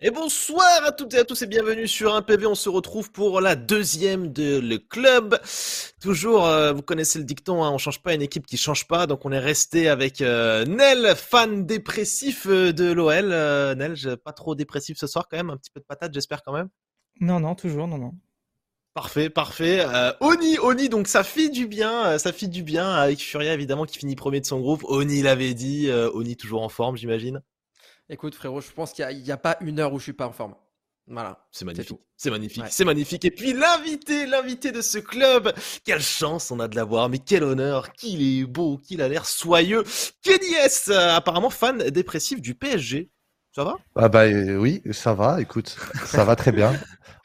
Et bonsoir à toutes et à tous et bienvenue sur un PV. On se retrouve pour la deuxième de le club. Toujours, euh, vous connaissez le dicton, hein, on change pas une équipe qui change pas. Donc on est resté avec euh, Nel, fan dépressif euh, de l'OL. Nel, pas trop dépressif ce soir quand même, un petit peu de patate, j'espère quand même. Non, non, toujours, non, non. Parfait, parfait. Oni, Oni, donc ça fait du bien, ça fait du bien avec Furia évidemment qui finit premier de son groupe. Oni l'avait dit, Oni toujours en forme, j'imagine. Écoute, frérot, je pense qu'il n'y a, pas une heure où je suis pas en forme. Voilà. C'est magnifique. C'est magnifique. C'est magnifique. Et puis l'invité, l'invité de ce club. Quelle chance on a de l'avoir. Mais quel honneur. Qu'il est beau. Qu'il a l'air soyeux. Kenny S, apparemment fan dépressif du PSG. Ça va? Ah bah euh, oui, ça va. Écoute, ça va très bien.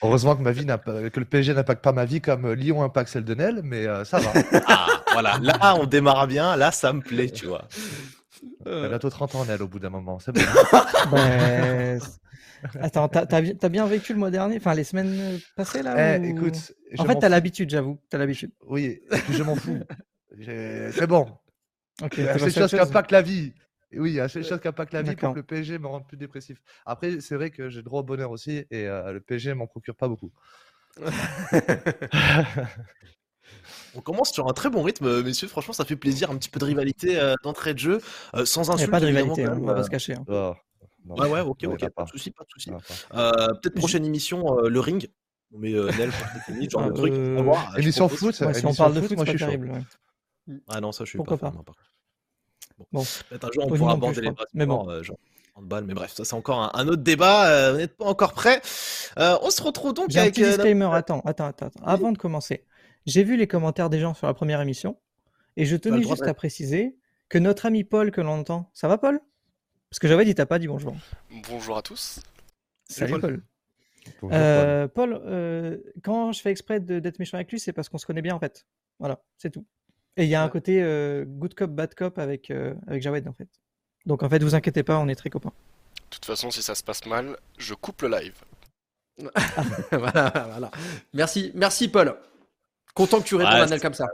Heureusement que ma vie que le PSG n'impacte pas ma vie comme Lyon impacte celle de Nel, mais euh, ça va. Ah, voilà. Là, on démarre bien. Là, ça me plaît, tu vois. Euh... bientôt 30 ans, elle, au bout d'un moment. C'est bon. Ben, attends, t'as bien vécu le mois dernier Enfin, les semaines passées, là eh, écoute, En fait, t'as l'habitude, j'avoue. T'as l'habitude. Oui, je m'en fous. C'est bon. Ok. C'est une chose qui impacte la vie. Oui, c'est une chose qui impacte la vie pour que le PSG me rende plus dépressif. Après, c'est vrai que j'ai droit au bonheur aussi et euh, le PSG m'en procure pas beaucoup. On commence sur un très bon rythme, euh, messieurs. Franchement, ça fait plaisir. Un petit peu de rivalité euh, d'entrée de jeu, euh, sans insulte. Il n'y a pas de rivalité, hein, on va pas se cacher. Hein. Oh, ouais, ouais, ok, ok, pas de souci, pas de souci. Peut-être prochaine émission, le ring. On met Nel, genre de truc. Émission foot, si on parle de foot, moi je suis terrible. Ah non, ça je suis Pourquoi pas. Bon, peut-être un jour on pourra aborder les mais bon. genre mais bref, ça c'est encore un, autre débat. vous n'êtes pas encore prêt. on se retrouve donc avec. Un disclaimer. Attends, attends, attends. Avant de commencer, j'ai vu les commentaires des gens sur la première émission et je tenais juste à préciser que notre ami Paul que l'on entend, ça va Paul? Parce que j'avais dit t'as pas dit bonjour. Bonjour à tous. Salut Paul. Euh, Paul, euh, quand je fais exprès d'être méchant avec lui, c'est parce qu'on se connaît bien en fait. Voilà, c'est tout. Et il y a un côté euh, good cop, bad cop avec, avec Jawed en fait. Donc en fait, vous inquiétez pas, on est très copains. De toute façon, si ça se passe mal, je coupe le live. voilà, voilà. Merci, merci Paul. Content que tu répondes à Nel comme ça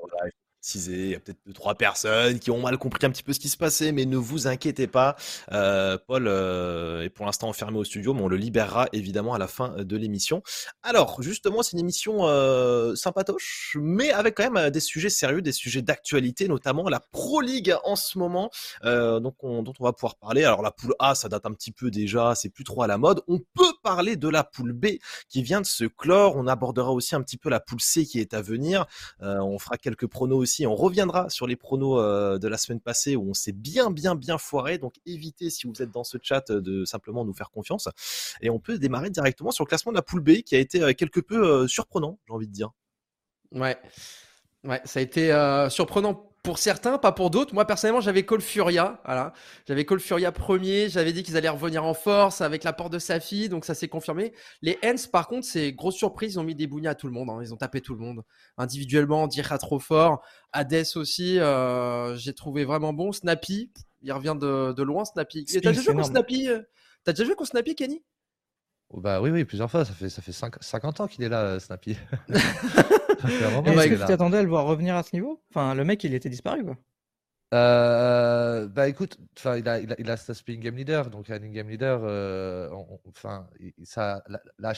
il y a peut-être deux trois personnes qui ont mal compris un petit peu ce qui se passait, mais ne vous inquiétez pas. Euh, Paul euh, est pour l'instant enfermé au studio, mais on le libérera évidemment à la fin de l'émission. Alors justement, c'est une émission euh, sympatoche, mais avec quand même des sujets sérieux, des sujets d'actualité, notamment la Pro League en ce moment, donc dont on va pouvoir parler. Alors la poule A, ça date un petit peu déjà, c'est plus trop à la mode. On peut parler de la poule B qui vient de se clore. On abordera aussi un petit peu la poule C qui est à venir. on fera quelques pronos aussi on reviendra sur les pronos euh, de la semaine passée où on s'est bien, bien, bien foiré. Donc évitez, si vous êtes dans ce chat, de simplement nous faire confiance. Et on peut démarrer directement sur le classement de la poule B qui a été euh, quelque peu euh, surprenant, j'ai envie de dire. Ouais. Ouais, ça a été surprenant pour certains, pas pour d'autres. Moi, personnellement, j'avais Call Furia. Voilà. J'avais Call Furia premier. J'avais dit qu'ils allaient revenir en force avec l'apport de Safi. Donc, ça s'est confirmé. Les Hens, par contre, c'est grosse surprise. Ils ont mis des bougnats à tout le monde. Hein. Ils ont tapé tout le monde. Individuellement, Dira trop fort. Hades aussi, euh, j'ai trouvé vraiment bon. Snappy, il revient de, loin, Snappy. T'as déjà joué contre Snappy euh, T'as déjà joué contre Snappy, Kenny? Oh, bah oui, oui, plusieurs fois. Ça fait, ça fait 50 ans qu'il est là, euh, Snappy. Est-ce que tu t'attendais à le voir revenir à ce niveau? Enfin, le mec, il était disparu, quoi. Euh, bah écoute, enfin il a, il a, il a game leader, donc un game leader, euh, enfin ça, la,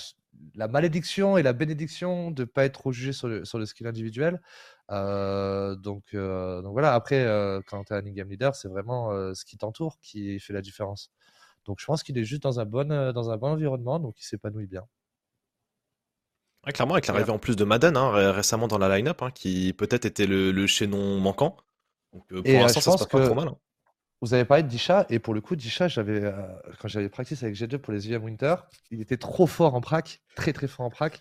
la, malédiction et la bénédiction de pas être trop jugé sur le, sur le skill individuel. Euh, donc, donc voilà. Après, quand tu es un game leader, c'est vraiment ce qui t'entoure qui fait la différence. Donc je pense qu'il est juste dans un bon dans un bon environnement, donc il s'épanouit bien clairement, avec l'arrivée en plus de Madden hein, récemment dans la line-up, hein, qui peut-être était le, chaînon manquant. Donc, euh, pour l'instant, ça se passe pas trop mal. Hein. Vous avez parlé de Disha, et pour le coup, Disha, j'avais, euh, quand j'avais practice avec G2 pour les IM Winter, il était trop fort en prac, très très fort en prac,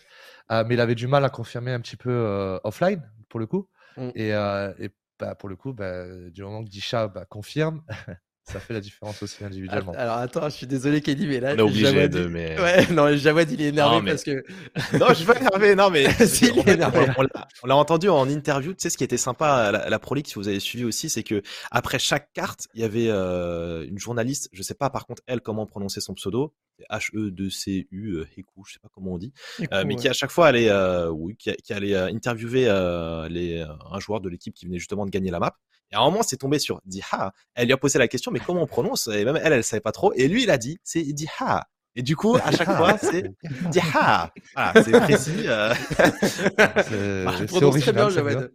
euh, mais il avait du mal à confirmer un petit peu offline, pour le coup. Mm. Et, et bah, pour le coup, bah, du moment que Disha bah, confirme, ça fait la différence aussi individuellement. Alors attends, je suis désolé Kenny, mais là, on est obligé de. Mais... Ouais, non, Jawad il est énervé parce que. non, je suis pas énervé, non, mais. On l'a entendu en interview. Tu sais, ce qui était sympa à la, Pro League, si vous avez suivi aussi, c'est que après chaque carte, il y avait euh, une journaliste. Je sais pas par contre elle comment prononcer son pseudo. H-E-2-C-U, euh, Heku, je sais pas comment on dit, euh, mais qui à chaque fois allait, oui, qui, qui allait interviewer les, un joueur de l'équipe qui venait justement de gagner la map. Et à un moment, c'est tombé sur Diha. Elle lui a posé la question, mais comment on prononce? Et même elle, elle savait pas trop. Et lui, il a dit, c'est Diha. Et du coup, à chaque fois, c'est Diha. Voilà, c'est précis. Euh... c'est original. Très bien,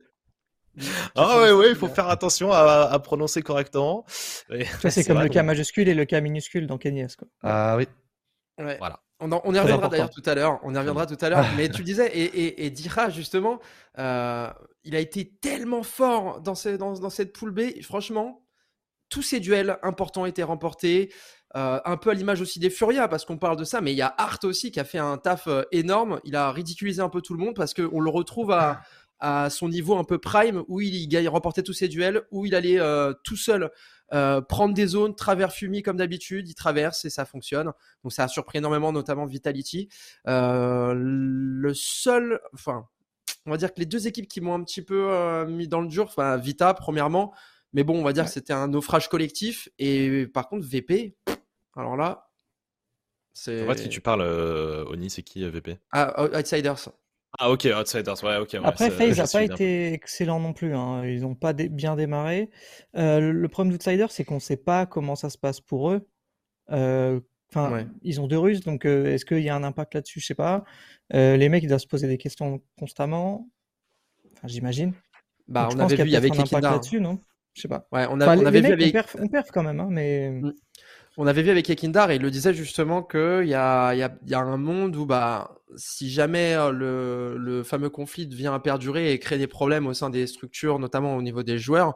ah ouais, ouais, il faut faire attention à, à prononcer correctement. c'est comme le K majuscule et le K minuscule dans Kenyas. Quoi. Ah oui. Ouais. Voilà. On, on y reviendra d'ailleurs tout à l'heure. On y reviendra tout à l'heure. Mais tu disais, et, et, et Dira, justement, euh, il a été tellement fort dans, ce, dans, dans cette poule B. Franchement, tous ces duels importants étaient remportés. Euh, un peu à l'image aussi des Furia, parce qu'on parle de ça, mais il y a Art aussi qui a fait un taf euh, énorme. Il a ridiculisé un peu tout le monde parce qu'on le retrouve à, à son niveau un peu prime où il, il remportait tous ses duels, où il allait euh, tout seul euh, prendre des zones, travers Fumi comme d'habitude, il traverse et ça fonctionne. Donc ça a surpris énormément, notamment Vitality. Euh, le seul, enfin, on va dire que les deux équipes qui m'ont un petit peu euh, mis dans le dur, enfin Vita premièrement, mais bon, on va dire que c'était un naufrage collectif. Et par contre VP, alors là, c'est. En fait, si tu parles, Oni, c'est qui VP Ah, Outsiders. Ah ok, Outsiders, ouais, ok. Après, FaZe n'a pas été excellent non plus. Hein. Ils n'ont pas bien démarré. Euh, le problème d'Outsiders, c'est qu'on ne sait pas comment ça se passe pour eux. Euh, enfin, ils ont deux Russes, donc euh, est-ce qu'il y a un impact là-dessus? Je sais pas. les mecs, ils doivent se poser des questions constamment. Enfin, j'imagine. Bah, on avait vu avec impact là-dessus, non? Je sais pas. Ouais, on, a, on avait vu avec... on, perf, quand même, hein, mais. Mm. On avait vu avec Ekindar et il le disait justement qu'il y a, y, a, y a un monde où bah, si jamais euh, le, le, fameux conflit devient à perdurer et créer des problèmes au sein des structures, notamment au niveau des joueurs,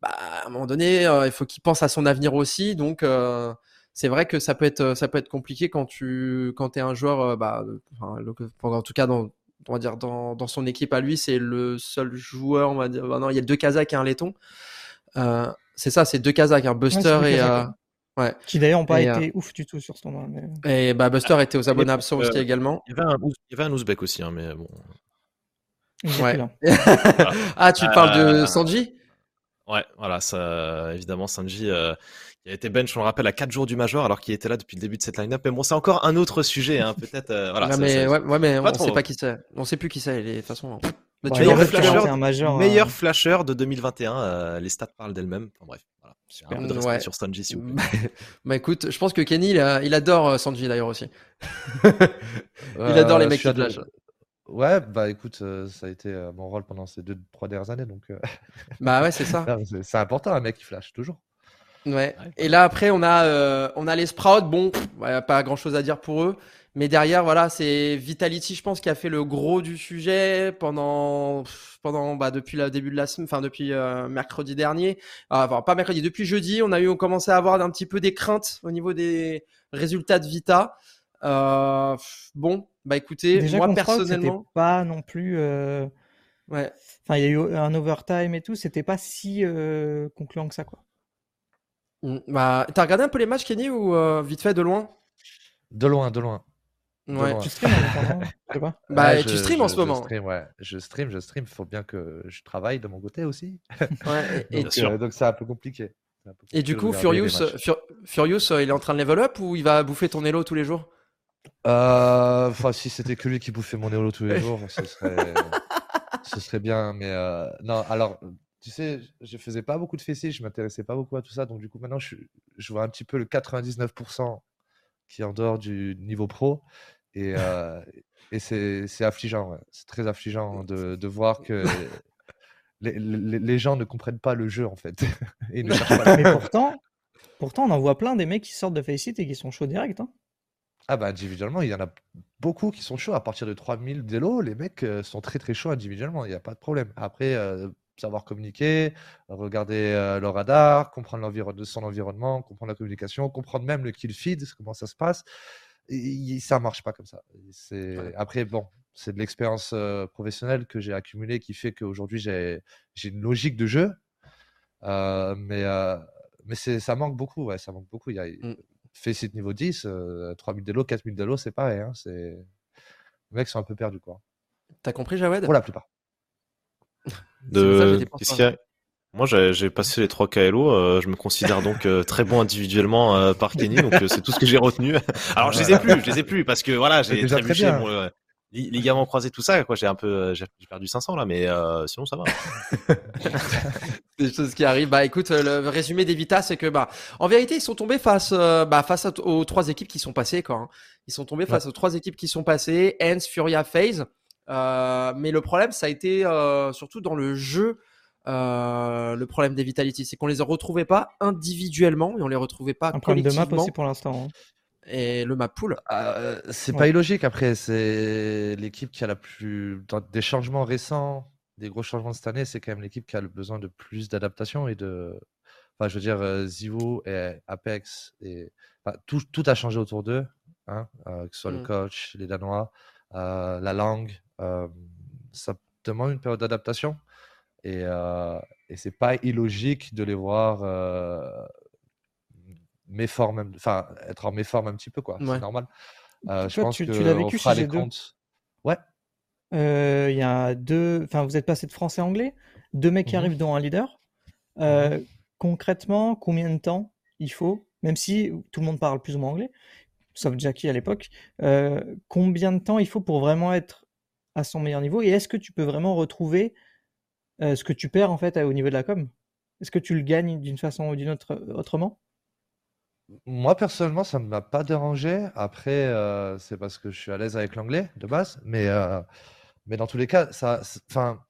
bah, à un moment donné, euh, il faut qu'il pense à son avenir aussi. Donc, euh, c'est vrai que ça peut être, ça peut être compliqué quand tu quand es un joueur, bah, enfin, en tout cas, dans, on va dire dans, dans son équipe à lui, c'est le seul joueur, on va dire, bah non, il y a deux Kazakhs et un Letton. c'est ça, c'est deux Kazakhs, un Buster et. Ouais. Qui d'ailleurs n'ont pas été ouf du tout sur ce tournoi. Et bah, Buster était aux abonnés absents aussi également. Il y, avait un, il y avait un Ouzbek aussi, hein, mais bon. Ouais. ah, tu parles de Sanji? Ouais, voilà, ça, évidemment, Sanji, euh, il a été bench, on le rappelle, à 4 jours du Major, alors qu'il était là depuis le début de cette line-up. Mais bon, c'est encore un autre sujet, hein, peut-être. Euh, voilà, mais, ouais, ouais, mais on sait pas qui c'est. On sait plus qui c'est, de toute façon. meilleur, flasher, un major, meilleur hein. flasher de 2021, euh, les stats parlent d'elles-mêmes. Enfin, bref. Voilà. Un peu de respect sur Sanji, s'il vous plaît. bah écoute, je pense que Kenny, il, il adore Sanji d'ailleurs aussi. il adore les mecs qui plage. Ouais, bah écoute, euh, ça a été euh, mon rôle pendant ces deux, trois dernières années, donc. Euh, bah ouais, c'est ça. c'est important, un mec qui flash toujours. Ouais. Et là après, on a, on a les Sprouts. Bon, ouais, pas grand chose à dire pour eux, mais derrière, voilà, c'est Vitality, je pense, qui a fait le gros du sujet pendant, pendant, bah, depuis le début de la semaine, enfin depuis mercredi dernier. Ah, enfin, pas mercredi, depuis jeudi, on a eu, on commençait à avoir un petit peu des craintes au niveau des résultats de Vita. Euh, bon, bah écoutez, moi personnellement, pas non plus. Euh... Ouais. Enfin, il y a eu un overtime et tout, c'était pas si euh, concluant que ça, quoi. Mmh, bah, t'as regardé un peu les matchs, Kenny, ou euh, vite fait de loin? De loin, de loin. Ouais. Tu stream en. Bah, ouais, tu stream en ce moment. Je stream, ouais. Je stream, je stream. Faut bien que je travaille de mon côté aussi. Ouais, et, donc, euh, donc c'est un peu compliqué. Un peu et du coup, Furious, Furious, il est en train de level up ou il va bouffer ton elo tous les jours? Euh, enfin, si c'était que lui qui bouffait mon éolo tous les jours, ce serait, ce serait bien. Mais euh, non, alors, tu sais, je faisais pas beaucoup de fessiers, je m'intéressais pas beaucoup à tout ça. Donc, du coup, maintenant, je, je vois un petit peu le 99% qui est en dehors du niveau pro. Et, euh, et c'est affligeant, c'est très affligeant de, de voir que les, les, les, gens ne comprennent pas le jeu, en fait. et ne pas Mais pourtant, pourtant, on en voit plein des mecs qui sortent de Faceit et qui sont chauds direct. Hein. Ah bah individuellement, il y en a beaucoup qui sont chauds. À partir de 3000 d'élo, les mecs euh, sont très très chauds individuellement, il n'y a pas de problème. Après, euh, savoir communiquer, regarder euh, le radar, comprendre l'environnement, son environnement, comprendre la communication, comprendre même le kill feed, comment ça se passe. Et, ça marche pas comme ça. Après, bon, c'est de l'expérience professionnelle que j'ai accumulée qui fait qu'aujourd'hui j'ai une logique de jeu. mais mais ça manque beaucoup, ouais, ça manque beaucoup. Il y a, fait site niveau 10, 3000 délos, 4000 délos, c'est pareil. Hein. Les mecs sont un peu perdus. quoi. T'as compris, Jawed? Pour la plupart. De... Moi, j'ai passé les 3 KLO. Euh, je me considère donc euh, très bon individuellement euh, par Kenny, donc c'est tout ce que j'ai retenu. Alors, je les ai plus, je les ai plus parce que voilà, j'ai trébuché. Très ligaments croisés, tout ça, quoi. J'ai un peu, j'ai perdu 500 là, mais sinon ça va. des choses qui arrivent. Bah écoute, le résumé d'Evita, c'est que bah en vérité ils sont tombés face, bah, face aux trois équipes qui sont passées quoi. Hein. Ils sont tombés face aux trois équipes qui sont passées, Hens, Furia, FaZe. Mais le problème, ça a été surtout dans le jeu. le problème des Vitality, c'est qu'on les retrouvait pas individuellement et on les retrouvait pas un collectivement. de map aussi pour l'instant. Hein et le map pool. Euh, c'est pas illogique après, c'est l'équipe qui a la plus. Dans des changements récents, des gros changements de cette année, c'est quand même l'équipe qui a le besoin de plus d'adaptation et de. Enfin, je veux dire, euh, Zivo et Apex, et... tout, tout, a changé autour d'eux, hein, euh, que ce soit le mm. coach, les Danois, la langue. Ça demande une période d'adaptation. Et, et c'est pas illogique de les voir méforme, enfin être en méforme un petit peu quoi. C'est normal. Euh, je pense tu, que tu l'as vécu chez les comptes. Ouais. Euh, il y a deux, enfin vous êtes passé de français à anglais, deux mecs qui mmh arrivent dont un leader. Mmh euh, concrètement, combien de temps il faut, même si tout le monde parle plus ou moins anglais, sauf Jackie à l'époque, combien de temps il faut pour vraiment être à son meilleur niveau et est-ce que tu peux vraiment retrouver ce que tu perds en fait au niveau de la com? Est-ce que tu le gagnes d'une façon ou d'une autre autrement? Moi, personnellement, ça ne m'a pas dérangé. Après, euh, c'est parce que je suis à l'aise avec l'anglais de base. Mais, euh, mais dans tous les cas, ça, enfin,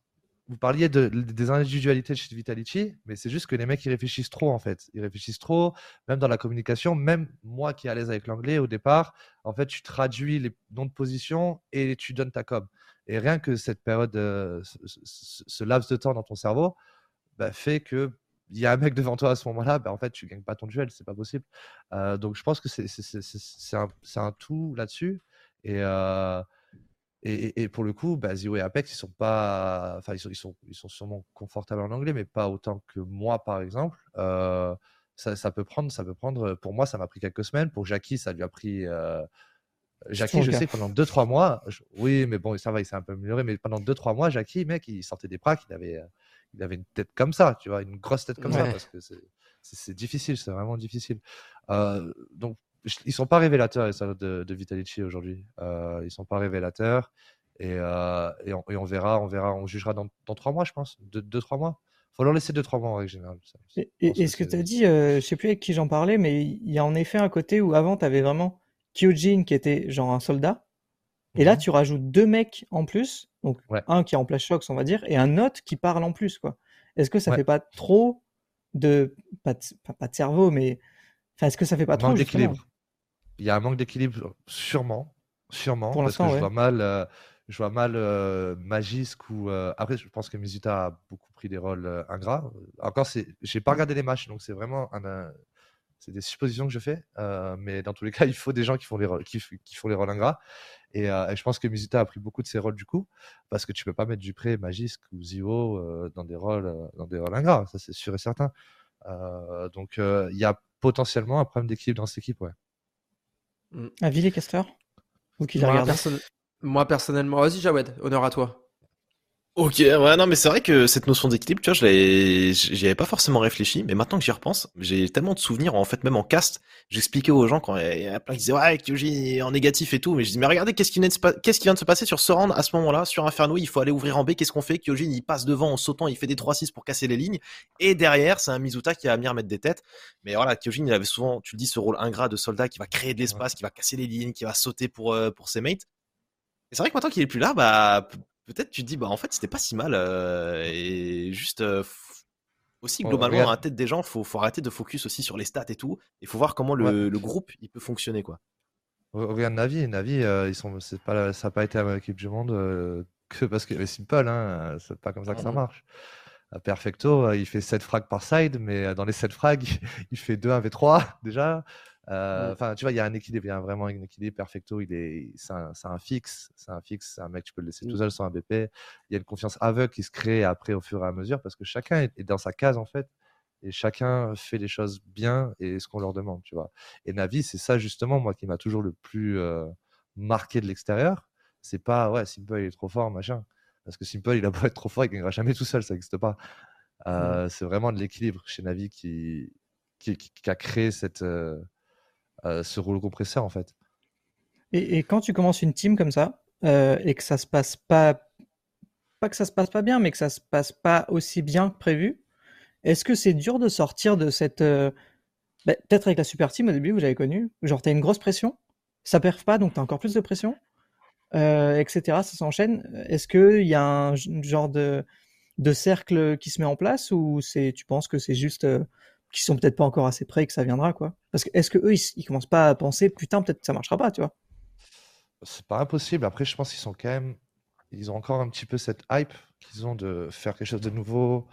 vous parliez de, des individualités chez Vitality, mais c'est juste que les mecs, ils réfléchissent trop, en fait. Ils réfléchissent trop, même dans la communication. Même moi qui est à l'aise avec l'anglais, au départ, en fait, tu traduis les noms de position et tu donnes ta com. Et rien que cette période, euh, ce, laps de temps dans ton cerveau, bah, fait que il y a un mec devant toi à ce moment-là, ben en fait, tu gagnes pas ton duel, c'est pas possible. Euh, donc, je pense que c'est un, tout là-dessus. Et, euh, et, et, pour le coup, bah, Zio et Apex, ils sont pas, enfin, ils sont, ils sont, sûrement confortables en anglais, mais pas autant que moi, par exemple. Ça, peut prendre, ça peut prendre. Pour moi, ça m'a pris quelques semaines. Pour Jackie, ça lui a pris. Jackie, je sais pendant 2-3 mois, oui, mais bon, ça va, il s'est un peu amélioré, mais pendant 2-3 mois, Jackie, mec, il sortait des pracs, il avait il avait une tête comme ça, tu vois, une grosse tête comme ça, parce que c'est difficile, c'est vraiment difficile. Euh, donc, ils sont pas révélateurs, les salades de, de Vitalici aujourd'hui. Euh, ils sont pas révélateurs. Et, euh, et, on, verra, on verra, on jugera dans, dans trois mois, je pense. Deux, deux trois mois. faut leur laisser deux, trois mois en règle générale. et, ce que tu as dit, euh, je sais plus avec qui j'en parlais, mais il y a en effet un côté où avant, tu avais vraiment Kyojin qui était genre un soldat. Et là, mmh tu rajoutes deux mecs en plus, donc un qui est en place choc, on va dire, et un autre qui parle en plus, quoi. Est-ce que ça fait pas trop de pas de, pas, de cerveau, mais enfin, est-ce que ça fait pas trop d'équilibre Il y a un manque d'équilibre, sûrement, sûrement, Pour parce que je vois mal, euh, je vois mal euh, Magisk ou euh, après, je pense que Mizuta a beaucoup pris des rôles ingrats. Encore, c'est, j'ai pas regardé les matchs, donc c'est vraiment un, c'est des suppositions que je fais, mais dans tous les cas, il faut des gens qui font les rôles, qui, qui font les rôles ingrats. Euh, et, je pense que Mizuta a pris beaucoup de ses rôles du coup, parce que tu peux pas mettre Dupré, Magisk ou Zio euh, dans des rôles, euh, dans des rôles ingrats, ça c'est sûr et certain. donc il y a potentiellement un problème d'équilibre dans cette équipe, ouais. Mmh. Avis Caster Ou qui moi, moi personnellement, vas-y Jawed, honneur à toi. Ok, ouais, non, mais c'est vrai que cette notion d'équilibre, tu vois, je j'y avais pas forcément réfléchi, mais maintenant que j'y repense, j'ai tellement de souvenirs, en fait, même en cast, j'expliquais aux gens quand il y a plein qui disaient, ouais, Kyoji est en négatif et tout, mais je dis, mais regardez, qu'est-ce qui vient de se, qu'est-ce qui vient de se passer sur ce round à ce moment-là, sur Inferno, il faut aller ouvrir en B, qu'est-ce qu'on fait? Kyojin, il passe devant en sautant, il fait des 3-6 pour casser les lignes, et derrière, c'est un Mizuta qui va venir mettre des têtes, mais voilà, Kyojin, il avait souvent, tu le dis, ce rôle ingrat de soldat qui va créer de l'espace, qui va casser les lignes, qui va sauter pour, euh, pour ses mates. Et c'est vrai que maintenant qu'il est plus là, bah, peut-être tu te dis bah en fait c'était pas si mal euh, et juste euh, aussi globalement dans la tête des gens faut faut arrêter de focus aussi sur les stats et tout il faut voir comment le, le, groupe il peut fonctionner quoi. Regarde Navi Navi euh, ils sont c'est pas ça n'a pas été à l'équipe du monde que parce que c'est simple hein c'est pas comme ça que ça marche. Perfecto, il fait 7 frags par side, mais dans les 7 frags, il fait 2 1v3 déjà. Euh, enfin, tu vois, il y a un équilibre, il y a vraiment un équilibre. Perfecto, il est, c'est un, un, fixe, c'est un fixe, c'est un mec, tu peux le laisser tout mmh. seul sans un BP. Il y a une confiance aveugle qui se crée après au fur et à mesure parce que chacun est, dans sa case en fait et chacun fait les choses bien et ce qu'on leur demande, tu vois. Et Navi, c'est ça justement, moi, qui m'a toujours le plus euh, marqué de l'extérieur. C'est pas, ouais, Simple, il est trop fort, machin. Parce que Simple, il a pas être trop fort, il gagnera jamais tout seul, ça n'existe pas. Mmh. Euh, c'est vraiment de l'équilibre chez Navi qui, qui, qui, a créé cette, euh, ce rouleau compresseur en fait. Et, quand tu commences une team comme ça, et que ça se passe pas, pas que ça se passe pas bien, mais que ça se passe pas aussi bien que prévu, est-ce que c'est dur de sortir de cette. Bah, peut-être avec la super team au début, vous avez connu, genre t'as une grosse pression, ça perd pas, donc t'as encore plus de pression, etc. Ça s'enchaîne. Est-ce qu'il y a un genre de, de cercle qui se met en place ou tu penses que c'est juste qui sont peut-être pas encore assez prêts et que ça viendra, quoi. Parce que est-ce que eux, ils, commencent pas à penser, putain, peut-être que ça marchera pas, tu vois? C'est pas impossible. Après, je pense qu'ils sont quand même, ils ont encore un petit peu cette hype qu'ils ont de faire quelque chose de nouveau.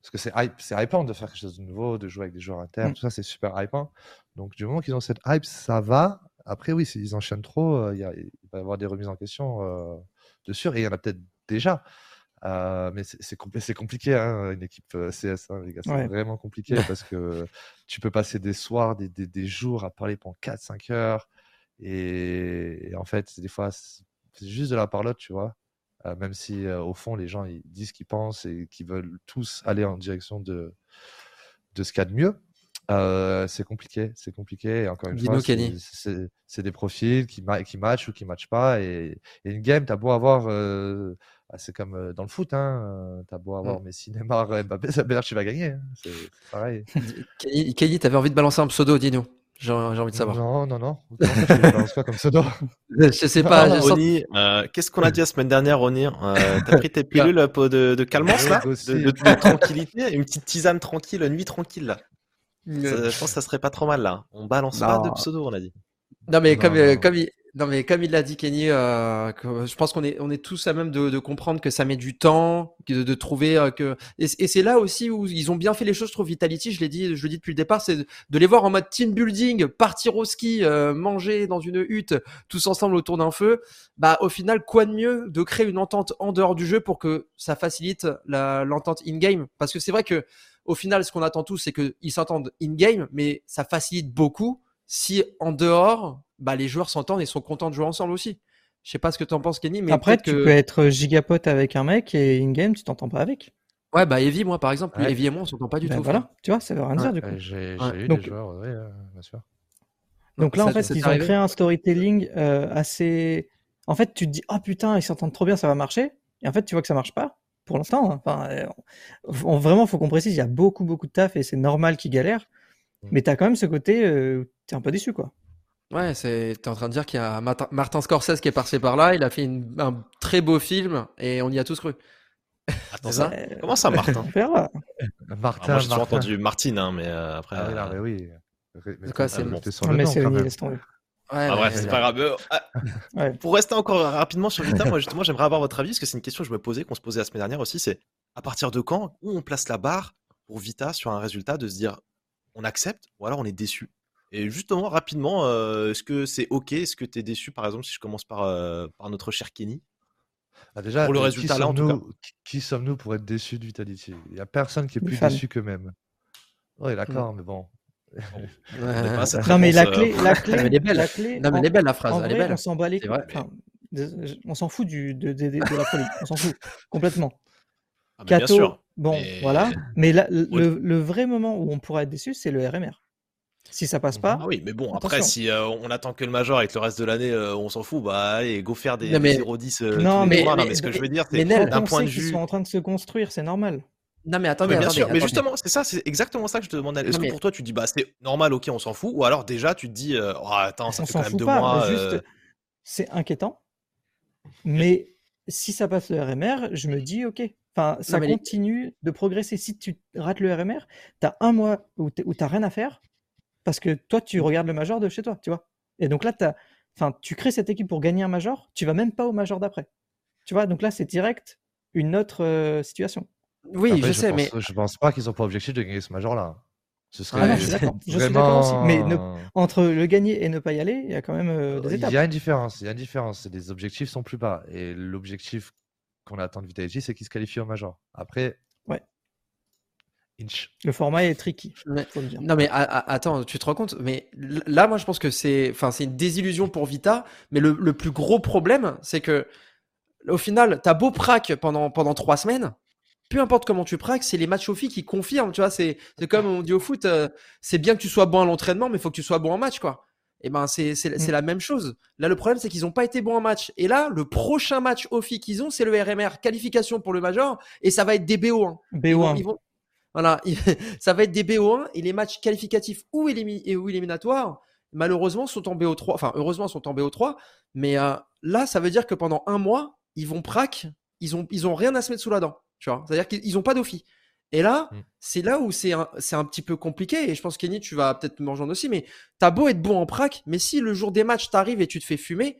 Parce que c'est hype, c'est hypant de faire quelque chose de nouveau, de jouer avec des joueurs internes, mm. tout ça, c'est super hypant. Donc, du moment qu'ils ont cette hype, ça va. Après, oui, s'ils enchaînent trop, euh, il va y avoir des remises en question euh, de sûr. Et il y en a peut-être déjà. Euh, mais c'est compliqué, hein, une équipe CS, hein, les gars. C'est vraiment compliqué parce que tu peux passer des soirs, des, des, des jours à parler pendant 4-5 heures. Et, en fait, des fois, c'est juste de la parlotte, tu vois. Euh, même si au fond, les gens ils disent qu'ils pensent et qu'ils veulent tous aller en direction de, de ce qu'il y a de mieux. Euh, c'est compliqué, c'est compliqué. Et encore une fois, c'est des profils qui, qui matchent ou qui ne matchent pas. Et, et, une game, tu as beau avoir ah, c'est comme euh, dans le foot, hein. T'as beau avoir mmh. Messi, Neymar, Mbappé, ça veut dire que tu vas gagner. Hein. C'est pareil. Kelly, t'avais envie de balancer un pseudo, dis-nous. J'ai envie de savoir. Non, non, non. Balances quoi comme pseudo Je sais pas. Ronnie, euh, qu'est-ce qu'on a dit la semaine dernière, Ronnie euh, T'as pris tes pilules de, de calmance, là? de, de, tranquillité Une petite tisane tranquille, une nuit tranquille, là. je pense que ça serait pas trop mal, là. On balance pas de pseudo, on a dit. Non, mais comme, comme, il, non, mais comme il l'a dit, Kenny, euh, je pense qu'on est, on est tous à même de, de, comprendre que ça met du temps, de, de trouver euh, que. Et, c'est là aussi où ils ont bien fait les choses, trop Vitality. Je l'ai dit, je le dis depuis le départ, c'est de les voir en mode team building, partir au ski, euh, manger dans une hutte, tous ensemble autour d'un feu. Bah, au final, quoi de mieux de créer une entente en dehors du jeu pour que ça facilite l'entente in-game? Parce que c'est vrai que au final, ce qu'on attend tous, c'est qu'ils s'entendent in-game, mais ça facilite beaucoup si en dehors bah, les joueurs s'entendent et sont contents de jouer ensemble aussi. Je sais pas ce que tu en penses, Kenny, mais après, tu peux être gigapote avec un mec et in-game, tu t'entends pas avec. Ouais, bah Evie, moi, par exemple, Evie et moi, on s'entend pas du ben tout. Voilà, tu vois, ça veut rien dire du coup. J'ai eu Donc... des joueurs, oui, bien sûr. Donc là, en fait, ils ont créé un storytelling euh, assez. En fait, tu te dis, ah oh, putain, ils s'entendent trop bien, ça va marcher. Et en fait, tu vois que ça marche pas pour l'instant. Hein. Enfin, euh, vraiment, faut qu'on précise, il y a beaucoup, beaucoup de taf et c'est normal qu'ils galèrent. Mm. Mais tu as quand même ce côté, euh, tu es un peu déçu, quoi. Ouais, c'est, t'es en train de dire qu'il y a Martin Scorsese qui est passé par là, il a fait un très beau film et on y a tous cru. Attends, ça Comment ça, Martin Martin, moi, j'ai toujours entendu Martine, hein, mais euh, après. Ah, oui, non, euh, mais oui. Mais quoi, c'est bon. mais c'est laisse tomber. Ouais, ah, bref, c'est pas grave. Ah, pour rester encore rapidement sur Vita, moi justement, j'aimerais avoir votre avis, parce que c'est une question que je me posais, qu'on se posait la semaine dernière aussi, c'est à partir de quand, où on place la barre pour Vita sur un résultat, de se dire on accepte ou alors on est déçu. Et justement, rapidement, euh, est-ce que c'est OK? Est-ce que tu es déçu, par exemple, si je commence par, euh, par notre cher Kenny? Ah, déjà, Pour le résultat là, en tout cas. Qui sommes-nous pour être déçus de Vitality? Il n'y a personne qui est plus déçu qu'eux-mêmes. Oui, d'accord, mais bon. non, mais la clé, la clé, elle est belle. La clé, non, mais elle est belle la phrase. elle est belle. On s'en bat les On s'en fout du, de, de, de, la folie. On s'en fout complètement. Ah, bien Bon, voilà. Mais le, le, vrai moment où on pourra être déçu, c'est le RMR. Si ça passe pas. Ah oui, mais bon, après, si euh, on attend que le Major avec le reste de l'année, euh, on s'en fout, bah allez, go faire des, 0-10. Euh, non, mais, non, mais, ce que je veux dire, c'est d'un point de vue. Ils sont en train de se construire, c'est normal. Non, mais attendez, bien sûr, mais justement, c'est ça, c'est exactement ça que je te demandais. Est-ce que pour toi, tu dis, bah c'est normal, ok, on s'en fout, ou alors déjà, tu te dis, oh, attends, ça fait quand même deux mois. Juste, c'est inquiétant, mais si ça passe le RMR, je me dis, ok, Enfin, ça continue de progresser. Si tu rates le RMR, tu as un mois où tu n'as rien à faire parce que toi, tu regardes le major de chez toi, tu vois. Et donc là, as, enfin, tu crées cette équipe pour gagner un major, tu vas même pas au major d'après. Tu vois, donc là, c'est direct une autre euh, situation. Oui, je, sais, mais. Je pense pas qu'ils ont pas objectif de gagner ce major-là. Ce serait ah je suis d'accord aussi. Mais entre le gagner et ne pas y aller, il y a quand même euh, des étapes. Il y a une différence. Il y a une différence. Les objectifs sont plus bas. Et l'objectif qu'on attend de Vitality, c'est qu'il se qualifie au Major. Après, ouais. Le format est tricky. Non mais attends, tu te rends compte Mais là, moi, je pense que c'est, enfin, c'est une désillusion pour Vita. Mais le, plus gros problème, c'est que au final, t'as beau prac pendant pendant trois semaines, peu importe comment tu praques, c'est les matchs au filles qui confirment. Tu vois, c'est comme on dit au foot, euh, c'est bien que tu sois bon à l'entraînement, mais il faut que tu sois bon en match, quoi. Et eh ben c'est Mm. la même chose. Là, le problème, c'est qu'ils n'ont pas été bons en match. Et là, le prochain match OFI qu'ils ont, c'est le RMR, qualification pour le Major, et ça va être des BO1. Ils vont- BO1. ils vont- Voilà, ça va être des BO1 et les matchs qualificatifs ou, élimi- ou éliminatoires, malheureusement, sont en BO3. Enfin, heureusement, sont en BO3. Mais euh, là, ça veut dire que pendant un mois, ils vont prac, ils ont, ils ont rien à se mettre sous la dent. Tu vois, c'est-à-dire qu'ils n'ont pas d'offi. Et là, Mm. c'est là où c'est un, petit peu compliqué. Et je pense, Kenny, tu vas peut-être me rejoindre aussi. Mais t'as beau être bon en prac, mais si le jour des matchs t'arrives et tu te fais fumer,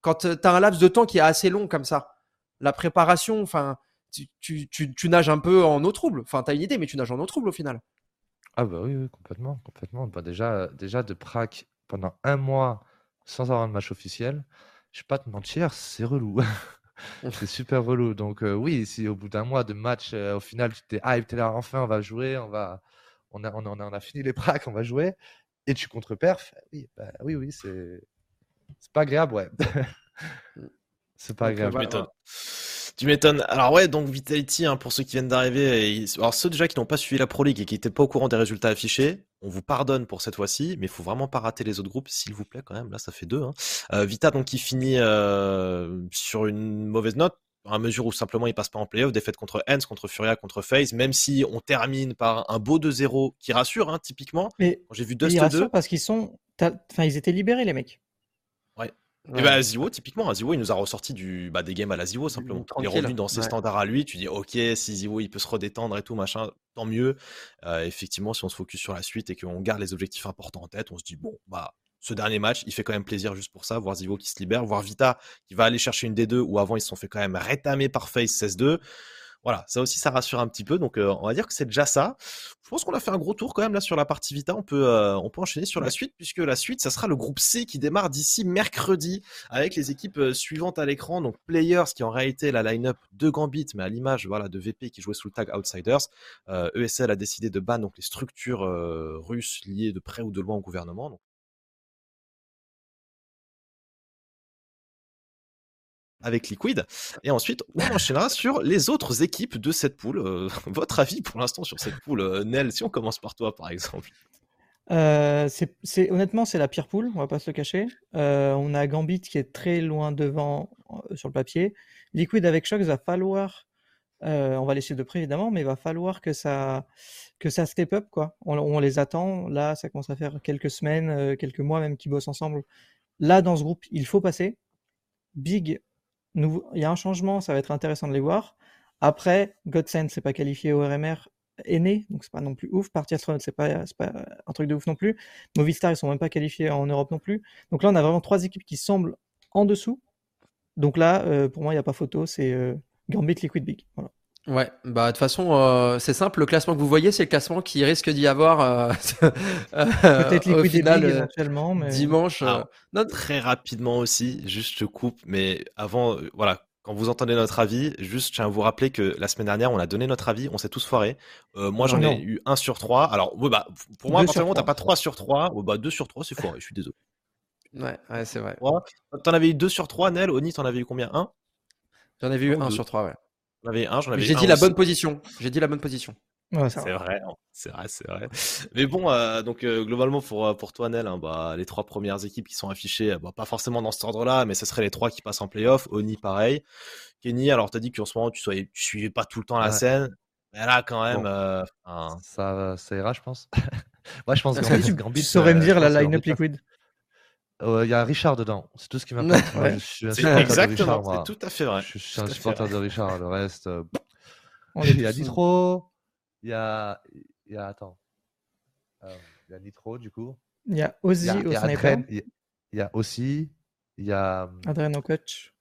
quand euh, t'as un laps de temps qui est assez long comme ça, la préparation, enfin, tu, tu, tu, tu nages un peu en eau trouble. Enfin, t'as une idée, mais tu nages en eau trouble au final. Ah bah oui, oui, complètement, complètement. Bah déjà, déjà de prac pendant un mois sans avoir de match officiel, je vais pas te mentir, c'est relou. C'est super relou. Donc euh, oui, si au bout d'un mois de match, euh, au final, tu t'es hype, t'es là, enfin, on va jouer, on va, on a, on a, on a, on a fini les pracs, on va jouer, et tu contre-perf, oui, bah, oui, oui, c'est, c'est pas agréable, ouais. c'est pas Donc, euh, agréable. Tu m'étonnes. Alors ouais, donc Vitality, hein, pour ceux qui viennent d'arriver, et ils- alors ceux déjà qui n'ont pas suivi la Pro League et qui n'étaient pas au courant des résultats affichés, on vous pardonne pour cette fois-ci, mais il faut vraiment pas rater les autres groupes, s'il vous plaît quand même. Là, ça fait deux. Hein. Euh, Vita donc qui finit euh, sur une mauvaise note. À mesure où simplement il passe pas en playoff, défaite contre Hens, contre Furia, contre FaZe, même si on termine par un beau 2-0 qui rassure, hein, typiquement. J'ai vu ils Dust 2, rassurent parce qu'ils sont. Enfin, ils étaient libérés, les mecs. Et bah Ziwo, typiquement, Ziwo, il nous a ressorti du, bah, des games à la Ziwo, simplement. Il est revenu dans ses ouais. standards à lui. Tu dis, ok, si Ziwo, il peut se redétendre et tout, machin, tant mieux. Euh, effectivement, si on se focus sur la suite et qu'on garde les objectifs importants en tête, on se dit, bon, bah, ce dernier match, il fait quand même plaisir juste pour ça, voir Zivo qui se libère, voir Vita qui va aller chercher une D2 où avant ils se sont fait quand même rétamer par Face 16-2. Voilà, ça aussi ça rassure un petit peu. Donc euh, on va dire que c'est déjà ça. Je pense qu'on a fait un gros tour quand même là sur la partie Vita. On peut euh, on peut enchaîner sur la suite puisque la suite ça sera le groupe C qui démarre d'ici mercredi avec les équipes suivantes à l'écran. Donc Players qui en réalité la line-up de Gambit mais à l'image voilà de VP qui jouait sous le tag Outsiders. Euh, ESL a décidé de ban donc les structures euh, russes liées de près ou de loin au gouvernement. Donc, avec Liquid. Et ensuite, on enchaînera sur les autres équipes de cette poule. Euh, votre avis pour l'instant sur cette poule, euh, Nel, si on commence par toi, par exemple euh, honnêtement, c'est la pire poule, on va pas se le cacher. On a Gambit qui est très loin devant sur le papier. Liquid avec Shox va falloir, on va laisser de près évidemment, mais il va falloir que ça, que ça step up quoi. On, on, les attend. Là, ça commence à faire quelques semaines, quelques mois même qu'ils bossent ensemble. Là, dans ce groupe, il faut passer. Big il y a un changement, ça va être intéressant de les voir. Après, Godsend, c'est pas qualifié au RMR, est né, donc c'est pas non plus ouf. Party Astronaut, c'est pas, pas un truc de ouf non plus. Movistar, ils sont même pas qualifiés en Europe non plus. Donc là, on a vraiment trois équipes qui semblent en dessous. Donc là, euh, pour moi, il n'y a pas photo, c'est euh, Gambit Liquid Big. Voilà. Ouais, bah de toute façon, euh, c'est simple. Le classement que vous voyez, c'est le classement qui risque d'y avoir euh, peut-être Liquid au final, Big éventuellement, mais... dimanche. Alors, non, très rapidement aussi, juste je coupe, mais avant, euh, voilà, quand vous entendez notre avis, juste je tiens à vous rappeler que la semaine dernière, on a donné notre avis, on s'est tous foirés. Euh, moi, j'en ai eu un sur trois. Alors, ouais, bah, pour moi, personnellement, t'as pas trois sur trois. Ouais, bah, deux sur trois, c'est foiré. Je suis désolé. Ouais, ouais c'est vrai. T'en avais eu deux sur trois, Nel? Oni, t'en avais eu combien? Un? J'en avais eu un, un sur trois, ouais. J'en avais un, j'en avais J'ai dit la bonne position. J'ai dit la bonne position. Ouais, c'est vrai, c'est vrai, c'est vrai. Mais bon, euh, donc euh, globalement pour pour toi, Nel, hein, bah, les trois premières équipes qui sont affichées, bah, pas forcément dans cet ordre-là, mais ce seraient les trois qui passent en playoff. Oni, pareil. Kenny, alors t'as dit qu'en ce moment tu, soyais, tu suivais pas tout le temps la ouais. scène, mais là quand même, bon. euh, ça, ça ira, je pense. Moi, je pense que tu, Gambit, tu saurais me dire la line-up liquid. Il euh, y a Richard dedans, c'est tout ce qui m'importe. Ouais. Ouais, exactement, c'est tout à fait vrai. Je suis un supporter de Richard, le reste. Euh... il y a Nitro, il y a, il y a attends, euh, il y a Nitro du coup. Il y a Ozzy il y a, au sniper. Il y a aussi, il y a Adrien au coach.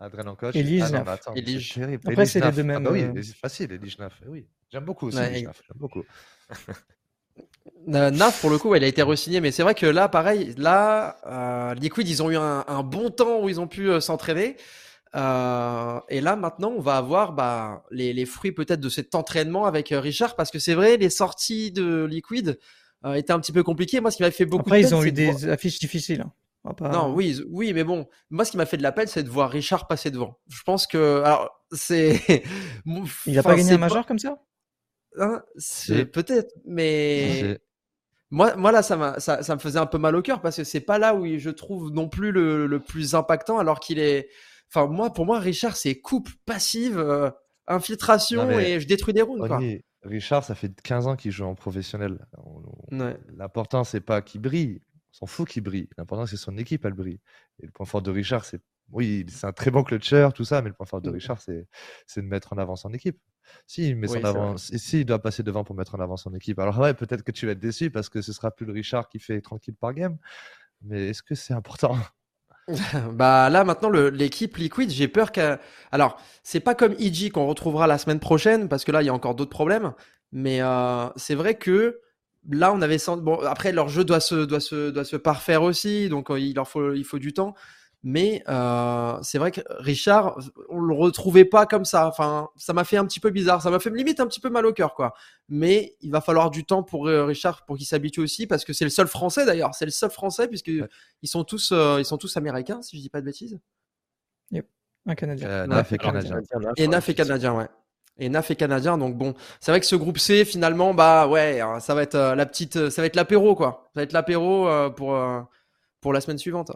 Adrien en coach. Elige ah, non, bah, attends, Elige. Après, c'est les deux mêmes. Ah bah oui, euh... c'est facile, Elige 9. Oui, j'aime beaucoup aussi ouais, Elige 9. J'aime beaucoup. Euh, Naf, pour le coup, elle a été re-signée, mais c'est vrai que là, pareil, là, euh, Liquid, ils ont eu un, un, bon temps où ils ont pu euh, s'entraîner. Et là, maintenant, on va avoir bah, les, les, fruits peut-être de cet entraînement avec Richard, parce que c'est vrai, les sorties de Liquid étaient un petit peu compliquées. Moi, ce qui m'a fait beaucoup Après, de peine, ils ont eu des voir... affiches difficiles. Hein. Pas... Non, oui, oui, mais bon, moi, ce qui m'a fait de la peine, c'est de voir Richard passer devant. Je pense que, alors, c'est. Il a pas gagné un major comme ça? Hein, C'est peut-être, mais. Moi, moi là, ça, ça, ça me faisait un peu mal au cœur parce que c'est pas là où je trouve non plus le, le plus impactant, alors qu'il est. Enfin, moi, pour moi, Richard, c'est coupe passive, euh, infiltration et je détruis des rounds. Quoi. Richard, ça fait 15 ans qu'il joue en professionnel. L'important, c'est pas qu'il brille. On s'en fout qu'il brille. L'important, c'est son équipe, elle brille. Et le point fort de Richard, c'est. Oui, c'est un très bon clutcher, tout ça, mais le point fort de mmh. Richard, c'est de mettre en avant son équipe. Si, il met son avant... si, il doit passer devant pour mettre en avant son équipe. Alors, ouais, peut-être que tu vas être déçu parce que ce sera plus le Richard qui fait tranquille par game. Mais est-ce que c'est important? Bah là maintenant l'équipe Liquid, j'ai peur que alors c'est pas comme EG qu'on retrouvera la semaine prochaine parce que là il y a encore d'autres problèmes, mais euh, c'est vrai que là on avait bon après leur jeu doit se doit se doit se parfaire aussi donc euh, il leur faut il faut du temps, mais euh, c'est vrai que Richard, on le retrouvait pas comme ça. Enfin, ça m'a fait un petit peu bizarre. Ça m'a fait limite un petit peu mal au cœur, quoi. Mais il va falloir du temps pour euh, Richard pour qu'il s'habitue aussi, parce que c'est le seul Français d'ailleurs. C'est le seul Français puisque ils sont tous, euh, ils sont tous américains, si je dis pas de bêtises. Yep. Un Canadien. Euh, Naf et Canadien. Et Naf et Canadien, ouais. Et Naf et Canadien, donc bon, c'est vrai que ce groupe C, finalement, bah ouais, hein, ça va être la petite, ça va être l'apéro, quoi. Ça va être l'apéro pour pour la semaine suivante.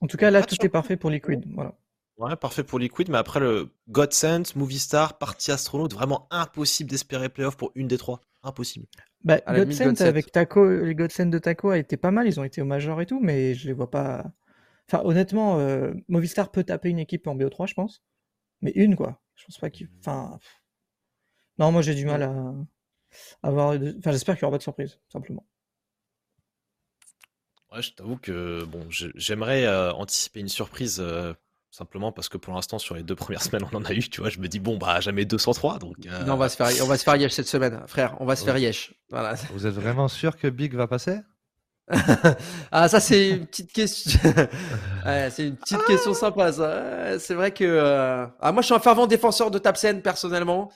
En tout cas, là, tout est parfait pour Liquid. Voilà. Ouais, parfait pour Liquid, mais après le Godsend, Movie Star, Party Astronaut, vraiment impossible d'espérer playoff pour une des trois. Impossible. Bah, Godsend avec Taco, les Godsend de Taco a été pas mal, ils ont été au Major et tout, mais je les vois pas. Enfin, honnêtement, euh, Movistar peut taper une équipe en BO3, je pense. Mais une, quoi. Je pense pas qu'il. Enfin. Non, moi j'ai du mal à avoir. Enfin, j'espère qu'il y aura pas de surprise, simplement. Ouais, je t'avoue que bon, j'aimerais euh, anticiper une surprise euh, simplement parce que pour l'instant sur les deux premières semaines on en a eu, tu vois, je me dis bon bah jamais 203 donc. Euh, non, on va se faire, on va se faire yesh cette semaine, frère, on va se faire yesh. Voilà. Vous êtes vraiment sûr que Big va passer? Ah ça c'est une petite question. ouais, c'est une petite question sympa ça. C'est vrai que ah, moi je suis un fervent défenseur de Tapsen personnellement.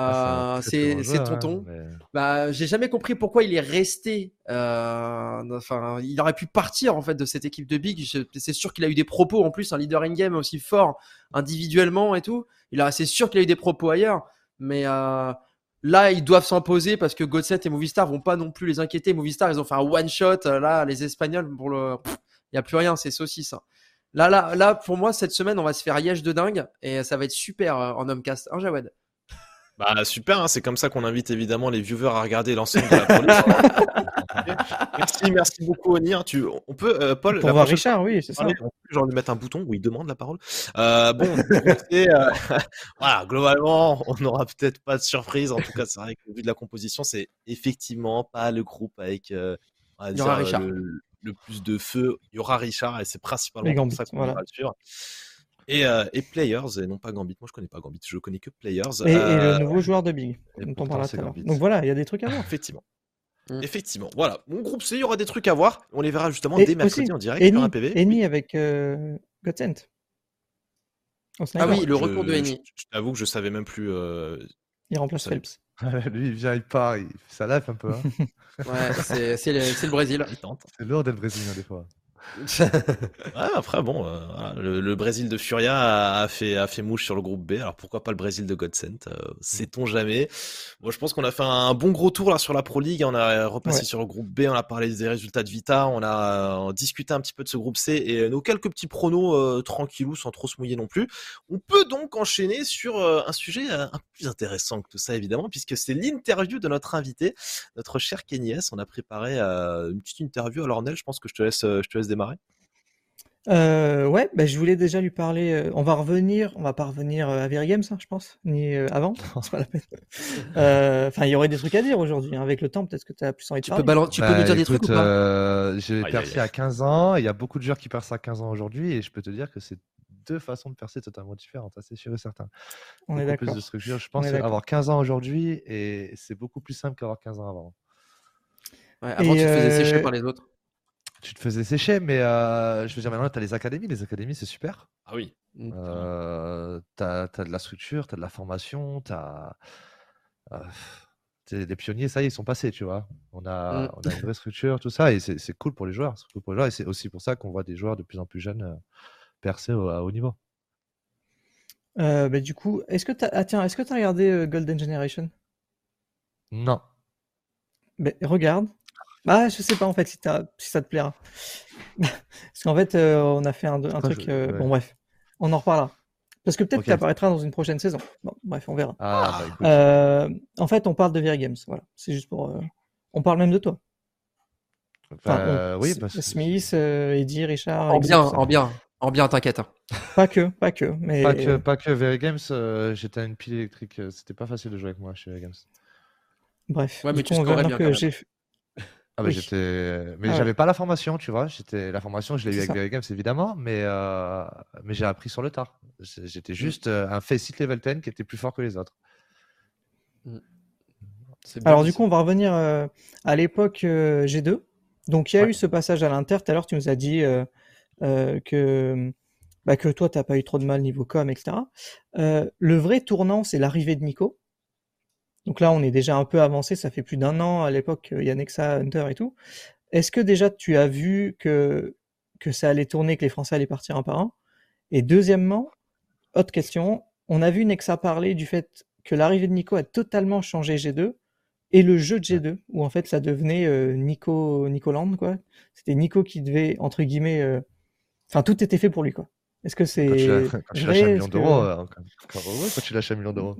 Ah, euh, c'est c'est tonton. Hein, bah, j'ai jamais compris pourquoi il est resté. Euh, enfin, il aurait pu partir en fait de cette équipe de Big. C'est sûr qu'il a eu des propos en plus, un leader in game aussi fort individuellement et tout. Il a, c'est sûr qu'il a eu des propos ailleurs, mais euh, là ils doivent s'imposer parce que Godset et Movistar vont pas non plus les inquiéter. Movistar ils ont fait un one shot. Là, les Espagnols pour le, il y a plus rien, c'est saucisse. Hein. Là, là, là, pour moi cette semaine on va se faire yèche de dingue et ça va être super en homecast. Hein, Jawed? Bah super, hein, c'est comme ça qu'on invite évidemment les viewers à regarder l'ensemble de la production. merci, merci beaucoup Onir. Tu, on peut, euh, Paul. Pour voir Richard, oui, c'est ça. Genre lui mettre un bouton où il demande la parole. Euh, bon, euh, voilà, globalement, on n'aura peut-être pas de surprise. En tout cas, c'est vrai qu'au vu de la composition, c'est effectivement pas le groupe avec on va dire, le, plus de feu. Il y aura Richard et c'est principalement comme ça qu'on va le suivre. Et, euh, et, Players, et non pas Gambit. Moi, je connais pas Gambit, je connais que Players. Et, le euh, nouveau joueur de Big, dont on parlera tout à l'heure. Donc voilà, il y a des trucs à voir. Effectivement. Mm. Effectivement. Voilà. Mon groupe C, il y aura des trucs à voir. On les verra justement dès mercredi en direct Eni, sur un PV. Eni avec euh, Godsent. Ah oui, le retour de Eni. Je, t'avoue que je savais même plus. Euh... Il remplace Phelps. Lui, il vient, il part, il fait sa life un peu. Hein. ouais, c'est le, le, Brésil. C'est lourd d'être brésilien des fois. après, bon, euh, le, Brésil de Furia a, fait, a fait mouche sur le groupe B. Alors pourquoi pas le Brésil de Godsent euh, Sait-on jamais Moi, je pense qu'on a fait un bon gros tour là sur la Pro League. On a repassé sur le groupe B. On a parlé des résultats de Vita. On a discuté un petit peu de ce groupe C et nos quelques petits pronos euh, tranquillou sans trop se mouiller non plus. On peut donc enchaîner sur un sujet un peu plus intéressant que tout ça, évidemment, puisque c'est l'interview de notre invité, notre cher Kenny On a préparé une petite interview. Alors, Nel, je pense que je te laisse, je te laisse démarrer? Euh, ouais, bah, je voulais déjà lui parler. Euh, on va revenir, on va pas revenir euh, à Very Games, hein, je pense, ni avant. c'est pas la peine. Enfin, il y aurait des trucs à dire aujourd'hui. Hein, avec le temps, peut-être que tu as plus envie de tu parler. Peux tu peux nous dire des trucs ou pas? J'ai percé à 15 ans. Il y a beaucoup de joueurs qui percent à 15 ans aujourd'hui, et je peux te dire que c'est deux façons de percer totalement différentes. C'est sûr et certain. On est d'accord. Je pense avoir 15 ans aujourd'hui, et c'est beaucoup plus simple qu'avoir 15 ans avant. Ouais, avant, tu te faisais sécher par les autres tu te faisais sécher, mais euh, je veux dire, maintenant, tu as les académies. Les académies, c'est super. Ah oui. Mmh. Euh, tu as, de la structure, tu as de la formation, tu as. Euh, les pionniers, ça y est, ils sont passés, tu vois. On a, mmh. on a une vraie structure, tout ça, et c'est cool pour les joueurs. C'est cool pour les joueurs, et c'est aussi pour ça qu'on voit des joueurs de plus en plus jeunes euh, percer au, à haut niveau. Euh, bah, du coup, est-ce que tu as, ah, tiens, est-ce que tu as regardé Golden Generation? Non. Ben, regarde, Bah, je sais pas en fait si, si ça te plaira. Parce qu'en fait, euh, on a fait un, truc. Euh, bon, bref, on en reparlera. Parce que peut-être qu'il apparaîtra dans une prochaine saison. Bon, bref, on verra. Ah, bah, euh, en fait, on parle de VR Games. Voilà, c'est juste pour. On parle même de toi. oui, parce que... Smith, Eddie, Richard. En bien, en bien, en bien, t'inquiète. Pas que, pas que, mais. Pas que, pas que VR Games. J'étais à une pile électrique. C'était pas facile de jouer avec moi chez VR Games. Bref, ouais, mais tu on bien que j'ai ah bah, j'étais, mais ah j'avais pas la formation, tu vois. J'étais la formation, je l'ai eu avec Games évidemment, mais euh... mais j'ai appris sur le tard. J'étais mmh. juste euh, un Faceit level 10 qui était plus fort que les autres. Mmh. Alors du coup, on va revenir euh, à l'époque euh, G2. Donc il y a eu ce passage à l'Inter. Tout à l'heure, tu nous as dit que bah, que toi, t'as pas eu trop de mal niveau com, etc. le vrai tournant, c'est l'arrivée de Nico. Donc là, on est déjà un peu avancé, ça fait plus d'un an à l'époque, il y a Nexa, Hunter et tout. Est-ce que déjà tu as vu que, que ça allait tourner, que les Français allaient partir un par un? Et deuxièmement, autre question, on a vu Nexa parler du fait que l'arrivée de Nico a totalement changé G2 et le jeu de G2, où en fait ça devenait euh, Nico Nicoland, quoi. C'était Nico qui devait, entre guillemets, euh, enfin tout était fait pour lui, quoi. Est-ce que c'est. Quand tu lâches un million d'euros, euh, quand tu lâches un million d'euros.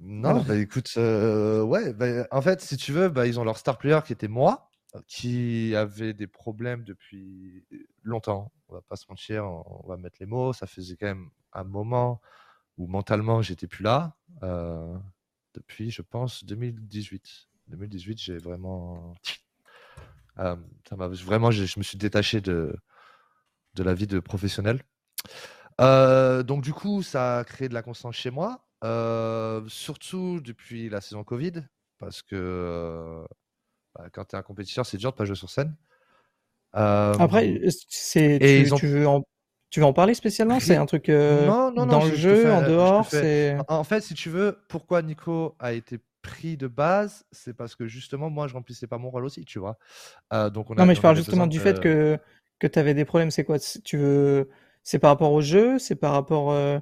Non, bah écoute, euh, ouais, bah, en fait, si tu veux, bah, ils ont leur star player qui était moi, qui avait des problèmes depuis longtemps. On va pas se mentir, on va mettre les mots. Ça faisait quand même un moment où mentalement j'étais plus là. Euh, depuis, je pense, 2018. 2018, j'ai vraiment. Euh, ça vraiment, je, me suis détaché de, de la vie de professionnel. donc, du coup, ça a créé de la constance chez moi. Euh, surtout depuis la saison Covid, parce que euh, bah, quand tu es un compétiteur, c'est dur de pas jouer sur scène. Après, c'est, tu, tu, veux en, tu veux en parler spécialement? C'est un truc euh, non, non, dans le jeu, en dehors c'est... En fait, si tu veux, pourquoi Nico a été pris de base, c'est parce que justement, moi, je remplissais pas mon rôle aussi, tu vois? donc on non, mais je parle justement du fait que, que tu avais des problèmes. C'est quoi? Tu veux... C'est par rapport au jeu? C'est par rapport euh,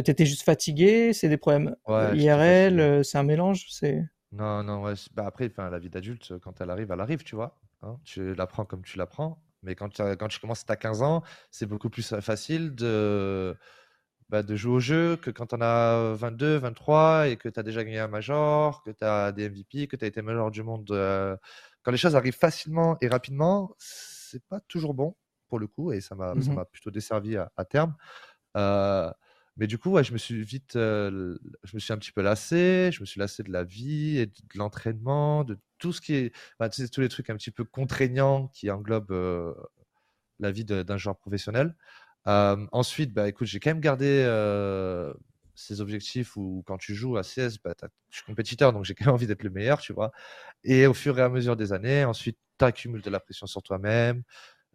t'étais juste fatigué, c'est des problèmes IRL, euh, c'est un mélange, c'est. Non, non, ouais. Bah après, la vie d'adulte, quand elle arrive, elle arrive, tu vois. Hein. tu l'apprends comme tu l'apprends. Mais quand, quand tu commences à 15 ans, c'est beaucoup plus facile de, bah, de jouer au jeu que quand on as 22, 23 et que tu as déjà gagné un major, que tu as des MVP, que tu as été major du monde. Euh, quand les choses arrivent facilement et rapidement, c'est pas toujours bon pour le coup et ça m'a mmh plutôt desservi à, à terme. Euh, mais du coup, ouais, je me suis vite, je me suis un petit peu lassé. Je me suis lassé de la vie et de, l'entraînement, de tout ce qui est, bah, tous les trucs un petit peu contraignants qui englobent la vie d'un joueur professionnel. ensuite, bah, écoute, j'ai quand même gardé ces objectifs où quand tu joues à CS, bah, je suis compétiteur, donc j'ai quand même envie d'être le meilleur, tu vois. Et au fur et à mesure des années, ensuite, tu accumules de la pression sur toi-même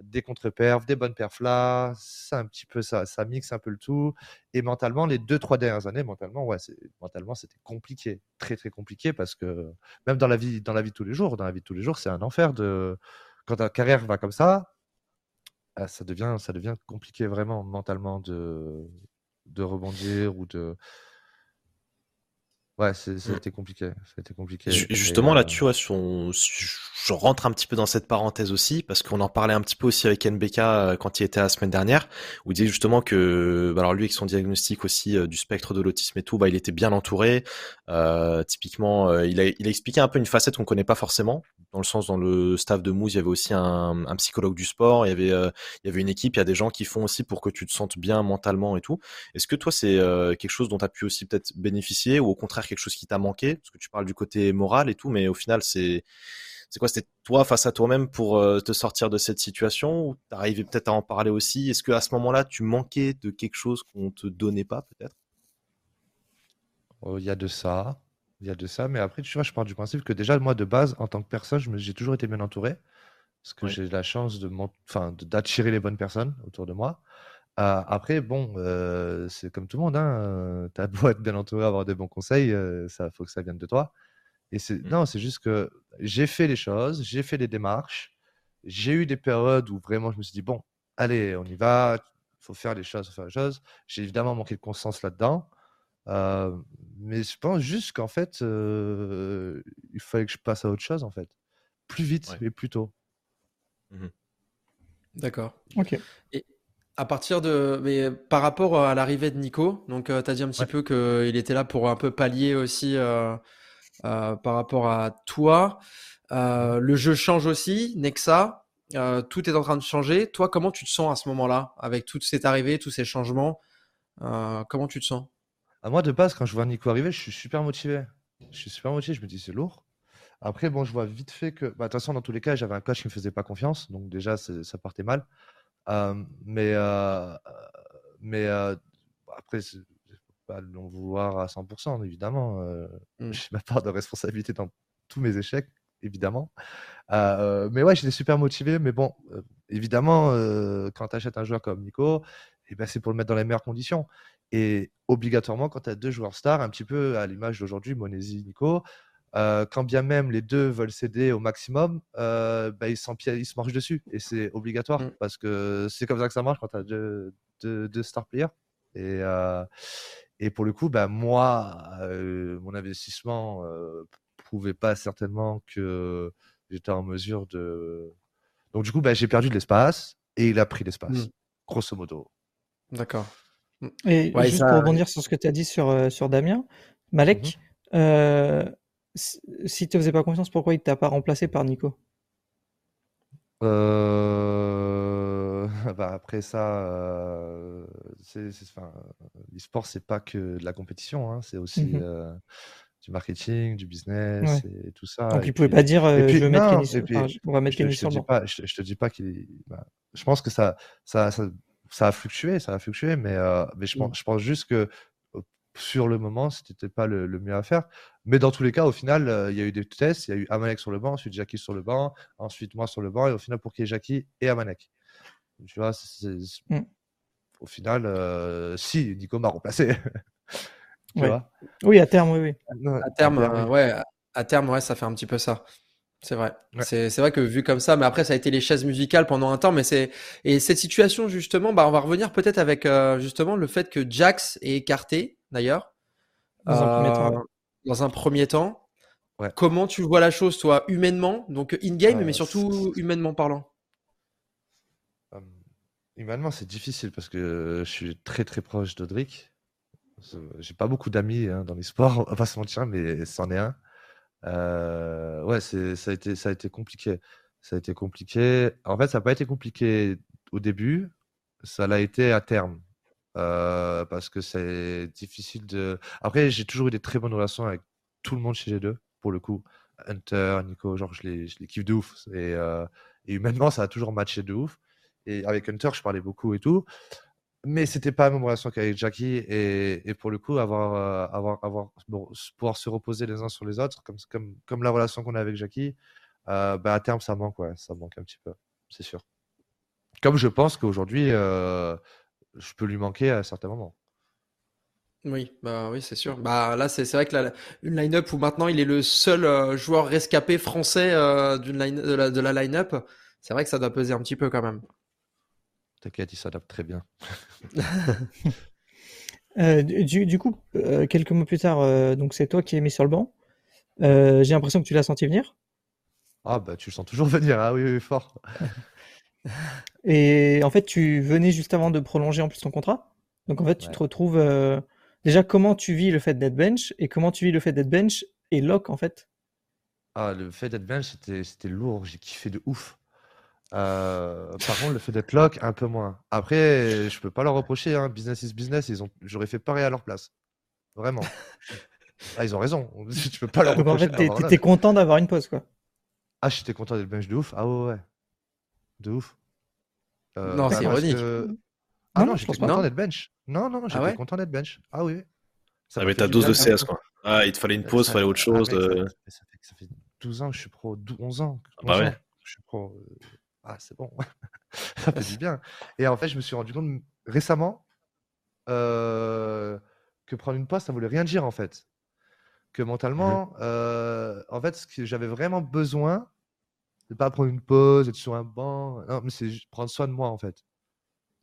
des contre-perfs, des bonnes perfs là, ça un petit peu ça, ça mixe un peu le tout. Et mentalement, les deux trois dernières années, mentalement, ouais, mentalement c'était compliqué, très très compliqué parce que même dans la vie, dans la vie de tous les jours, dans la vie de tous les jours, c'est un enfer de quand ta carrière va comme ça, ah, ça devient ça devient compliqué vraiment mentalement de de rebondir ou de Ouais, c'était compliqué. C'était compliqué. Justement, là, tu vois, je rentre un petit peu dans cette parenthèse aussi, parce qu'on en parlait un petit peu aussi avec NBK euh, quand il était la semaine dernière, où il disait justement que, bah, alors lui, avec son diagnostic aussi euh, du spectre de l'autisme et tout, bah, il était bien entouré. Euh, typiquement, euh, il, a, il a expliqué un peu une facette qu'on connaît pas forcément, dans le sens, dans le staff de Mousse, il y avait aussi un, un psychologue du sport, il y avait, il y avait une équipe, il y a des gens qui font aussi pour que tu te sentes bien mentalement et tout. Est-ce que toi, c'est quelque chose dont tu as pu aussi peut-être bénéficier, ou au contraire, quelque chose qui t'a manqué Parce que tu parles du côté moral et tout, mais au final, c'est c'est quoi C'était toi face à toi-même pour euh, te sortir de cette situation ou t'arrivais peut-être à en parler aussi? Est-ce que à ce moment-là, tu manquais de quelque chose qu'on te donnait pas peut-être? Oh, Il y a de ça, il y a de ça, mais après, tu vois, je pars du principe que déjà, moi, de base, en tant que personne, j'ai toujours été bien entouré parce que j'ai la chance de d'attirer les bonnes personnes autour de moi. Ah, après, bon, euh, c'est comme tout le monde, hein, tu as beau être bien entouré, avoir des bons conseils, euh, ça faut que ça vienne de toi. Et c'est mmh. non, c'est juste que j'ai fait les choses, j'ai fait les démarches, j'ai eu des périodes où vraiment je me suis dit: «Bon, allez, on y va, il faut faire les choses, faut faire les choses». J'ai évidemment manqué de conscience là-dedans, mais je pense juste qu'en fait, il fallait que je passe à autre chose, en fait. plus vite et plus tôt. Mmh D'accord. Ok. Et à partir de, mais par rapport à l'arrivée de Nico, donc tu as dit un petit peu qu'il était là pour un peu pallier aussi par rapport à toi. le jeu change aussi, Nexa. tout est en train de changer. Toi, comment tu te sens à ce moment-là, avec toute cette arrivée, tous ces changements Comment tu te sens? À Moi, de base, quand je vois Nico arriver, je suis super motivé. Je suis super motivé. Je me dis, c'est lourd. Après, bon, je vois vite fait que, bah, de toute façon, dans tous les cas, j'avais un coach qui me faisait pas confiance, donc déjà, ça partait mal. Mais mais après, je ne pas l'en vouloir à 100%, évidemment. Mmh. J'ai ma part de responsabilité dans tous mes échecs, évidemment. mais ouais, j'étais super motivé. Mais bon, évidemment, quand tu achètes un joueur comme Nico, eh ben, c'est pour le mettre dans les meilleures conditions. Et obligatoirement, quand tu as deux joueurs stars, un petit peu à l'image d'aujourd'hui, Monesi, Nico, quand bien même les deux veulent céder au maximum, bah, ils, ils, se marchent dessus. Et c'est obligatoire mmh. parce que c'est comme ça que ça marche quand tu as deux, deux, star players. Et, et pour le coup, bah, moi, mon investissement ne prouvait pas certainement que j'étais en mesure de. Donc, du coup, bah, j'ai perdu de l'espace et il a pris l'espace, mmh. grosso modo. D'accord. Et juste pour rebondir sur ce que tu as dit sur, sur Damien, Malek, si tu faisais pas confiance, pourquoi il t'a pas remplacé par Nico? Euh... bah après ça, euh... l'e-sport, c'est pas que de la compétition, hein, c'est aussi mmh euh, du marketing, du business et tout ça. Donc, il pouvait pas dire euh, je, vais mettre on va mettre Kenny sur le banc. Je, te dis pas qu'il. Bah, je pense que ça, ça, ça, ça, a fluctué, ça a fluctué, mais, mais je, pense, je pense juste que sur le moment, c'était pas le, mieux à faire. Mais dans tous les cas, au final, euh, il y a eu des tests. Il y a eu Amanek sur le banc, ensuite Jackie sur le banc, ensuite moi sur le banc, et au final, pour qu'il y ait Jackie et Amanek. Tu vois, mm. au final, euh, si, Nico m'a remplacé. tu vois? Oui, à terme, oui. oui. À terme, euh, ouais, à terme, ouais, ça fait un petit peu ça. C'est vrai. C'est vrai que vu comme ça, mais après ça a été les chaises musicales pendant un temps, mais c'est et cette situation justement, bah on va revenir peut-être avec justement le fait que Jax est écarté d'ailleurs. Dans, un premier temps. Comment tu vois la chose, toi, humainement? Donc in-game, mais surtout humainement parlant Humainement, c'est difficile parce que je suis très très proche d'Odric. J'ai pas beaucoup d'amis hein, dans les sports, on va pas se mentir, mais c'en est un. Ouais, ça a, été, ça a été compliqué. Ça a été compliqué. En fait, ça n'a pas été compliqué au début, ça l'a été à terme. Parce que c'est difficile de. Après, j'ai toujours eu des très bonnes relations avec tout le monde chez G2, pour le coup. Hunter, Nico, genre, je les, je les kiffe de ouf. Et, et, humainement, ça a toujours matché de ouf. Et avec Hunter, je parlais beaucoup et tout. Mais c'était pas la même relation qu'avec Jackie. Et, pour le coup, avoir, euh, pouvoir se reposer les uns sur les autres, comme, la relation qu'on a avec Jackie, bah, à terme, ça manque, ouais, ça manque un petit peu, c'est sûr. Comme je pense qu'aujourd'hui, je peux lui manquer à certains moments. Oui, bah oui, c'est sûr. Bah là, c'est vrai que la, une line-up où maintenant il est le seul euh, joueur rescapé français euh, d'une line, de la, de la line-up, c'est vrai que ça doit peser un petit peu quand même. T'inquiète, il s'adapte très bien. Euh, du, du, coup, quelques mois plus tard, donc c'est toi qui es mis sur le banc. J'ai l'impression que tu l'as senti venir. Ah bah tu le sens toujours venir, ah oui, oui fort. Et en fait, tu venais juste avant de prolonger en plus ton contrat. Donc en fait, tu te retrouves. Euh, déjà, comment tu vis le fait d'être bench et comment tu vis le fait d'être bench et lock en fait? Ah, le fait d'être bench, c'était, c'était lourd. J'ai kiffé de ouf. Euh, par contre, le fait d'être lock, un peu moins. Après, je peux pas leur reprocher. Hein. Business is business. Ils ont... J'aurais fait pareil à leur place. Vraiment. ah, ils ont raison. tu peux pas leur Donc en fait, t'étais content d'avoir une pause, quoi. Ah, j'étais content d'être bench de ouf. Ah ouais, ouais. De ouf. Euh, non, c'est ironique. Ah non, j'étais content d'être bench. Non, non, j'étais content d'être bench. Ah oui. Ça avait ta dose de CS, quoi. Ah, il te fallait une pause, il fallait autre chose. Euh. ça, fait, ça, fait, 12 ans que je suis pro, 11 ans. Ah bah ouais. Je suis pro. Euh, ah, c'est bon. ça fait du bien. Et en fait, je me suis rendu compte récemment que prendre une pause, ça voulait rien dire, en fait. Que mentalement, mmh. en fait, ce que j'avais vraiment besoin, de pas prendre une pause, être sur un banc. Non, mais c'est prendre soin de moi, en fait.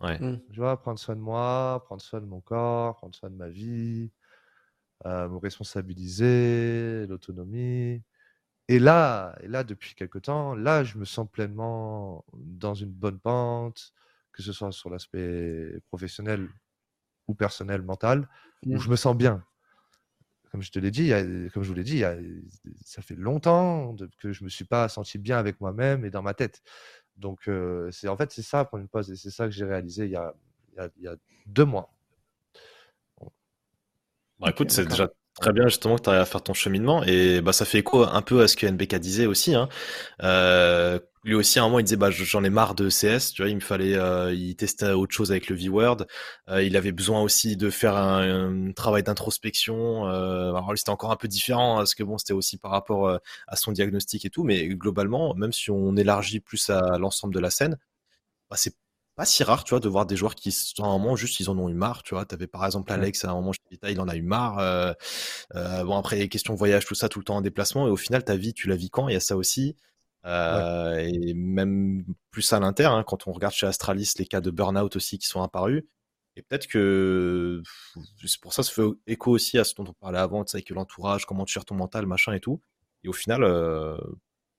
Ouais. Mmh. Tu vois, prendre soin de moi, prendre soin de mon corps, prendre soin de ma vie, euh, me responsabiliser, l'autonomie. Et là, et là, depuis quelque temps, là, je me sens pleinement dans une bonne pente, que ce soit sur l'aspect professionnel ou personnel, mental, où je me sens bien. Comme je te l'ai dit, comme je vous l'ai dit, ça fait longtemps que je me suis pas senti bien avec moi-même et dans ma tête. Donc, c'est en fait c'est ça prendre une pause et c'est ça que j'ai réalisé il y, a, il y a deux mois. Bah, écoute, c'est déjà Très bien, justement, que tu arrives à faire ton cheminement. Et bah, ça fait écho un peu à ce que NBK disait aussi. Hein. Euh, lui aussi, à un moment, il disait bah, j'en ai marre de CS. Tu vois, il me fallait, euh, il testait autre chose avec le V-Word. Euh, il avait besoin aussi de faire un, travail d'introspection. Euh, alors, c'était encore un peu différent, hein, parce que bon, c'était aussi par rapport euh, à son diagnostic et tout. Mais globalement, même si on élargit plus à l'ensemble de la scène, bah, c'est pas si rare, tu vois, de voir des joueurs qui, à un moment, juste, ils en ont eu marre, tu vois. T'avais par exemple Alex, à un moment, il en a eu marre. Euh, euh, bon, après, questions voyage, tout ça, tout le temps en déplacement. Et au final, ta vie, tu la vis quand? Il y a ça aussi. Euh, et même plus à l'inter, hein, quand on regarde chez Astralis les cas de burn-out aussi qui sont apparus. Et peut-être que c'est pour ça, ça fait écho aussi à ce dont on parlait avant, tu sais, avec l'entourage, comment tu gères ton mental, machin et tout. Et au final,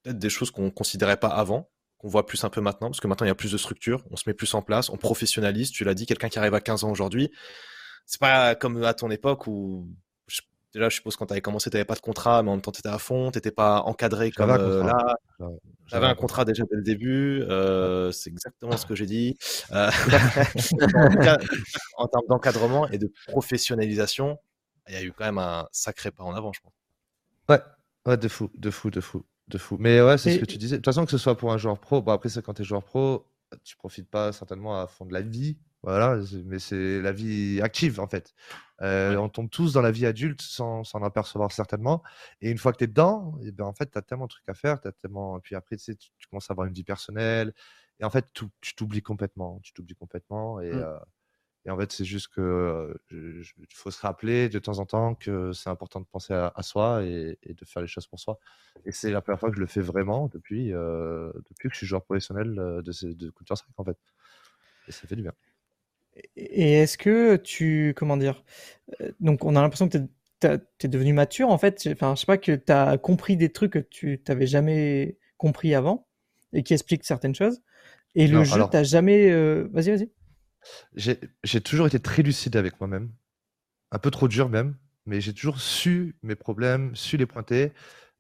peut-être des choses qu'on considérait pas avant, qu'on voit plus un peu maintenant, parce que maintenant il y a plus de structure, on se met plus en place, on professionnalise. Tu l'as dit, quelqu'un qui arrive à 15 ans aujourd'hui, c'est pas comme à ton époque où déjà je suppose quand tu avais commencé tu n'avais pas de contrat, mais en même temps tu étais à fond, tu n'étais pas encadré comme euh, là. J'avais un contrat déjà dès le début, euh, c'est exactement ce que j'ai dit. Euh, en, termes d'encadrement et de professionnalisation, il y a eu quand même un sacré pas en avant, je pense. Ouais, ouais, de fou, de fou, de fou de fou. Mais ouais, c'est ce que tu disais. De toute façon, que ce soit pour un joueur pro, bon, après, c'est quand tu es joueur pro, tu profites pas certainement à fond de la vie. Voilà, mais c'est la vie active en fait. Euh, on tombe tous dans la vie adulte sans s'en apercevoir certainement. Et une fois que tu es dedans, et eh ben, en fait, tu as tellement de trucs à faire. As tellement... Et puis après, tu, sais, tu, commences à avoir une vie personnelle. Et en fait, tu t'oublies complètement. Tu t'oublies complètement. Et, mmh. euh, et en fait, c'est juste que il faut se rappeler de temps en temps que c'est important de penser à, soi et, de faire les choses pour soi. Et c'est la première fois que je le fais vraiment depuis, depuis que je suis joueur professionnel de, de Counter-Strike, en fait. Et ça fait du bien. Et est-ce que tu. Comment dire Donc, on a l'impression que tu es, devenu mature, en fait. Enfin, je sais pas, que tu as compris des trucs que tu n'avais jamais compris avant et qui expliquent certaines choses. Et le jeu, tu jamais. Vas-y, vas-y. J'ai toujours été très lucide avec moi-même, un peu trop dur même, mais j'ai toujours su mes problèmes, su les pointer.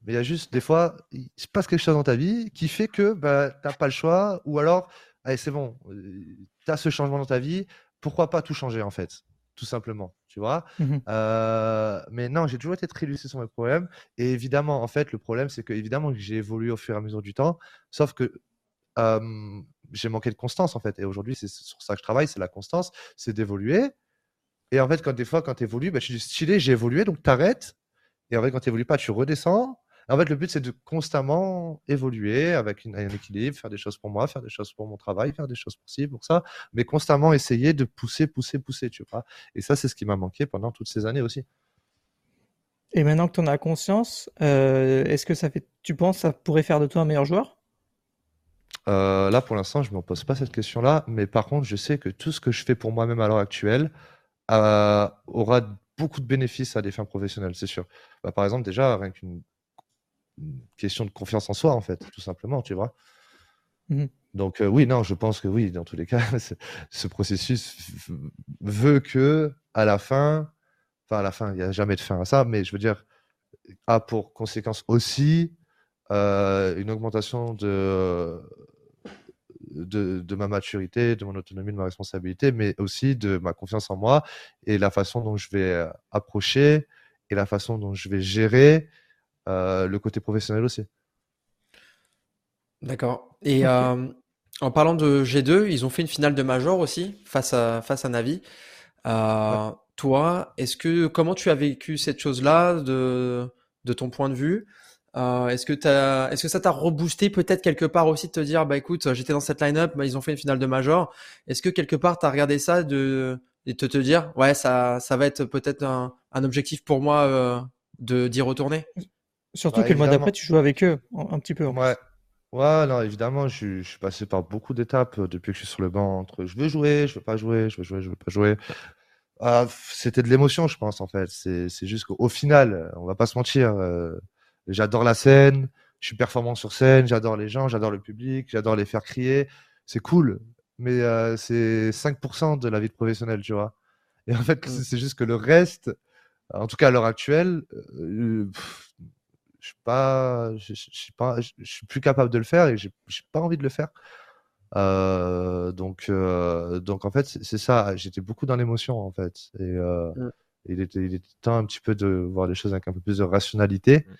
Mais il y a juste des fois, il se passe quelque chose dans ta vie qui fait que bah, tu n'as pas le choix, ou alors, allez, c'est bon, euh, tu as ce changement dans ta vie, pourquoi pas tout changer en fait, tout simplement, tu vois? Mmh euh, mais non, j'ai toujours été très lucide sur mes problèmes. Et évidemment, en fait, le problème, c'est que évidemment j'ai évolué au fur et à mesure du temps, sauf que j'ai manqué de constance en fait. Et aujourd'hui, c'est sur ça que je travaille, c'est la constance, c'est d'évoluer. Et en fait, quand des fois, quand tu évolues, bah, je suis stylé, j'ai évolué, donc tu arrêtes. Et en fait, quand tu évolues pas, tu redescends. en fait, le but, c'est de constamment évoluer avec un équilibre, faire des choses pour moi, faire des choses pour mon travail, faire des choses pour ci, pour ça, mais constamment essayer de pousser, pousser, pousser, tu vois. Et ça, c'est ce qui m'a manqué pendant toutes ces années aussi. Et maintenant que tu en as conscience, euh, est-ce que ça fait, tu penses, ça pourrait faire de toi un meilleur joueur? Euh, là, pour l'instant, je ne me pose pas cette question-là, mais par contre, je sais que tout ce que je fais pour moi-même à l'heure actuelle euh, aura beaucoup de bénéfices à des fins professionnelles, c'est sûr. Bah, par exemple, déjà, rien qu'une question de confiance en soi, en fait, tout simplement, tu vois. Mmh Donc euh, oui, non, je pense que oui, dans tous les cas, ce processus veut que à la fin, enfin à la fin, il n'y a jamais de fin à ça, mais je veux dire, a pour conséquence aussi une augmentation de de, ma maturité, de mon autonomie, de ma responsabilité, mais aussi de ma confiance en moi et la façon dont je vais euh, approcher et la façon dont je vais gérer euh, le côté professionnel aussi. D'accord. Et euh, en parlant de G2, ils ont fait une finale de Major aussi face à, face à Navi. Toi, est-ce que comment tu as vécu cette chose-là de, de ton point de vue? Euh, est-ce que est-ce que ça t'a reboosté peut-être quelque part aussi de te dire, bah écoute, j'étais dans cette line-up, bah, ils ont fait une finale de major. Est-ce que quelque part t'as regardé ça de et de te dire, ouais, ça, ça va être peut-être un, un, objectif pour moi euh, de d'y retourner? Surtout que le mois d'après, tu joues avec eux un, petit peu. Ouais. Ouais, non, évidemment, je, je, suis passé par beaucoup d'étapes euh, depuis que je suis sur le banc entre je veux jouer, je veux pas jouer, je veux jouer, je veux pas jouer. Ah, c'était de l'émotion, je pense, en fait. C'est juste qu'au final, on va pas se mentir, J'adore la scène, je suis performant sur scène, j'adore les gens, j'adore le public, j'adore les faire crier. C'est cool, mais c'est 5% de la vie professionnelle, tu vois. Et en fait, mmh. c'est juste que le reste, en tout cas à l'heure actuelle, je suis pas, je, suis pas, je, suis plus capable de le faire et j'ai pas envie de le faire. donc, donc en fait, c'est ça. J'étais beaucoup dans l'émotion en fait, et mmh. il, était, il était temps un petit peu de voir les choses avec un peu plus de rationalité. Mmh.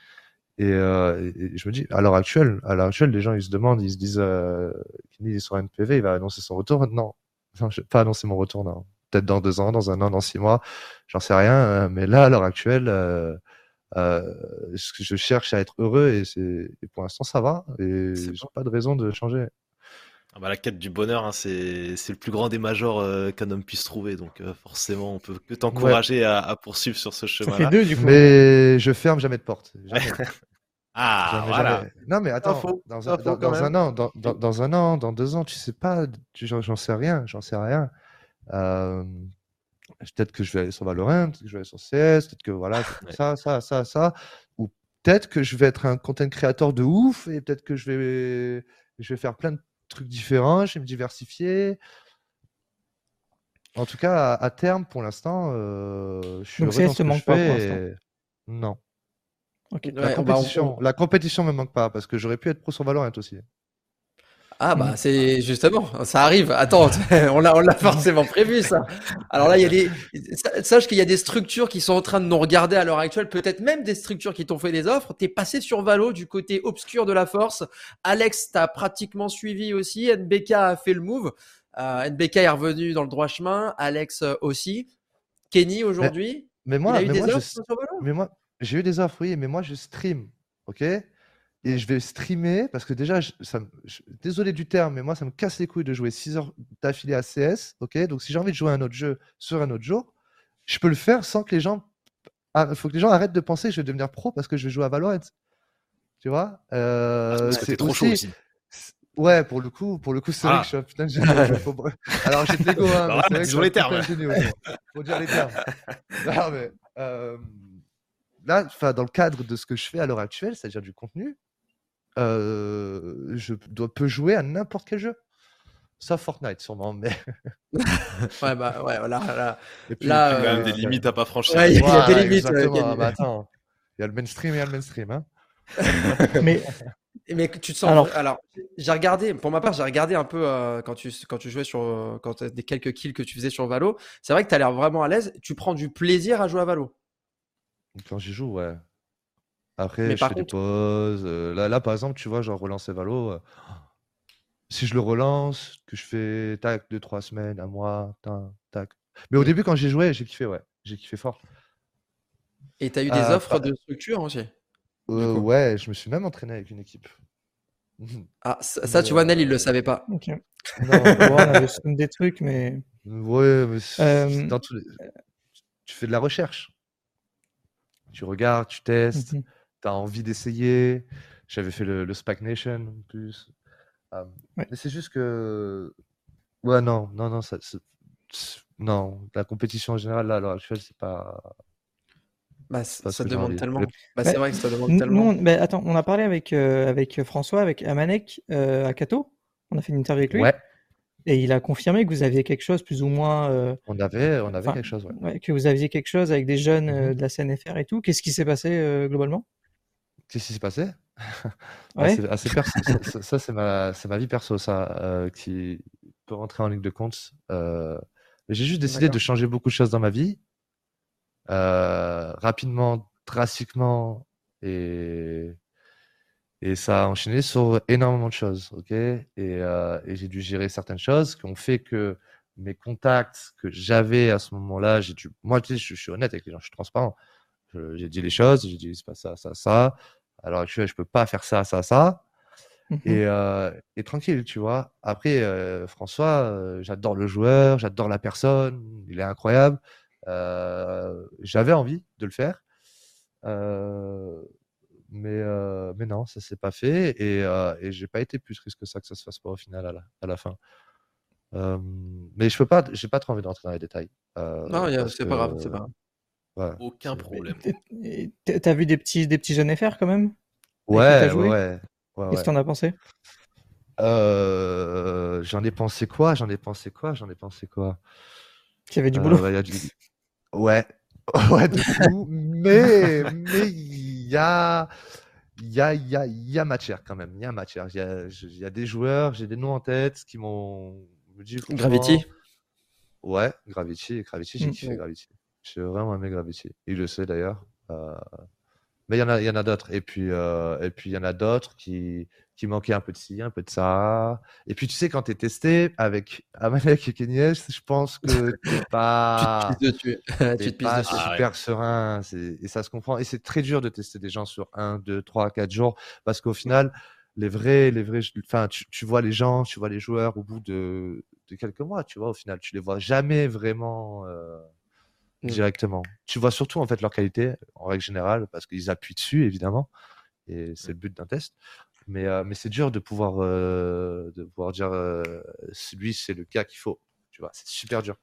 Et, je me dis, à l'heure actuelle, à l'heure actuelle, les gens ils se demandent, ils se disent, euh, est sur NPV, il va annoncer son retour. Non, non je vais pas annoncer mon retour. Non peut-être dans deux ans, dans un an, dans six mois, j'en sais rien. Hein, mais là, à l'heure actuelle, euh, euh, je cherche à être heureux et, c'est, pour l'instant, ça va. Et j'ai pas de raison de changer. Ah bah, la quête du bonheur, hein, c'est, le plus grand des majors euh, qu'un homme puisse trouver. Donc forcément, on peut que t'encourager à, poursuivre sur ce chemin-là. Mais je ferme jamais de porte. ah, voilà. Non, mais attends, dans, un, an, dans, dans, un an, dans deux ans, tu sais pas, j'en sais rien, j'en sais rien peut-être que je vais aller sur Valorant, peut-être que je vais aller sur CS, peut-être que voilà, ça, ça, ça, ça. Ou peut-être que je vais être un content créateur de ouf et peut-être que je vais, je vais faire plein de trucs différents, je vais me diversifier. En tout cas, à, terme, pour l'instant, euh, je suis Donc CS te manque pas pour l'instant Non. La, compétition, la compétition me manque pas parce que j'aurais pu être pro sur Valorant aussi. Ah bah mmh. c'est justement, ça arrive. Attends, on l'a, on l'a forcément prévu ça. Alors là, il y a des, sache qu'il y a des structures qui sont en train de nous regarder à l'heure actuelle, peut-être même des structures qui t'ont fait des offres. T'es passé sur Valo du côté obscur de la force. Alex t'a pratiquement suivi aussi. NBK a fait le move. Euh, NBK est revenu dans le droit chemin. Alex euh, aussi. Kenny aujourd'hui. Mais, moi, mais moi, mais moi, j'ai eu des offres, oui, mais moi je stream, ok? Et je vais streamer parce que déjà, ça, désolé du terme, mais moi, ça me casse les couilles de jouer 6 heures d'affilée à CS. Ok, donc si j'ai envie de jouer un autre jeu sur un autre jour, je peux le faire sans que les gens. Il faut que les gens arrêtent de penser que je vais devenir pro parce que je vais jouer à Valorant. Tu vois? Euh, C'est trop chaud aussi. Ouais, pour le coup, pour le coup, c'est vrai que je suis un putain de Alors j'ai de l'ego, hein. c'est les termes. Faut dire les termes. non, mais, euh, là, dans le cadre de ce que je fais à l'heure actuelle, c'est-à-dire du contenu, je dois, peux jouer à n'importe quel jeu. Sauf Fortnite, sûrement, mais. ouais, bah, ouais, là. là Et puis, là, il y a quand même des limites à pas franchir. il y, a des limites. Exactement. Bah, attends, il y a le mainstream et il y a le mainstream. Hein. mais. Mais tu te sens. Alors, alors j'ai regardé, pour ma part, j'ai regardé un peu quand, tu, quand tu jouais sur. Quand des quelques kills que tu faisais sur Valo. C'est vrai que tu as l'air vraiment à l'aise. Tu prends du plaisir à jouer à Valo. Quand j'y joue, ouais. Après, je fais des pauses. Euh, là, là, par exemple, tu vois, genre relancer Valo. Euh, si je le relance, que je fais tac, deux, trois semaines, un mois, tac, tac. Mais au début, quand j'ai joué, j'ai kiffé, ouais. J'ai kiffé fort. Et tu as eu des euh, offres de structure aussi ouais, je me suis même entraîné avec une équipe. Ah, ça, tu vois, Nel, il le savait pas. Ok. Non, on avait des trucs, mais. Ouais, mais dans tous les... tu fais de la recherche tu regardes, tu testes, mmh tu as envie d'essayer. J'avais fait le, le Spac Nation en plus. Mais c'est juste que. Ouais, non, non, non, ça, non, la compétition en général, là, à l'heure actuelle, c'est pas. Bah, ça demande tellement. Bah, c'est vrai que ça demande tellement. mais attends, on a parlé avec, euh, avec François, avec Amanek euh, à Cato. On a fait une interview avec lui. Ouais. Et il a confirmé que vous aviez quelque chose plus ou moins. Euh, on avait, on avait quelque chose, ouais. Que vous aviez quelque chose avec des jeunes euh, mmh de la CNFR et tout. Qu'est-ce qui s'est passé euh, globalement? Qu'est-ce qui s'est passé? Ouais. assez, perso. ça, c'est ma, ma, vie perso, ça, qui peut rentrer en ligne de compte. J'ai juste décidé de changer beaucoup de choses dans ma vie, rapidement, drastiquement, et et ça a enchaîné sur énormément de choses, ok? Et, euh, et j'ai dû gérer certaines choses qui ont fait que mes contacts que j'avais à ce moment-là, j'ai dû, moi, je, suis honnête avec les gens, je suis transparent. J'ai dit les choses, j'ai dit c'est pas ça, ça, ça. Alors actuellement, je peux pas faire ça, ça, ça. Mmh et, euh, et, tranquille, tu vois. Après, euh, François, euh, j'adore le joueur, j'adore la personne, il est incroyable. J'avais envie de le faire. Mais, mais non, ça s'est pas fait et, et j'ai pas été plus triste que ça que ça se fasse pas au final à la, à la fin. Mais je peux pas, j'ai pas trop envie d'entrer dans les détails. non, c'est pas grave, c'est pas grave. Aucun problème. T'as vu des petits, des petits jeunes FR quand même? Ouais, ouais. Qu'est-ce que t'en as pensé? Euh, J'en ai pensé quoi? J'en ai pensé quoi? J'en ai pensé quoi? Qu'il y avait du boulot. Euh, ouais, ouais, du coup, mais mais il y a il y a, il y, a, il y a matière quand même. Il y a matière. Il y a, il y a des joueurs, j'ai des noms en tête qui m'ont dit. Gravity? Ouais, Gravity. Gravity, j'ai mmh, kiffé Gravity. J'ai vraiment aimé Gravity. Il le sait d'ailleurs. Euh... Mais il y en a, il y en a d'autres. Et puis, euh... et puis il y en a d'autres qui, qui manquaient un peu de ci, un peu de ça. Et puis tu sais, quand tu es testé avec Amalek et Kenyes, je pense que tu pas, tu te dessus. tu te pas dessus. super ah, serein. Et ça se comprend. Et c'est très dur de tester des gens sur 1, 2, 3, 4 jours parce qu'au final, les vrais, les vrais, enfin, tu, tu, vois les gens, tu vois les joueurs au bout de, de quelques mois, tu vois, au final, tu les vois jamais vraiment euh, mmh. directement. Tu vois surtout en fait leur qualité en règle générale parce qu'ils appuient dessus évidemment et c'est le but d'un test. Mais, euh, mais c'est dur de pouvoir, euh, de pouvoir dire lui c'est le cas qu'il faut. Tu vois, c'est super dur.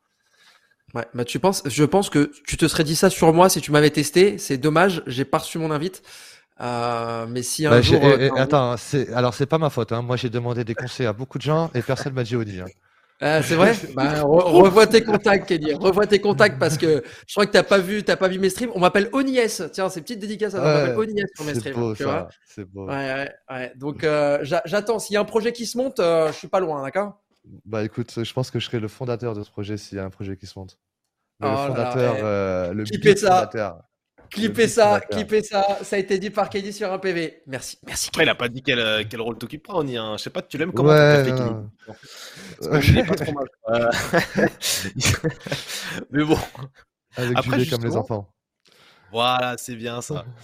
Ouais, bah tu penses, je pense que tu te serais dit ça sur moi si tu m'avais testé. C'est dommage, j'ai pas reçu mon invite. Euh, mais si un bah, jour. attends, alors c'est pas ma faute. Hein. Moi j'ai demandé des conseils à beaucoup de gens et personne m'a dit Audi. Hein. Ah, c'est vrai? Bah, Revois tes contacts, Kenny. Revois tes contacts parce que je crois que t'as pas vu, t'as pas vu mes streams. On m'appelle Onies. Tiens, c'est petite dédicace. on m'appelle Onies sur mes streams. C'est beau. Ouais, ouais, ouais. Donc euh, j'attends. S'il y a un projet qui se monte, euh, je suis pas loin, d'accord? Bah écoute, je pense que je serai le fondateur de ce projet s'il y a un projet qui se monte. le oh fondateur, euh, le fondateur. Clippez ça, clippez ça. Ça a été dit par Kenny sur un PV. Merci, merci. Après, il a pas dit quel, euh, quel rôle t'occuperas, on y a. Je sais pas, tu l'aimes comment ouais, tu Kenny. pas trop mal. Mais bon. Avec Après, comme les enfants. Voilà, c'est bien ça.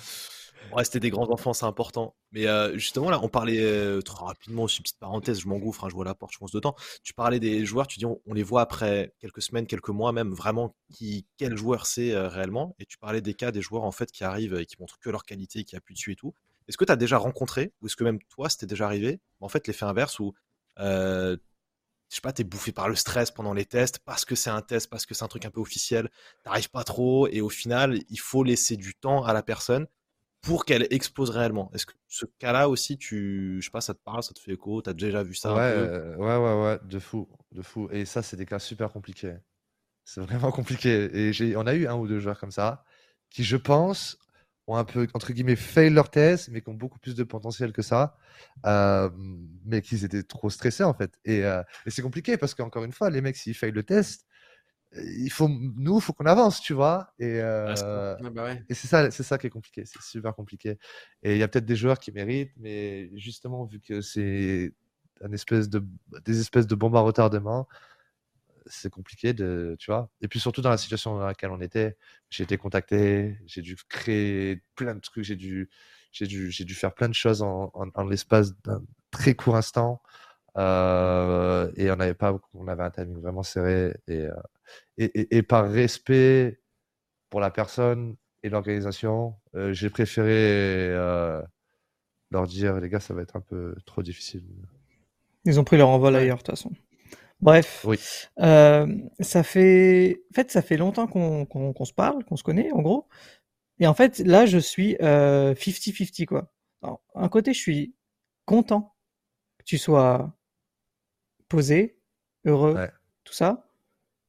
Ouais, des grands enfants, c'est important. Mais euh, justement, là, on parlait euh, très rapidement aussi, petite parenthèse, je m'engouffre, hein, je vois la porte, je pense dedans. Tu parlais des joueurs, tu dis on, les voit après quelques semaines, quelques mois même, vraiment qui, quel joueur c'est euh, réellement? Et tu parlais des cas des joueurs en fait qui arrivent et qui montrent que leur qualité, qui appuient dessus et tout. Est-ce que tu as déjà rencontré, ou est-ce que même toi, c'était déjà arrivé, en fait, l'effet inverse où, je sais pas, t'es bouffé par le stress pendant les tests, parce que c'est un test, parce que c'est un truc un peu officiel, t'arrives pas trop, et au final, il faut laisser du temps à la personne pour qu'elle explose réellement? Est-ce que ce cas-là aussi, tu, je sais pas, ça te parle, ça te fait écho, tu as déjà vu ça ouais, euh, ouais, ouais, ouais, de fou, de fou. Et ça, c'est des cas super compliqués. C'est vraiment compliqué. Et j'ai, on a eu un ou deux joueurs comme ça qui, je pense, ont un peu, entre guillemets, fail leur test, mais qui ont beaucoup plus de potentiel que ça, euh, mais qu'ils étaient trop stressés, en fait. Et, euh, et c'est compliqué parce qu'encore une fois, les mecs, s'ils fail le test, il faut nous, il faut qu'on avance, tu vois. Et, euh, bah et c'est ça, c'est ça qui est compliqué. C'est super compliqué. Et il y a peut-être des joueurs qui méritent, mais justement, vu que c'est un espèce de, des espèces de bombes à retardement, c'est compliqué de, tu vois. Et puis surtout dans la situation dans laquelle on était, j'ai été contacté, j'ai dû créer plein de trucs, j'ai dû, j'ai dû, j'ai dû faire plein de choses en, en l'espace d'un très court instant. Euh, et on avait pas, on avait un timing vraiment serré euh, et, et, et, par respect pour la personne et l'organisation, euh, j'ai préféré leur dire les gars, ça va être un peu trop difficile. Ils ont pris leur envol ailleurs de toute façon. Bref, oui. ça fait, en fait, ça fait longtemps qu'on se parle, qu'on se connaît, en gros. Et en fait, là, je suis 50-50, quoi. un côté, je suis content que tu sois posé, heureux, tout ça,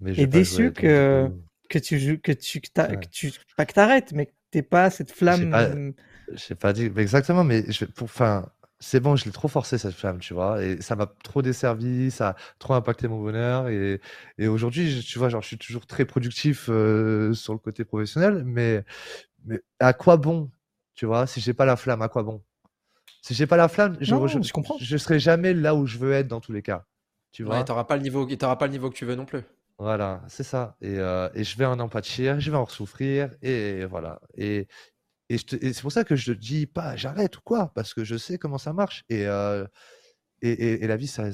et déçu que, que tu que tu que, tu pas que t'arrêtes, mais que t'es pas cette flamme. J'ai pas, pas, dit exactement, mais je, pour, enfin, c'est bon, je l'ai trop forcé cette flamme, tu vois, et ça m'a trop desservi, ça a trop impacté mon bonheur, et, et aujourd'hui, tu vois, genre, je suis toujours très productif euh, sur le côté professionnel, mais, mais à quoi bon, tu vois, si j'ai pas la flamme, à quoi bon? Si j'ai pas la flamme, je, je, je, comprends. je serai jamais là où je veux être dans tous les cas. Tu vois. t'auras pas le niveau, t'auras pas le niveau que tu veux non plus. Voilà, c'est ça. Et, euh, et, je vais en empathir, je vais en souffrir, et voilà. Et, et, c'est pour ça que je dis pas j'arrête ou quoi, parce que je sais comment ça marche. Et, euh, et, et, la vie, ça,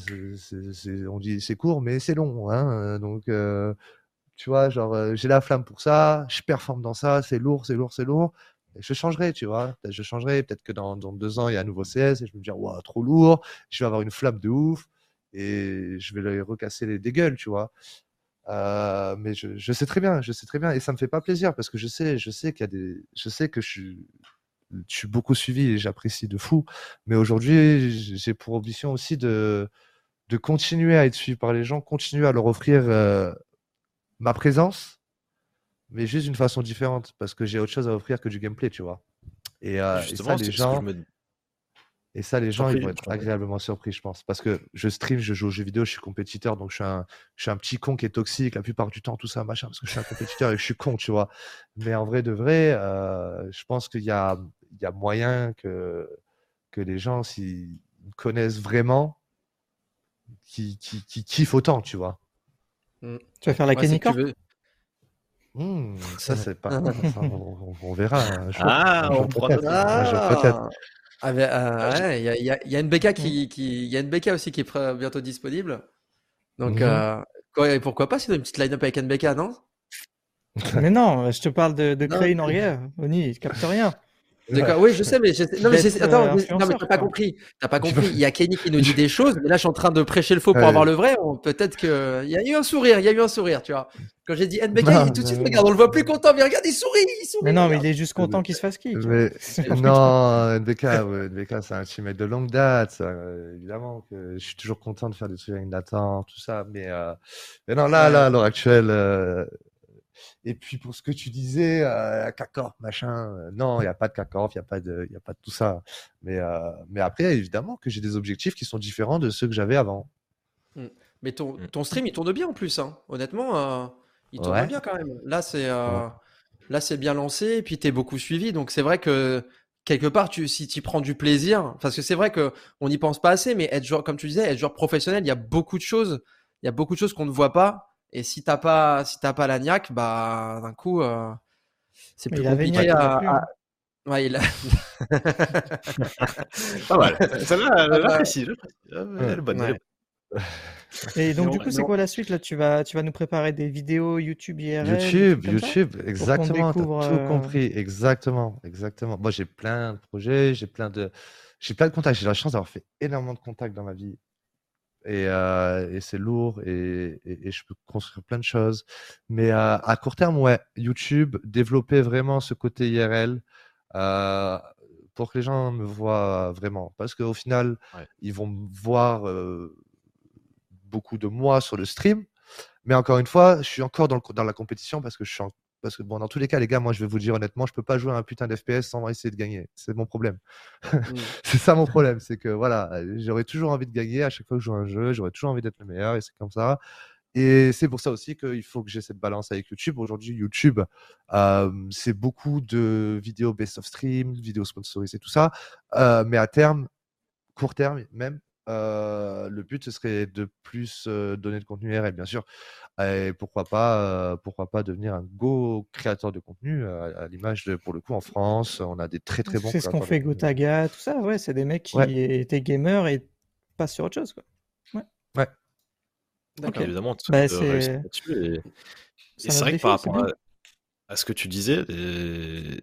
on dit c'est court, mais c'est long. Hein Donc, euh, tu vois, genre, j'ai la flamme pour ça, je performe dans ça, c'est lourd, c'est lourd, c'est lourd. Je changerai, tu vois. Je changerai. Peut-être que dans, dans, deux ans, il y a un nouveau CS et je me dis, waouh, trop lourd. Je vais avoir une flamme de ouf et je vais leur recasser les, des gueules, tu vois. Euh, mais je, je, sais très bien, je sais très bien, et ça me fait pas plaisir parce que je sais, je sais qu'il y a des, je sais que je suis, je suis beaucoup suivi et j'apprécie de fou. Mais aujourd'hui, j'ai pour ambition aussi de, de continuer à être suivi par les gens, continuer à leur offrir euh, ma présence, mais juste d'une façon différente parce que j'ai autre chose à offrir que du gameplay, tu vois. Et, euh, et ça, les gens, et ça, les gens, ils vont être agréablement surpris, je pense. Parce que je stream, je joue aux jeux vidéo, je suis compétiteur, donc je suis un, je suis un petit con qui est toxique la plupart du temps, tout ça, machin, parce que je suis un compétiteur et je suis con, tu vois. Mais en vrai de vrai, euh, je pense qu'il y a, il y a moyen que, que les gens, s'ils connaissent vraiment, qui, qui, qui kiffent autant, tu vois. Mmh. Tu vas faire la ouais, Mmh, ça, c'est pas. on, verra. ah, on peut-être. Ah, euh, il y, a, une BK qui, qui, y a une BK aussi qui est bientôt disponible. Donc, mmh euh, pourquoi pas sinon une petite line-up avec NBK, non? Mais non, je te parle de, de créer une Oni, il capte rien. D'accord, oui, je sais, mais, non, mais attends, non, mais t'as pas compris. T'as pas compris. Il y a Kenny qui nous dit des choses, mais là, je suis en train de prêcher le faux pour avoir le vrai. Peut-être que il y a eu un sourire, il y a eu un sourire, tu vois. Quand j'ai dit NBK, il tout de suite, regarde, on le voit plus content, mais regarde, il sourit, il sourit. Mais non, mais il est juste content qu'il se fasse kick. Mais... non, NBK, NBK, c'est un teammate de longue date. Euh, évidemment que je suis toujours content de faire des trucs avec Nathan, tout ça. Mais, euh... mais non, là, là, à l'heure actuelle, euh, et puis pour ce que tu disais, euh, machin, euh, non, il n'y a pas de Kakorf, il n'y a, pas de, y a pas de tout ça. Mais, euh, mais après, évidemment que j'ai des objectifs qui sont différents de ceux que j'avais avant. Mmh. Mais ton, mmh. ton stream, il tourne bien en plus. Hein. Honnêtement, euh, il tourne bien quand même. Là, c'est là c'est bien lancé et puis tu es beaucoup suivi. Donc c'est vrai que quelque part, tu, si tu prends du plaisir, parce que c'est vrai qu'on n'y pense pas assez, mais être joueur, comme tu disais, être joueur professionnel, il y a beaucoup de choses. Il y a beaucoup de choses qu'on ne voit pas et si t'as pas, si t'as pas la niaque, bah d'un coup, euh, c'est plus compliqué à, à... Hein. Ouais, il a. pas mal. Celle-là, j'apprécie. Elle est bonne. Et donc, du coup, c'est quoi la suite là? Tu vas, tu vas nous préparer des vidéos YouTube IRL YouTube, YouTube, exactement. Tout euh, compris, exactement, exactement. Moi, j'ai plein de projets, j'ai plein de, j'ai plein de contacts. J'ai la chance d'avoir fait énormément de contacts dans ma vie et, euh, et c'est lourd et, et, et, je peux construire plein de choses. Mais euh, à court terme, ouais, YouTube, développer vraiment ce côté IRL euh, pour que les gens me voient vraiment. Parce qu'au final, ils vont voir euh, beaucoup de moi sur le stream. Mais encore une fois, je suis encore dans, le, dans la compétition parce que je suis en, parce que bon, dans tous les cas, les gars, moi, je vais vous dire honnêtement, je peux pas jouer à un putain d'FPS sans essayer de gagner. C'est mon problème. Mmh. c'est ça mon problème, c'est que voilà, j'aurais toujours envie de gagner à chaque fois que je joue un jeu, j'aurais toujours envie d'être le meilleur et c'est comme ça. Et c'est pour ça aussi qu'il faut que j'ai cette balance avec YouTube. Aujourd'hui, YouTube, euh, c'est beaucoup de vidéos best of stream, vidéos sponsorisées, tout ça. Euh, mais à terme, court terme même, euh, le but ce serait de plus euh, donner de contenu RL, bien sûr. Et pourquoi pas, euh, pourquoi pas devenir un go créateur de contenu à, l'image de, pour le coup, en France, on a des très très bons. C'est ce qu'on fait Gotaga, tout ça. Ouais, c'est des mecs qui étaient gamers et passent sur autre chose, quoi. Ouais. Ouais. D'accord. évidemment. Bah, c'est c'est vrai que par rapport à, à, ce que tu disais, et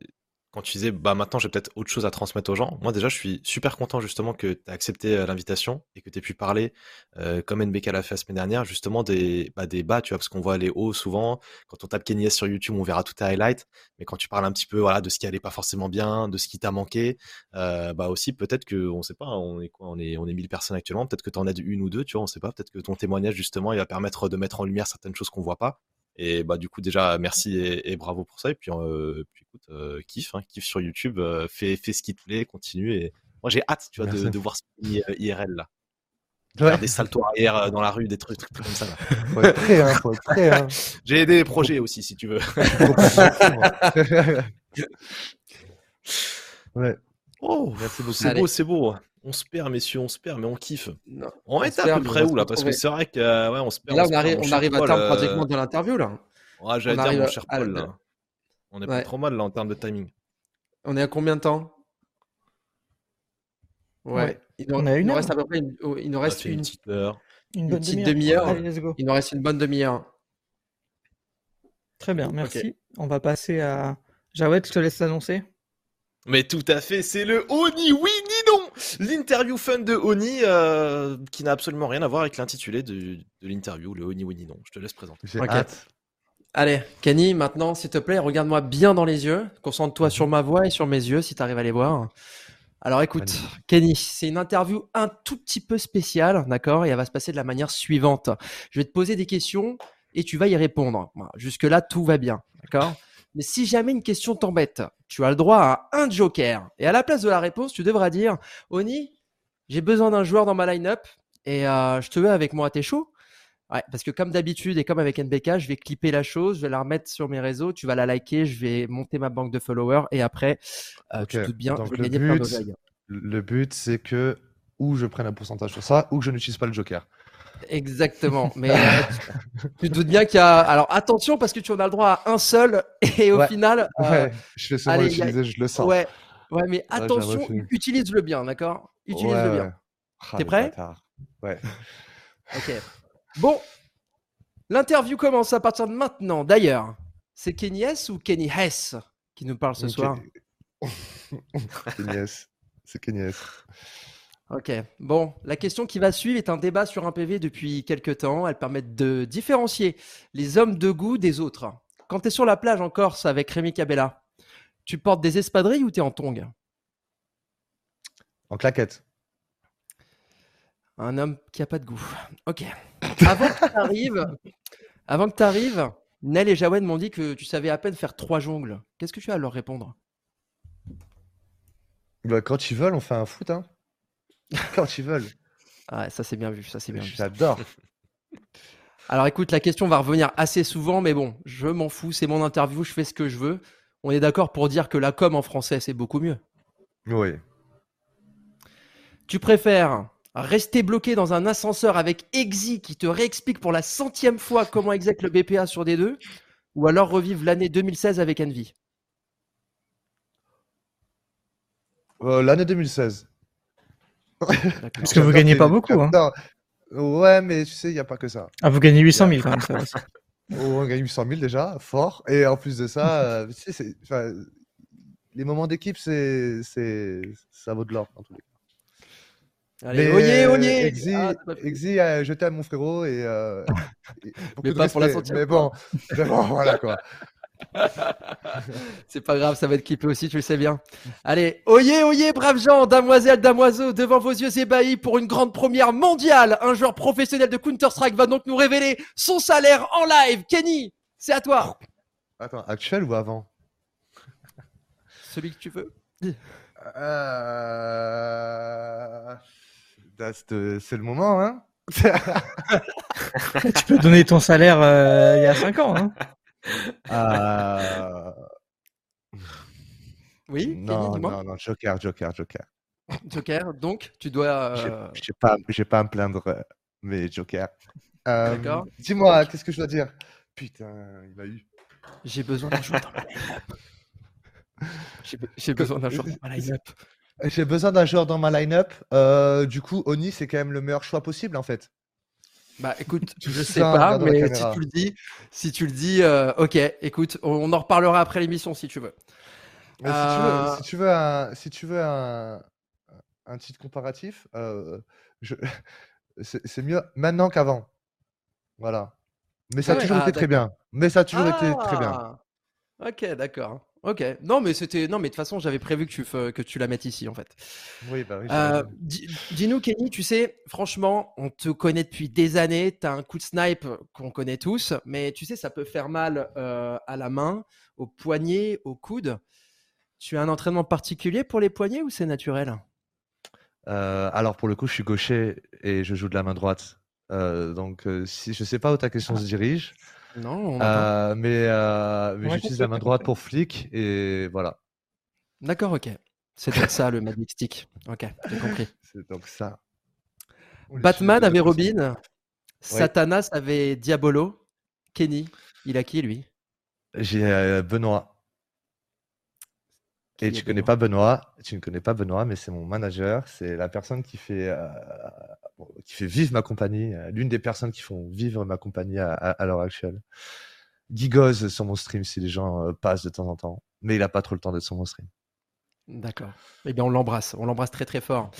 quand tu disais bah maintenant j'ai peut-être autre chose à transmettre aux gens, moi déjà je suis super content justement que tu as accepté euh, l'invitation et que tu aies pu parler euh, comme NBK l'a fait la semaine dernière justement des bah, des bas, tu vois parce qu'on voit les hauts souvent, quand on tape Kenny sur YouTube, on verra tout tes highlights, mais quand tu parles un petit peu voilà de ce qui allait pas forcément bien, de ce qui t'a manqué, euh, bah aussi peut-être que on sait pas, on est quoi, on est on est 1000 personnes actuellement, peut-être que tu en as une ou deux, tu vois, on sait pas, peut-être que ton témoignage justement il va permettre de mettre en lumière certaines choses qu'on voit pas et bah du coup déjà merci et, bravo pour ça. Et puis, euh, puis écoute, euh, kiffe, hein, kiffe sur YouTube, euh, fais, fais ce qui te plaît, continue. Et moi j'ai hâte, tu vois, de, de, voir ce IRL là. Ouais. Des saltos arrière dans la rue, des trucs, trucs comme ça. Là. Faut être prêt, hein, faut être prêt. Hein. J'ai des projets aussi, si tu veux. ouais. Oh, c'est beau, c'est beau. On se perd, messieurs, on se perd, mais on kiffe. on, est à peu près où là Parce que c'est vrai que ouais, on se perd. Là, on, arrive, on arrive à terme pratiquement de l'interview là. Ouais, j'allais dire, mon cher Paul, là. On est pas trop mal là en termes de timing. On est à combien de temps? Ouais. Il, nous, on a une il reste à peu près une, oh, il nous reste une, petite heure. Une, petite demi-heure. il nous reste une bonne demi-heure. Très bien, merci. On va passer à. Jawed, je te laisse l'annoncer. Mais tout à fait, c'est le Oni non L'interview fun de Oni, euh, qui n'a absolument rien à voir avec l'intitulé de, l'interview, le Oni Winnie non. Je te laisse présenter. J'ai hâte. Allez, Kenny, maintenant, s'il te plaît, regarde-moi bien dans les yeux. Concentre-toi sur ma voix et sur mes yeux si tu arrives à les voir. Alors écoute, Kenny, c'est une interview un tout petit peu spéciale, d'accord Et elle va se passer de la manière suivante. Je vais te poser des questions et tu vas y répondre. Jusque-là, tout va bien, d'accord? Mais si jamais une question t'embête, tu as le droit à un joker. Et à la place de la réponse, tu devras dire Oni, j'ai besoin d'un joueur dans ma line-up et euh, je te veux avec moi, t'es chaud? Ouais, parce que comme d'habitude et comme avec NBK, je vais clipper la chose, je vais la remettre sur mes réseaux, tu vas la liker, je vais monter ma banque de followers et après, euh, tu te doutes bien, je vais gagner but, plein Le but, c'est que ou je prenne un pourcentage sur ça ou que je n'utilise pas le joker. Exactement. Mais euh, tu, te doutes bien qu'il y a. Alors attention parce que tu en as le droit à un seul et au final. Euh, ouais, je le sens. Ouais, ouais mais attention, utilise-le bien, d'accord? Utilise-le bien. Ah, T'es prêt? Ouais. Ok. Bon, l'interview commence à partir de maintenant. D'ailleurs, c'est Kenny S ou Kenny Hess qui nous parle ce soir? Kenny S. C'est Kenny S. Ok, bon, la question qui va suivre est un débat sur un PV depuis quelques temps. Elle permet de différencier les hommes de goût des autres. Quand tu es sur la plage en Corse avec Rémi Cabella, tu portes des espadrilles ou tu es en tongs? En claquette. Un homme qui a pas de goût. Ok. Avant que tu arrives, avant que arrives, Nel et Jawen m'ont dit que tu savais à peine faire trois jongles. Qu'est-ce que tu as à leur répondre? Bah, Quand ils veulent, on fait un foot. Hein. Quand ils veulent. Ah, ça c'est bien vu, ça c'est bien vu. J'adore. Alors écoute, la question va revenir assez souvent, mais bon, je m'en fous, c'est mon interview, je fais ce que je veux. On est d'accord pour dire que la com en français, c'est beaucoup mieux. Oui. Tu préfères rester bloqué dans un ascenseur avec Exi qui te réexplique pour la centième fois comment exec le BPA sur D2 ou alors revivre l'année 2016 avec Envy? Euh, L'année 2016 Parce que vous gagnez pas beaucoup. Hein. Ouais, mais tu sais, il n'y a pas que ça. Ah, vous gagnez 800 000 quand même. Ça, on gagne 800 000 déjà, fort. Et en plus de ça, euh, tu sais, les moments d'équipe, c'est, ça vaut de l'or en tous les cas. Allez, oyez, oyez Exi, ah, Exi euh, je t'aime mon frérot et, euh, mais pas pour la centième. Mais bon, bon voilà quoi. C'est pas grave, ça va être clippé aussi, tu le sais bien. Allez, oyez, oyez, braves gens, damoiselles, damoiseaux, devant vos yeux ébahis pour une grande première mondiale. Un joueur professionnel de Counter-Strike va donc nous révéler son salaire en live. Kenny, c'est à toi. Attends, actuel ou avant? Celui que tu veux. Euh... C'est le moment, hein Tu peux donner ton salaire euh, il y a 5 ans, hein euh... Oui, non, non, non, Joker, Joker, Joker. Joker, donc tu dois. Euh... Je pas, pas à me plaindre, euh, mais Joker. Euh, D'accord. Dis-moi, qu'est-ce que je dois dire? Putain, il a eu. J'ai besoin d'un joueur dans ma line-up. J'ai besoin d'un joueur dans ma line-up. J'ai besoin d'un joueur dans ma line-up. Euh, du coup, Oni, c'est quand même le meilleur choix possible en fait. Bah écoute, je sais pas, mais si tu le dis, si tu le dis, euh, ok, écoute, on, en reparlera après l'émission si tu veux. Euh, si, tu veux un, si tu veux un, un titre comparatif, c'est mieux maintenant qu'avant. Voilà. Mais ça a toujours ah, été très bien. Mais ça a toujours été très bien. Ah, ok, d'accord. Ok. Non, mais c'était. Non, mais de toute façon, j'avais prévu que tu, que tu la mettes ici, en fait. Oui, bah oui. Euh, dis-nous, Kenny, tu sais, franchement, on te connaît depuis des années. Tu as un coup de snipe qu'on connaît tous, mais tu sais, ça peut faire mal euh, à la main, au poignet, au coude. Tu as un entraînement particulier pour les poignets ou c'est naturel? Euh, Alors, pour le coup, je suis gaucher et je joue de la main droite. donc, si je sais pas où ta question se dirige. Non, euh, mais, euh, mais j'utilise la main droite pour flic et voilà. D'accord, ok. C'est donc ça le Magic Stick. Ok, j'ai compris. C'est donc ça. Batman avait Robin. Satanas avait Diabolo. Kenny, il a qui lui? J'ai euh, Benoît. Et tu connais pas Benoît, tu ne connais pas Benoît, mais c'est mon manager, c'est la personne qui fait euh, qui fait vivre ma compagnie, euh, l'une des personnes qui font vivre ma compagnie à, l'heure actuelle. Guy sur mon stream si les gens euh, passent de temps en temps, mais il a pas trop le temps d'être sur mon stream. D'accord. Eh bien, on l'embrasse. On l'embrasse très très fort.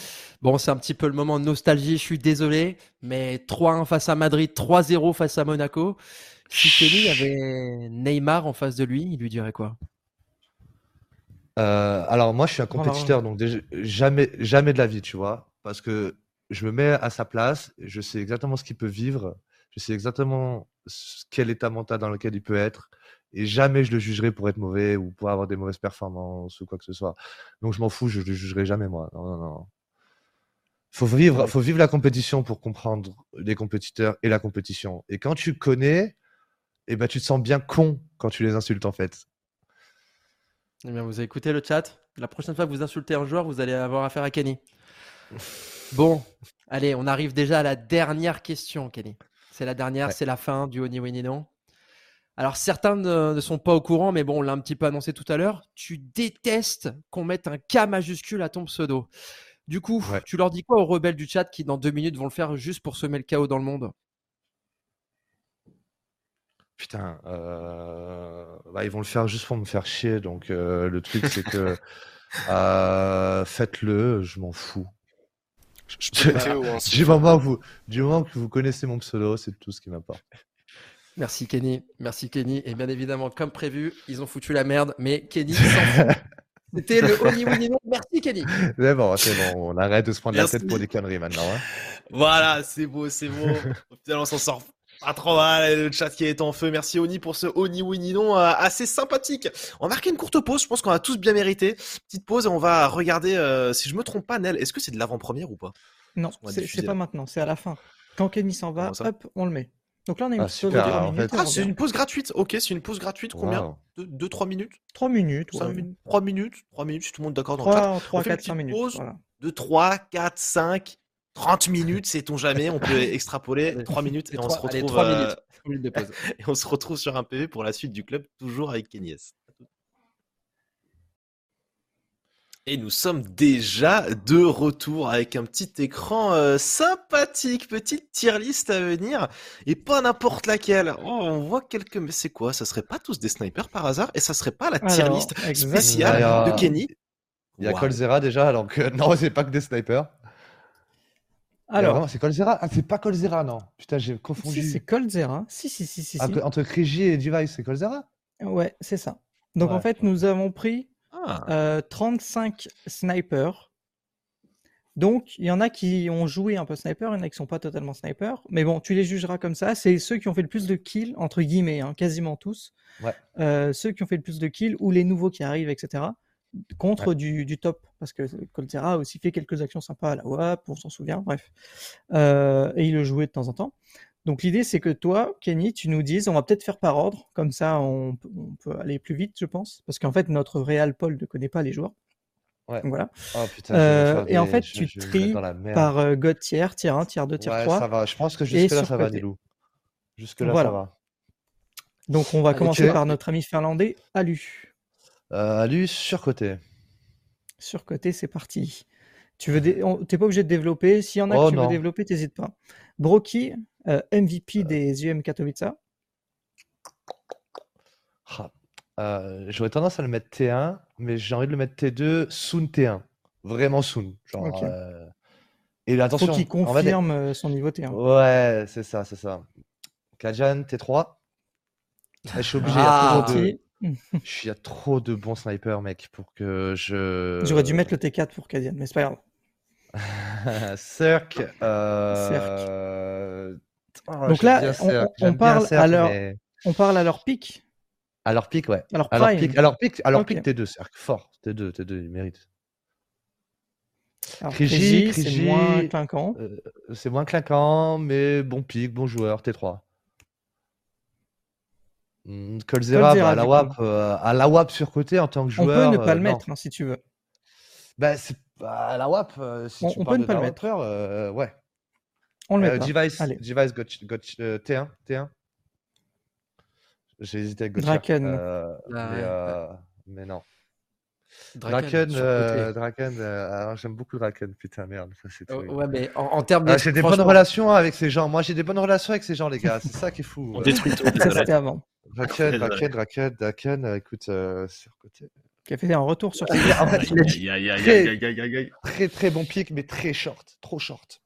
Bon, c'est un petit peu le moment de nostalgie. Je suis désolé, mais 3-1 face à Madrid, 3-0 face à Monaco. Si Kenny avait Neymar en face de lui, il lui dirait quoi? Euh, alors moi, je suis un compétiteur, donc jamais, jamais de la vie, tu vois, parce que je me mets à sa place, je sais exactement ce qu'il peut vivre, je sais exactement quel état mental dans lequel il peut être, et jamais je le jugerai pour être mauvais ou pour avoir des mauvaises performances ou quoi que ce soit. Donc je m'en fous, je le jugerai jamais moi. Non, non, non. Faut vivre, faut vivre la compétition pour comprendre les compétiteurs et la compétition. Et quand tu connais, eh ben tu te sens bien con quand tu les insultes en fait. Eh bien, vous avez écouté le chat. La prochaine fois que vous insultez un joueur, vous allez avoir affaire à Kenny. Bon, allez, on arrive déjà à la dernière question, Kenny. C'est la dernière, c'est la fin du Oni Winnie non. Alors certains ne, sont pas au courant, mais bon, on l'a un petit peu annoncé tout à l'heure. Tu détestes qu'on mette un K majuscule à ton pseudo. Du coup, tu leur dis quoi aux rebelles du chat qui dans deux minutes vont le faire juste pour semer le chaos dans le monde? Putain, euh, bah, ils vont le faire juste pour me faire chier. Donc euh, le truc, c'est que euh, faites-le, je m'en fous. du, moment que vous, du moment que vous connaissez mon pseudo, c'est tout ce qui m'importe. Merci Kenny, merci Kenny. Et bien évidemment, comme prévu, ils ont foutu la merde, mais Kenny s'en fout. C'était le Winnie non. Merci Kenny. C'est bon, c'est bon. On arrête de se prendre la tête pour des conneries maintenant. Hein. Voilà, c'est beau, c'est beau. on s'en sort pas trop mal, le chat qui est en feu. Merci Oni pour ce Oni Winnie non euh, assez sympathique. On va marquer une courte pause, je pense qu'on a tous bien mérité. Petite pause et on va regarder, euh, si je me trompe pas, Nel, est-ce que c'est de l'avant-première ou pas? Non, c'est pas maintenant, c'est à la fin. Quand Kenny s'en va, hop, on le met. Donc là, on a une ah, pause en fait. Ah, c'est une pause gratuite. Ok, c'est une pause gratuite. Combien? 2-3 minutes? 3 minutes. 3 minutes? 3 minutes? 3 minutes, si tout le monde d'accord dans 3, 3 4, 5 minutes. Pause de 3, 4, 5, 30 minutes, sait-on jamais, on peut extrapoler 3 minutes et on se retrouve 3 minutes. Euh, de pause. et on se retrouve sur un PV pour la suite du club, toujours avec Kenyes. Et nous sommes déjà de retour avec un petit écran euh, sympathique, petite tier list à venir, et pas n'importe laquelle. Oh, on voit quelques... Mais c'est quoi Ça serait pas tous des snipers par hasard Et ça serait pas la tier list spéciale de Kenny? Il y a Colzera déjà, alors que non, c'est pas que des snipers. Alors, c'est Colzera Ah, c'est pas Colzera, non. Putain, j'ai confondu. Si, c'est Colzera. Si, si, si, si. Entre, Crigi et Device, c'est Colzera? Ouais, c'est ça. Donc, en fait, nous avons pris 35 ah. euh, snipers. Donc, il y en a qui ont joué un peu sniper, il y en a qui sont pas totalement sniper. Mais bon, tu les jugeras comme ça. C'est ceux qui ont fait le plus de kills, entre guillemets, hein, quasiment tous. Ouais. Euh, ceux qui ont fait le plus de kills ou les nouveaux qui arrivent, etc contre du, du, top, parce que Coltera a aussi fait quelques actions sympas à la WAP, on s'en souvient, bref. Euh, et il le jouait de temps en temps. Donc l'idée, c'est que toi, Kenny, tu nous dises, on va peut-être faire par ordre, comme ça on, on peut aller plus vite, je pense, parce qu'en fait, notre Real Paul ne connaît pas les joueurs. Ouais. voilà. Oh, putain, euh, et en fait, tu tries par euh, God tier, tier 1, tier 2, tier ouais, 3. Ça va. Je pense que jusque-là, ça va, Nilou. Jusque-là, voilà. ça va. Donc, on va commencer par notre ami finlandais, Alu. Euh, Alu, surcoté. Surcoté, c'est parti. Tu veux T'es pas obligé de développer. S'il y en a oh, qui veulent développer, t'hésites pas. Broki, euh, MVP euh. des UM Katowice. Ah, j'aurais tendance à le mettre T1, mais j'ai envie de le mettre T2, Soon T1. Vraiment Soon. Genre, Et attention, Faut qu'il confirme son niveau T1. Ouais, c'est ça, c'est ça. Kajan T3. Je suis obligé. Ah, il y a trop de bons snipers, mec, pour que je. J'aurais dû mettre le T4 pour Kadian, mais c'est pas grave. Cirque. Euh... Oh, Donc là, on, parle à leur... on parle à leur pic. À leur pic, ouais. À leur pic, à leur pic, à leur pic T2, Cirque. Fort. T2, T2, il mérite. Crigi, c'est moins clinquant. Euh, c'est moins clinquant, mais bon pic, bon joueur, T3. Mmh, Colzera, bah, à, la WAP, euh, à la WAP surcoté en tant que joueur. On peut ne pas le euh, mettre hein, si tu veux. Bah, bah, à la WAP, euh, si on, tu on peut ne pas le mettre. ouais. On le met pas. Device, Device got, got, T1, T1. J'ai hésité avec Draken. Ah, mais, mais, non. Draken, euh, Draken euh, j'aime beaucoup Draken, putain, merde. Ça, oh, ouais, mais en, en termes de. Ah, j'ai des bonnes relations avec ces gens. Moi, j'ai des bonnes relations avec ces gens, les gars. C'est ça qui est fou. On détruit tout. C'était avant. Draken, Draken, Draken, Draken, écoute, euh, sur côté. qui a fait un retour sur En fait, il a dit Aïe, aïe, aïe, aïe, aïe, aïe, aïe, aïe. très très bon pic, mais très short. Trop short.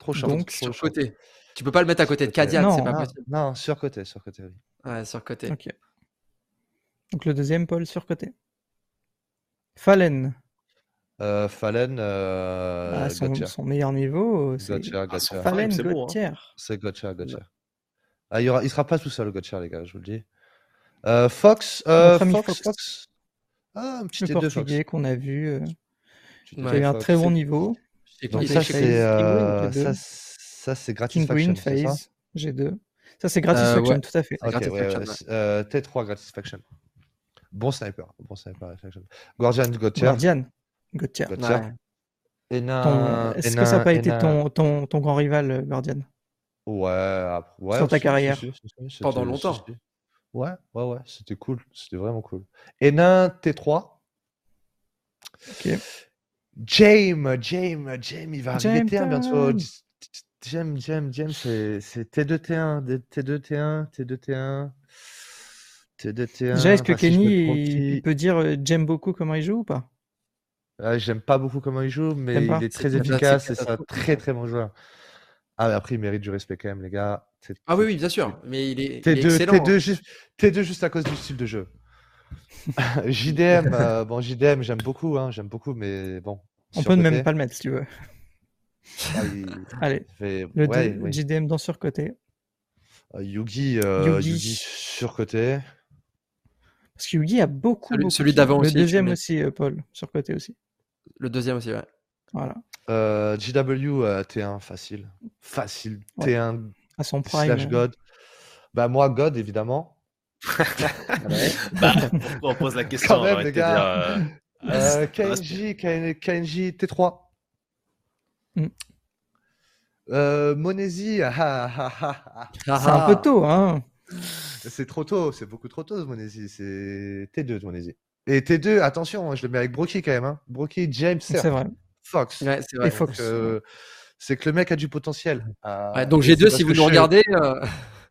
Trop short. Donc, trop Sur short. côté. Tu peux pas le mettre à côté de Kadian, Non, c'est pas Non, possible. non, sur côté, sur côté, oui. Ouais, sur côté. Ok. Donc le deuxième, Paul, sur côté. Fallen, Euh, Fallen, euh, à son, meilleur niveau, c'est Gotcha, Ah, Fallen c'est bon, hein. Gauthier. C'est Gotcha, Gotcha. Ah, il, y aura, il sera pas tout seul, Gotcha, les gars, je vous le dis. Euh, Fox, euh, Notre ami Fox, Fox. Fox. Ah, un petit Le T2 Fox. portugais qu'on a vu, euh, qui a eu un très bon C'est- niveau. Donc ça, c'est euh, ça, T2. ça, c'est ça Phase, G2. Ça, c'est Gratisfaction, ouais. tout à fait. C'est Ok, ouais, Gratisfaction, ouais, ouais. c'est- euh, T3 Gratisfaction. Bon sniper, bon sniper. Guardian Gauthier. Guardian, Gauthier. Est-ce que ça n'a pas été ton, ton, ton grand rival, euh, Guardian? Ouais, après- ouais, Sur ta carrière. Pendant longtemps. Ouais, ouais, ouais, c'était cool, c'était vraiment cool. Hénin T3. Ok. James, James, James, il va arriver James T1 bientôt. James, James, James, c'est c'est T2, T1, D- T2, T1, T2, T1, T2, T1. Déjà, est-ce que Kenny peut dire euh, j'aime beaucoup comment il joue ou pas? Ah, J'aime pas beaucoup comment il joue, mais il est très efficace et c'est un très très bon joueur. Ah, mais après, il mérite du respect quand même, les gars. Ah oui, oui, bien sûr. Mais il est, il est T2, excellent. T2, juste, T2 juste à cause du style de jeu. JDM, euh, bon, JDM, j'aime beaucoup, hein, j'aime beaucoup, mais bon. On peut côté, même pas le mettre si tu veux. ah, il Allez, fait- le ouais, D- oui. JDM dans surcoté. Euh, Yugi, euh, Yugi. Yugi surcoté. Parce que Yugi a beaucoup. Celui- beaucoup celui d'avant Le aussi, deuxième le mets. aussi, euh, Paul, surcoté aussi. Le deuxième aussi, ouais. Voilà. Euh, JW, euh, T1, facile. Facile. Ouais. T1 À son prime. slash God. Bah, moi, God, évidemment. Bah, on pose la question Quand même, les te dire, gars. euh, Euh, KN- KNJ, T3. Hmm. Euh, Monesi, ah, ah, ah, ah, ah. C'est un peu tôt, hein. C'est trop tôt, c'est beaucoup trop tôt, Monesi. C'est T2, ce Monesi. Et T2, attention, hein, je le mets avec Brocky quand même. Hein. Brocky, James, C'est vrai. Fox. Ouais, c'est Et vrai. Fox. Euh, c'est que le mec a du potentiel. Euh, Ouais, donc G2, parce si vous nous regardez, euh,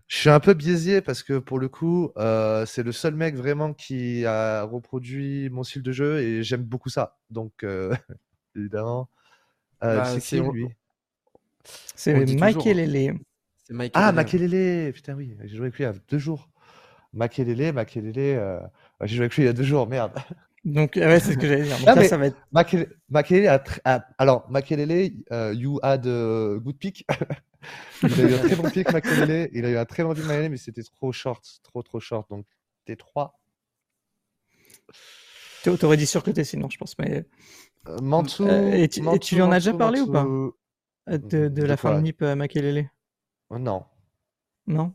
Je suis un peu biaisé parce que pour le coup, euh, c'est le seul mec vraiment qui a reproduit mon style de jeu et j'aime beaucoup ça. Donc, euh, évidemment, euh, Bah, c'est qui lui? C'est hein. Lele. c'est Mike. Ah, Elele. Makelele Putain, oui, j'ai joué avec lui il y a deux jours. Makelele, Makelele, euh, j'ai joué avec lui il y a deux jours, merde. Donc, ouais, c'est ce que j'allais dire. Donc Ah, là, mais- ça va être. Makele- Makelele a tr- a- alors, Makelele, euh, you had a good pick. il a eu un très bon pick, Makelele. Il a eu un très bon pick, Makelele, mais c'était trop short, trop trop short. Donc, T3. T'a- T'aurais dit surcoté sinon, je pense. Mais Euh, Mantou, Euh, et tu- et Mantou, tu lui en as déjà Mantou, parlé ou pas euh, de, de De la quoi farm nip à Makelele Non, Non?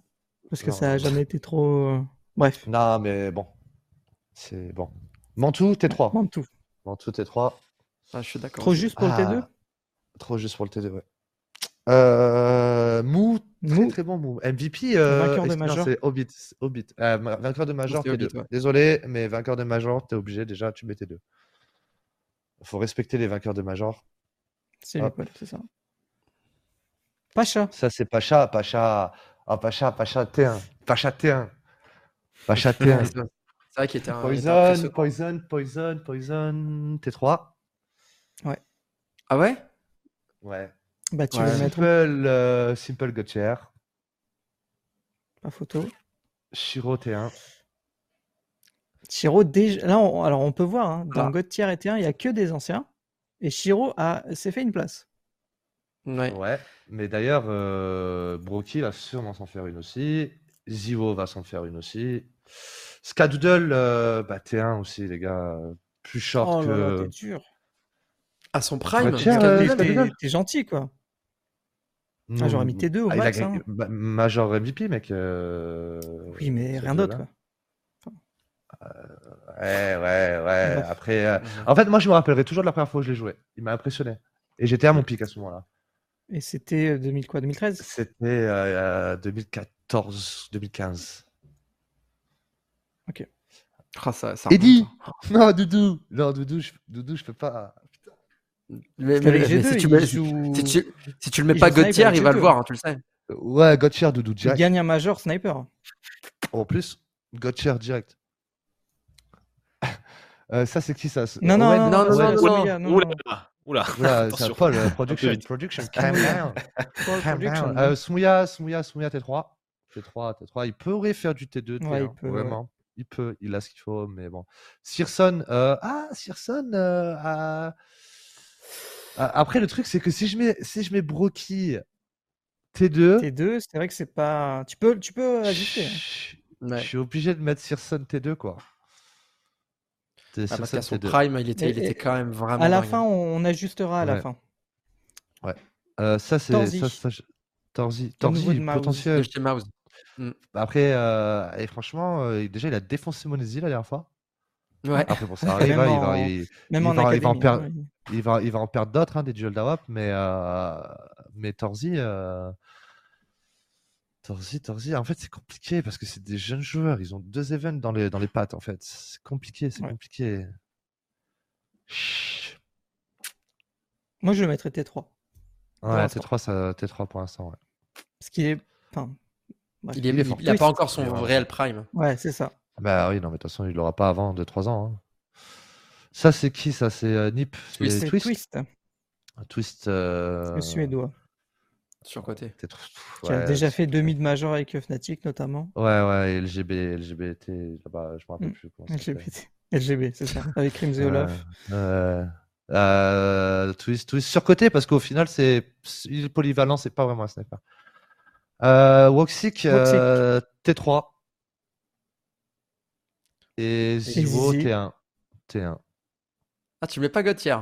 Parce que Non, ça a non. jamais été trop. euh, Bref. non, mais bon, c'est bon. Mantou, T3. Mantou. Mantou, T3. Ah, je suis d'accord. Trop juste pour le T2 Ah, Trop juste pour le T2, ouais. Euh, Mou, très Mou. très bon Mou. MVP, euh, c'est Hobbit. Hobbit. Euh, vainqueur de Major, c'est T2. Hobbit, ouais. Désolé, mais vainqueur de Major, t'es obligé déjà, tu mets T2. Faut respecter les vainqueurs de Major. C'est. Paul, c'est ça. Pacha. Ça, c'est Pacha, Pacha. Ah, Pacha, Pacha T1. Pacha T1. Pacha T1. Qu'il était un. était Poison. Poison, Poison, Poison, T3. Ah ouais? Ouais. Bah, tu Ouais. veux mettre Simple, euh, Simple Gutcher. Pas photo. Shiro T1. Shiro, déjà. Là, on- alors on peut voir, hein, dans Ah. Et T1, il n'y a que des anciens. Et Shiro a... s'est fait une place. Ouais. Ouais. Mais d'ailleurs, euh, Brocky va sûrement s'en faire une aussi. Zivo va s'en faire une aussi. Skadoodle, euh, bah, T1 aussi, les gars. Plus short Oh que. t'es dur. À son prime. Bah, Scandal- euh, T'es- gentil, quoi. Non, Ah, j'aurais mis T2 au ah, a max. hein. bah, Major MVP, mec. euh, Oui, mais rien d'autre. Ouais, ouais, ouais. Bref. Après, euh, en fait, moi, je me rappellerai toujours de la première fois où je l'ai joué. Il m'a impressionné. Et j'étais à mon pic à ce moment-là. Et c'était euh, 2000 quoi 2013 C'était euh, 2014, 2015. Ça, ça Eddie remonte, hein. Non, Doudou Non, Doudou, je, Doudou, je peux pas. Mais, Parce mais- qu'avec mais G2, si, tu il mets, joue- si, tu, si tu le mets il pas Gauthier, il va le G2. voir, hein, tu le sais. Ouais, Gotcher, Doudou, Il direct. gagne un major sniper. En plus, Gotcher, direct. Euh, ça, c'est qui ça? Non, non, non, non, non, non, non, non, Oula, non. oula. C'est Paul, euh, production, production, calm down. Calm Production. down. Euh, Smouya, Smouya, Smouya, T3. T3, T3. Il pourrait faire du T2, T1, Ouais, il peut, ouais. vraiment. Il peut, il a ce qu'il faut, mais bon. Searson, euh, ah, Searson, euh, après, le truc, c'est que si je mets, si je mets Brocky T2, T2, c'est vrai que c'est pas. Tu peux, tu peux ajuster. hein. je Ouais. je suis obligé de mettre Searson T2, quoi. C'est Ah, parce qu'à son T2. prime, il était, il quand même vraiment. À la dingue. fin, on, on ajustera à la Ouais. fin. Euh, ça, c'est. Torzi. Ça, ça, Torzi, Torzi, potentiel. Chez Mouse. Après, euh, et franchement, euh, déjà, il a défoncé Monesi la dernière fois. Ouais. Après, bon, ça arrive, hein, il, va, en- perdre- il- va, il va en perdre d'autres, hein, des duels d'AWAP, mais, euh, mais Torzi, Torzi, Torzi, en fait, c'est compliqué parce que c'est des jeunes joueurs. Ils ont deux events dans les, dans les pattes, en fait. C'est compliqué, c'est Ouais. compliqué. Chut. Moi, je le mettrais T3. Ouais, l'instant. T3, ça, T3 pour l'instant, ouais. Parce qu'il est. Enfin. Il est, Il est fort. il a Oui, pas encore son vraiment réel prime. Ouais, c'est ça. Bah oui, non, mais de toute façon, il l'aura pas avant 2-3 ans. hein. Ça, c'est qui ça? C'est euh, Nip C'est Twist. C'est Twist? Twist, Twist. euh, le suédois. Sur côté. T3, Qui a ouais, déjà fait demi de major avec Fnatic, notamment. Ouais, ouais, et LGBT, LGBT, là-bas, je me rappelle Mm. plus comment. LGBT. LGB, c'est ça. Avec Crimson Olaf. Ouais, ouais. Euh, twist, twist surcoté parce qu'au final, c'est c'est- il est polyvalent, c'est pas vraiment un sniper. Euh, Woxic, euh, T3. Et Zero, Zizi. T1. T1. Ah, tu mets pas Gauthier?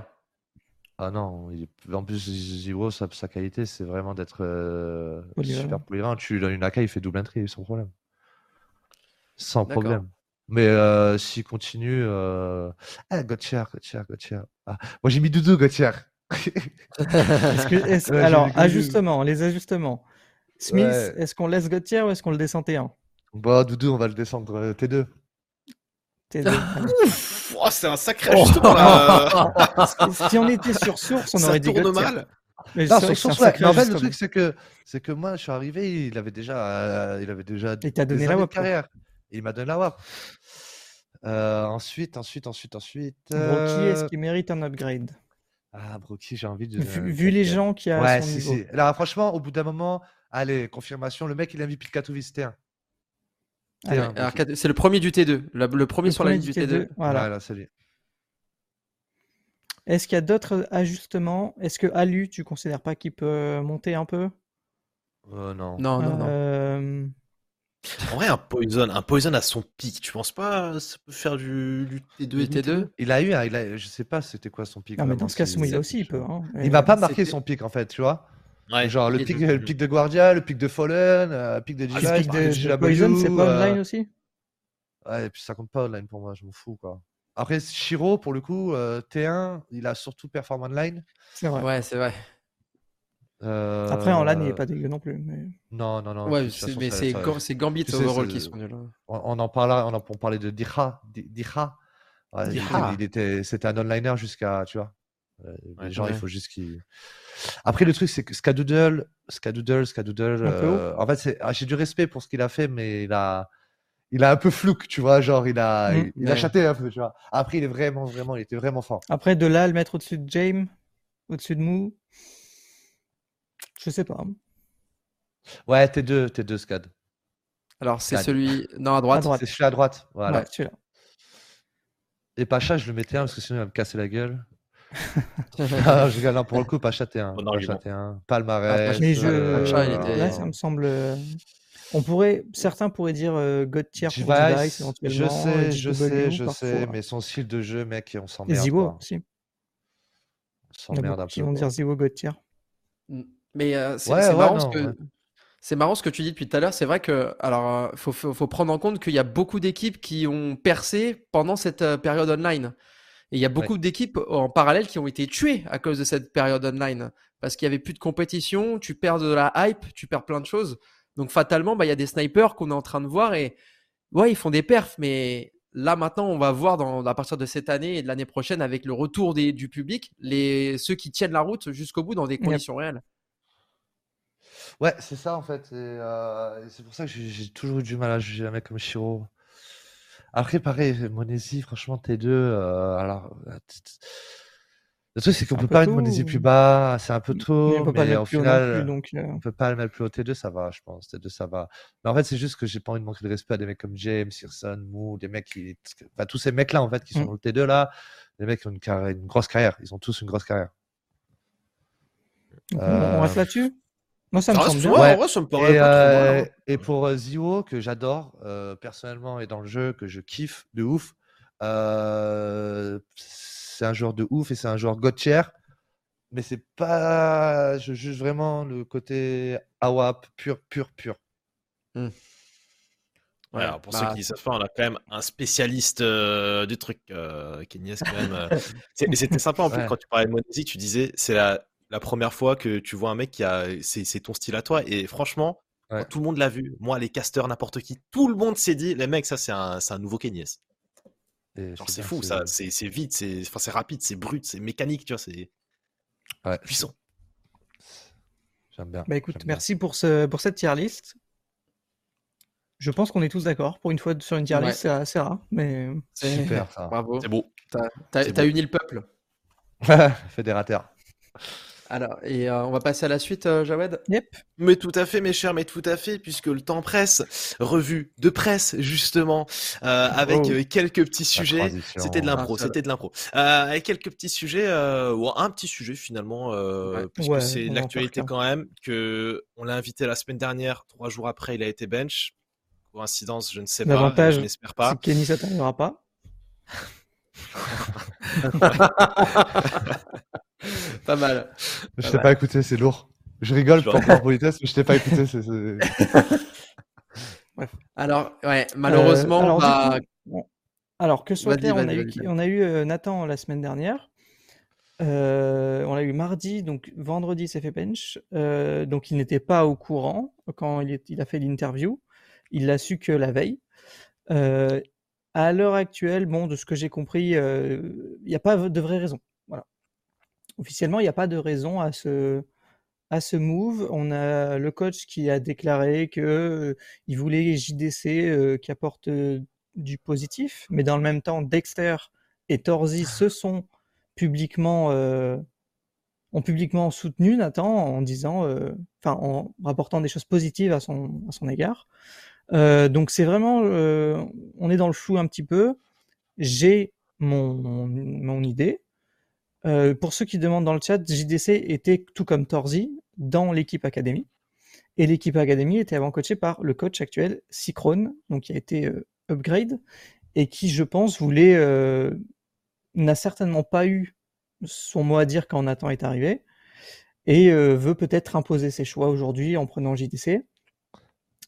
Ah non, il est- en plus, Zero, sa, sa qualité, c'est vraiment d'être euh, Polyvalent. super polyvalent. Tu lui donnes une AK, il fait double entry sans problème. Sans D'accord. problème. Mais euh, s'il continue. Euh... Ah, Gauthier, Gauthier, Gauthier. Ah, moi, j'ai mis Doudou, Gauthier. Est-ce que- est-ce- Ouais, j'ai alors, rigolé. ajustements, les ajustements. Smith, Ouais. est-ce qu'on laisse Gauthier ou est-ce qu'on le descend T1 Bah, Doudou, on va le descendre euh, T2. T2. allez. Ouf, oh, c'est un sacré ajustement là. si on était sur source, on Ça aurait dit tourne Gauthier. mal. Mais Non, sur Source, Mais en fait, le truc, c'est que, c'est que moi, je suis arrivé, il avait déjà, euh, il avait déjà Il t'a donné la WAP, carrière. Et il m'a donné la WAP. Euh, ensuite, ensuite, ensuite, ensuite. Brocky, est-ce euh, qu'il mérite un upgrade? Ah, Brocky, j'ai envie de. vu, vu les gens qu'il y a Ouais, son si, niveau. si. Là, franchement, au bout d'un moment, allez, confirmation, le mec, il a MVP de Katowice T1. Allez, T1, Alors, Brocky. c'est le premier du T2. Le, le premier Le sur la ligne du du T2. Voilà. Voilà, c'est lui. Est-ce qu'il y a d'autres ajustements? Est-ce que Alu, tu considères pas qu'il peut monter un peu? Euh, non. Non, non, non. Euh, En vrai, un Poison, un Poison à son pic, tu penses pas ça peut faire du, du T2 Du et demi, T2 Il a eu, il a, je sais pas, c'était quoi son pic. Non, mais dans ce cas, Smouya aussi, il peut. hein. Il m'a pas marqué son pic, en fait, tu vois. Ouais. Genre le pic, de- le pic de Guardia, le pic de Fallen, euh, le pic de Ah, Le pic de, Poison, c'est pas euh, online aussi? Ouais, et puis ça compte pas online pour moi, je m'en fous quoi. Après, Shiro, pour le coup, euh, T1, il a surtout performé online. C'est vrai. Ouais, c'est vrai. Euh, Après, en LAN, il est pas dégueu non plus. Mais... Non, non, non. Ouais, façon, mais c'est ça- Gambit tu sais, overall qui sont nuls. hein. on, on en parlait, on en on parlait de Diha. Di- Diha. Ouais, il Diha. était- il était, c'était un onliner jusqu'à, tu vois. Euh, Ouais, gens, il faut juste qu'ils. Après, le truc, c'est que Skadoodle, Skadoodle, Skadoodle, euh, en fait, ah, j'ai du respect pour ce qu'il a fait, mais il a, il a un peu flouk, tu vois, genre, il a, Mm. il, il a chaté un peu, tu vois. Après, il est vraiment, vraiment, il était vraiment fort. Après, de là, le mettre au-dessus de James, au-dessus de Mou, je sais pas. Ouais, T2, T2, Scad. Alors, c'est celui. Non, à droite. Droite. C'est celui à droite, voilà. Ouais, celui-là. Et Pacha, je le mettais un parce que sinon, il va me casser la gueule. Ah, je rigole, non, pour le coup, Pacha T1. Bon. T1. Palmarès. Mais je... euh, était- là, ça me semble. euh, On pourrait, certains pourraient dire euh, God tier pour éventuellement. je sais, je GW sais, je parfois. sais, mais son style de jeu, mec, on s'emmerde. Quoi. aussi. On s'emmerde beaucoup un qui peu. vont quoi. dire Ziwo God tier. Mais euh, c'est Ouais, ouais, marrant, non, que... ouais. c'est marrant ce que tu dis depuis tout à l'heure. C'est vrai que, alors, euh, faut, faut, faut prendre en compte qu'il y a beaucoup d'équipes qui ont percé pendant cette euh, période online. Et il y a beaucoup d'équipes en parallèle qui ont été tuées à cause de cette période online. Parce qu'il n'y avait plus de compétition, tu perds de la hype, tu perds plein de choses. Donc fatalement, bah, il y a des snipers qu'on est en train de voir et ouais, ils font des perfs, mais là maintenant, on va voir dans, à partir de cette année et de l'année prochaine avec le retour des, du public, les, ceux qui tiennent la route jusqu'au bout dans des conditions réelles. Ouais, c'est ça en fait. Et, euh, et c'est pour ça que j'ai j'ai toujours eu du mal à juger un mec comme Shiro. Après, pareil, Monesi, franchement, T2, alors. Le truc, c'est qu'on peut pas mettre Monesi plus bas, c'est un peu tôt, mais, mais au final, donc, on peut pas le mettre plus haut. T2, ça va, je pense. T2, ça va. Mais en fait, c'est juste que j'ai pas envie de manquer de respect à des mecs comme James, Searson, Moo, des mecs qui. Enfin, tous ces mecs-là, en fait, qui sont dans le T2, là, les mecs qui ont une, une grosse carrière. Ils ont tous une grosse carrière. On reste là-dessus? Moi, ça me semble bien. Ouais. ça me paraît et, pas trop euh, et pour euh, Zio, que j'adore euh, personnellement et dans le jeu, que je kiffe de ouf, c'est un joueur de ouf et c'est un joueur Gauthier. Mais c'est pas. Je juge vraiment le côté AWAP pur, pur, pur. Ouais, alors pour ceux bah qui savent pas, on a quand même un spécialiste du truc, euh, Kenyes quand même. mais c'était sympa en plus quand tu parlais de Monesi, tu disais c'est la la première fois que tu vois un mec qui a. C'est ton style à toi. Et franchement, tout le monde l'a vu. Moi, les casteurs, n'importe qui, tout le monde s'est dit les mecs, ça, c'est un, un, nouveau Kenyes. C'est fou, ça. C'est vite, c'est rapide, c'est brut, c'est mécanique, tu vois. C'est puissant. J'aime bien. Bah écoute, merci pour, ce, pour cette tier list. Je pense qu'on est tous d'accord. Pour une fois, sur une tier list, c'est assez rare. Mais... Super, Bravo. C'est beau. T'as uni le peuple. Fédérateur. Alors, et euh, on va passer à la suite, euh, Jawed? Yep. Mais tout à fait, mes chers, mais tout à fait, puisque le temps presse. Revue de presse, justement, euh, avec oh. quelques petits sujets. C'était de l'impro, ah, c'était de l'impro. avec quelques petits sujets, ou un petit sujet finalement, puisque c'est l'actualité quand même, que on l'a invité la semaine dernière, trois jours après, il a été bench. Coïncidence, je ne sais pas, je n'espère pas. Kenny, t'arrivera pas. pas mal. Je t'ai pas écouté, c'est lourd. Je rigole pour la politesse, mais je t'ai pas écouté. Alors, ouais, malheureusement, euh, alors, alors, que soit clair, on, a eu, on a eu euh, Nathan la semaine dernière. Euh, on l'a eu mardi, donc vendredi, c'est fait bench. donc il n'était pas au courant quand il, il a fait l'interview. Il l'a su que la veille. à l'heure actuelle, bon, de ce que j'ai compris, il n'y a pas de vraie raison officiellement, il n'y a pas de raison à ce, à ce move. On a le coach qui a déclaré que euh, il voulait JDC euh, qui apporte euh, du positif, mais dans le même temps, Dexter et Torzi se sont publiquement ont publiquement soutenu Nathan en disant, enfin en rapportant des choses positives à son à son égard. donc c'est vraiment, on est dans le flou un petit peu. J'ai mon, mon idée, euh, pour ceux qui demandent dans le chat, JDC était tout comme Torzi dans l'équipe Academy. Et l'équipe Academy était avant coachée par le coach actuel, Sychrone, donc qui a été euh, upgrade, et qui, je pense, voulait euh, n'a certainement pas eu son mot à dire quand Nathan est arrivé, et veut peut-être imposer ses choix aujourd'hui en prenant JDC.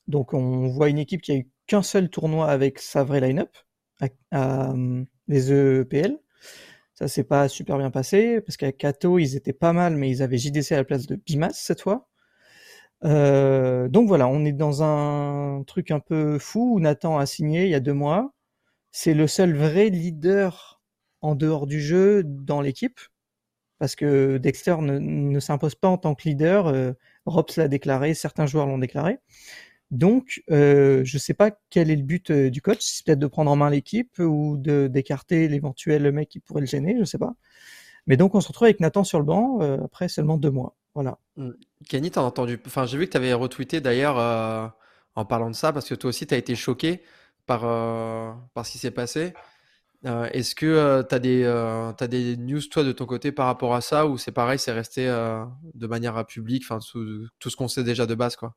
Donc on voit une équipe qui a eu qu'un seul tournoi avec sa vraie line-up, à, les EPL, ça s'est pas super bien passé, parce qu'à Kato, ils étaient pas mal, mais ils avaient JDC à la place de Bimas cette fois. Euh, donc voilà, on est dans un truc un peu fou où Nathan a signé il y a deux mois. C'est le seul vrai leader en dehors du jeu dans l'équipe, parce que Dexter ne, s'impose pas en tant que leader. Euh, Robs l'a déclaré, certains joueurs l'ont déclaré. Donc, euh, je ne sais pas quel est le but euh, du coach, c'est peut-être de prendre en main l'équipe ou d'écarter l'éventuel mec qui pourrait le gêner, je ne sais pas. Mais donc, on se retrouve avec Nathan sur le banc euh, après seulement deux mois. Voilà. Mmh. Kenny, t'as entendu Enfin, j'ai vu que tu avais retweeté d'ailleurs en parlant de ça, parce que toi aussi, tu as été choqué par, par ce qui s'est passé. Est-ce que tu as, des, des news, toi, de ton côté par rapport à ça, ou c'est pareil, c'est resté de manière publique, enfin, tout ce qu'on sait déjà de base, quoi?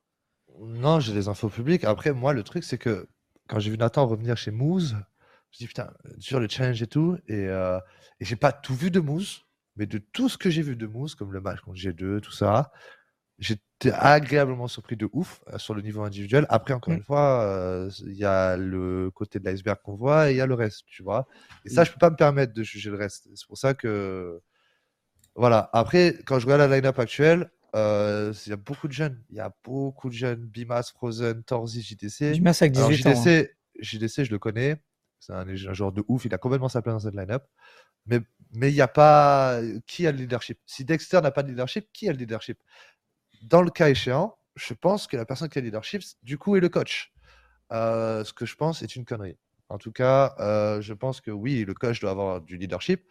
Non, j'ai des infos publiques. Après, moi, le truc, c'est que quand j'ai vu Nathan revenir chez Moose, je me suis dit, putain, sur le challenge et tout, et, euh, et j'ai pas tout vu de Moose, mais de tout ce que j'ai vu de Moose, comme le match contre G2, tout ça, j'étais agréablement surpris de ouf euh, sur le niveau individuel. Après, encore mm. une fois, euh, il y a le côté de l'iceberg qu'on voit et il y a le reste, tu vois. Et ça, mm. je peux pas me permettre de juger le reste. C'est pour ça que. Voilà. Après, quand je regarde la line-up actuelle, euh, il y a beaucoup de jeunes. Il y a beaucoup de jeunes. Bimas, Frozen, Torzi, JDC. Bimas avec 18 JDC, ans. Hein. JDC, je le connais. C'est un, un, joueur de ouf. Il a complètement sa place dans cette line-up. Mais mais il n'y a pas. Qui a le leadership? Si Dexter n'a pas de leadership, qui a le leadership? Dans le cas échéant, je pense que la personne qui a le leadership, du coup, est le coach. Euh, ce que je pense est une connerie. En tout cas, je pense que oui, le coach doit avoir du leadership,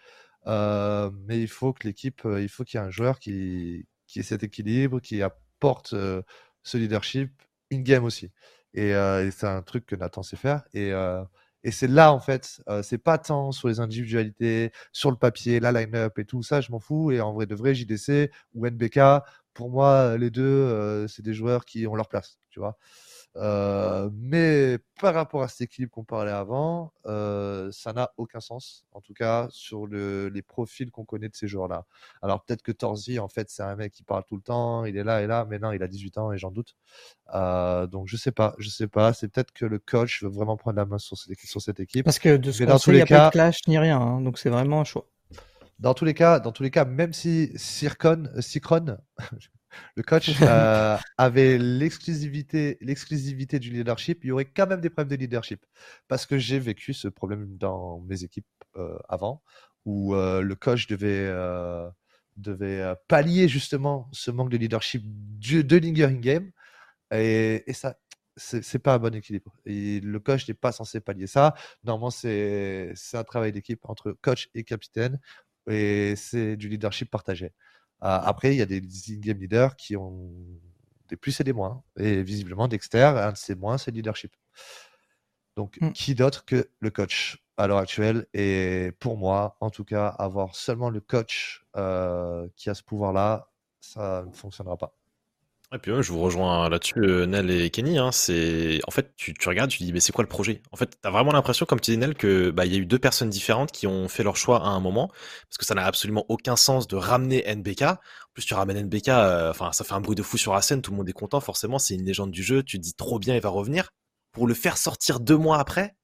mais il faut que l'équipe, il faut qu'il y ait un joueur qui, qui ait cet équilibre, qui apporte ce leadership in-game aussi. Et, c'est un truc que Nathan sait faire. Et, et c'est là, en fait, c'est pas tant sur les individualités, sur le papier, la line-up et tout ça, je m'en fous. Et en vrai de vrai, JDC ou NBK, pour moi, les deux, c'est des joueurs qui ont leur place, tu vois. Euh, mais par rapport à cette équipe qu'on parlait avant, euh, ça n'a aucun sens, en tout cas sur le, les profils qu'on connaît de ces joueurs-là. Alors peut-être que Torzi, en fait, c'est un mec qui parle tout le temps, il est là et là, mais non, il a 18 ans et j'en doute. Euh, donc je sais pas, je sais pas. C'est peut-être que le coach veut vraiment prendre la main sur cette, sur cette équipe. Parce que de ce qu'on sait, il n'y a cas... pas de clash ni rien, hein, donc c'est vraiment un choix. Dans tous les cas, dans tous les cas, même si Sircon, Sicron, le coach euh, avait l'exclusivité, l'exclusivité du leadership, il y aurait quand même des problèmes de leadership. Parce que j'ai vécu ce problème dans mes équipes euh, avant, où euh, le coach devait, devait pallier justement ce manque de leadership de Linger in game. Et, et ça, c'est pas un bon équilibre. Le coach n'est pas censé pallier ça. Normalement, c'est un travail d'équipe entre coach et capitaine. Et c'est du leadership partagé. Après, il y a des in-game leaders qui ont des plus et des moins. Et visiblement, Dexter, un de ces moins, c'est le leadership. Donc, mmh. qui d'autre que le coach à l'heure actuelle Et pour moi, en tout cas, avoir seulement le coach euh, qui a ce pouvoir-là, ça ne fonctionnera pas. Et puis je vous rejoins là-dessus, euh, Nel et Kenny. Hein, c'est en fait, tu, tu, regardes, tu dis, mais c'est quoi le projet? En fait, t'as vraiment l'impression, comme tu dis Nel, que bah il y a eu deux personnes différentes qui ont fait leur choix à un moment, parce que ça n'a absolument aucun sens de ramener NBK. En plus, tu ramènes NBK, euh, enfin, ça fait un bruit de fou sur la scène, tout le monde est content. Forcément, c'est une légende du jeu. Tu dis trop bien, il va revenir. Pour le faire sortir deux mois après,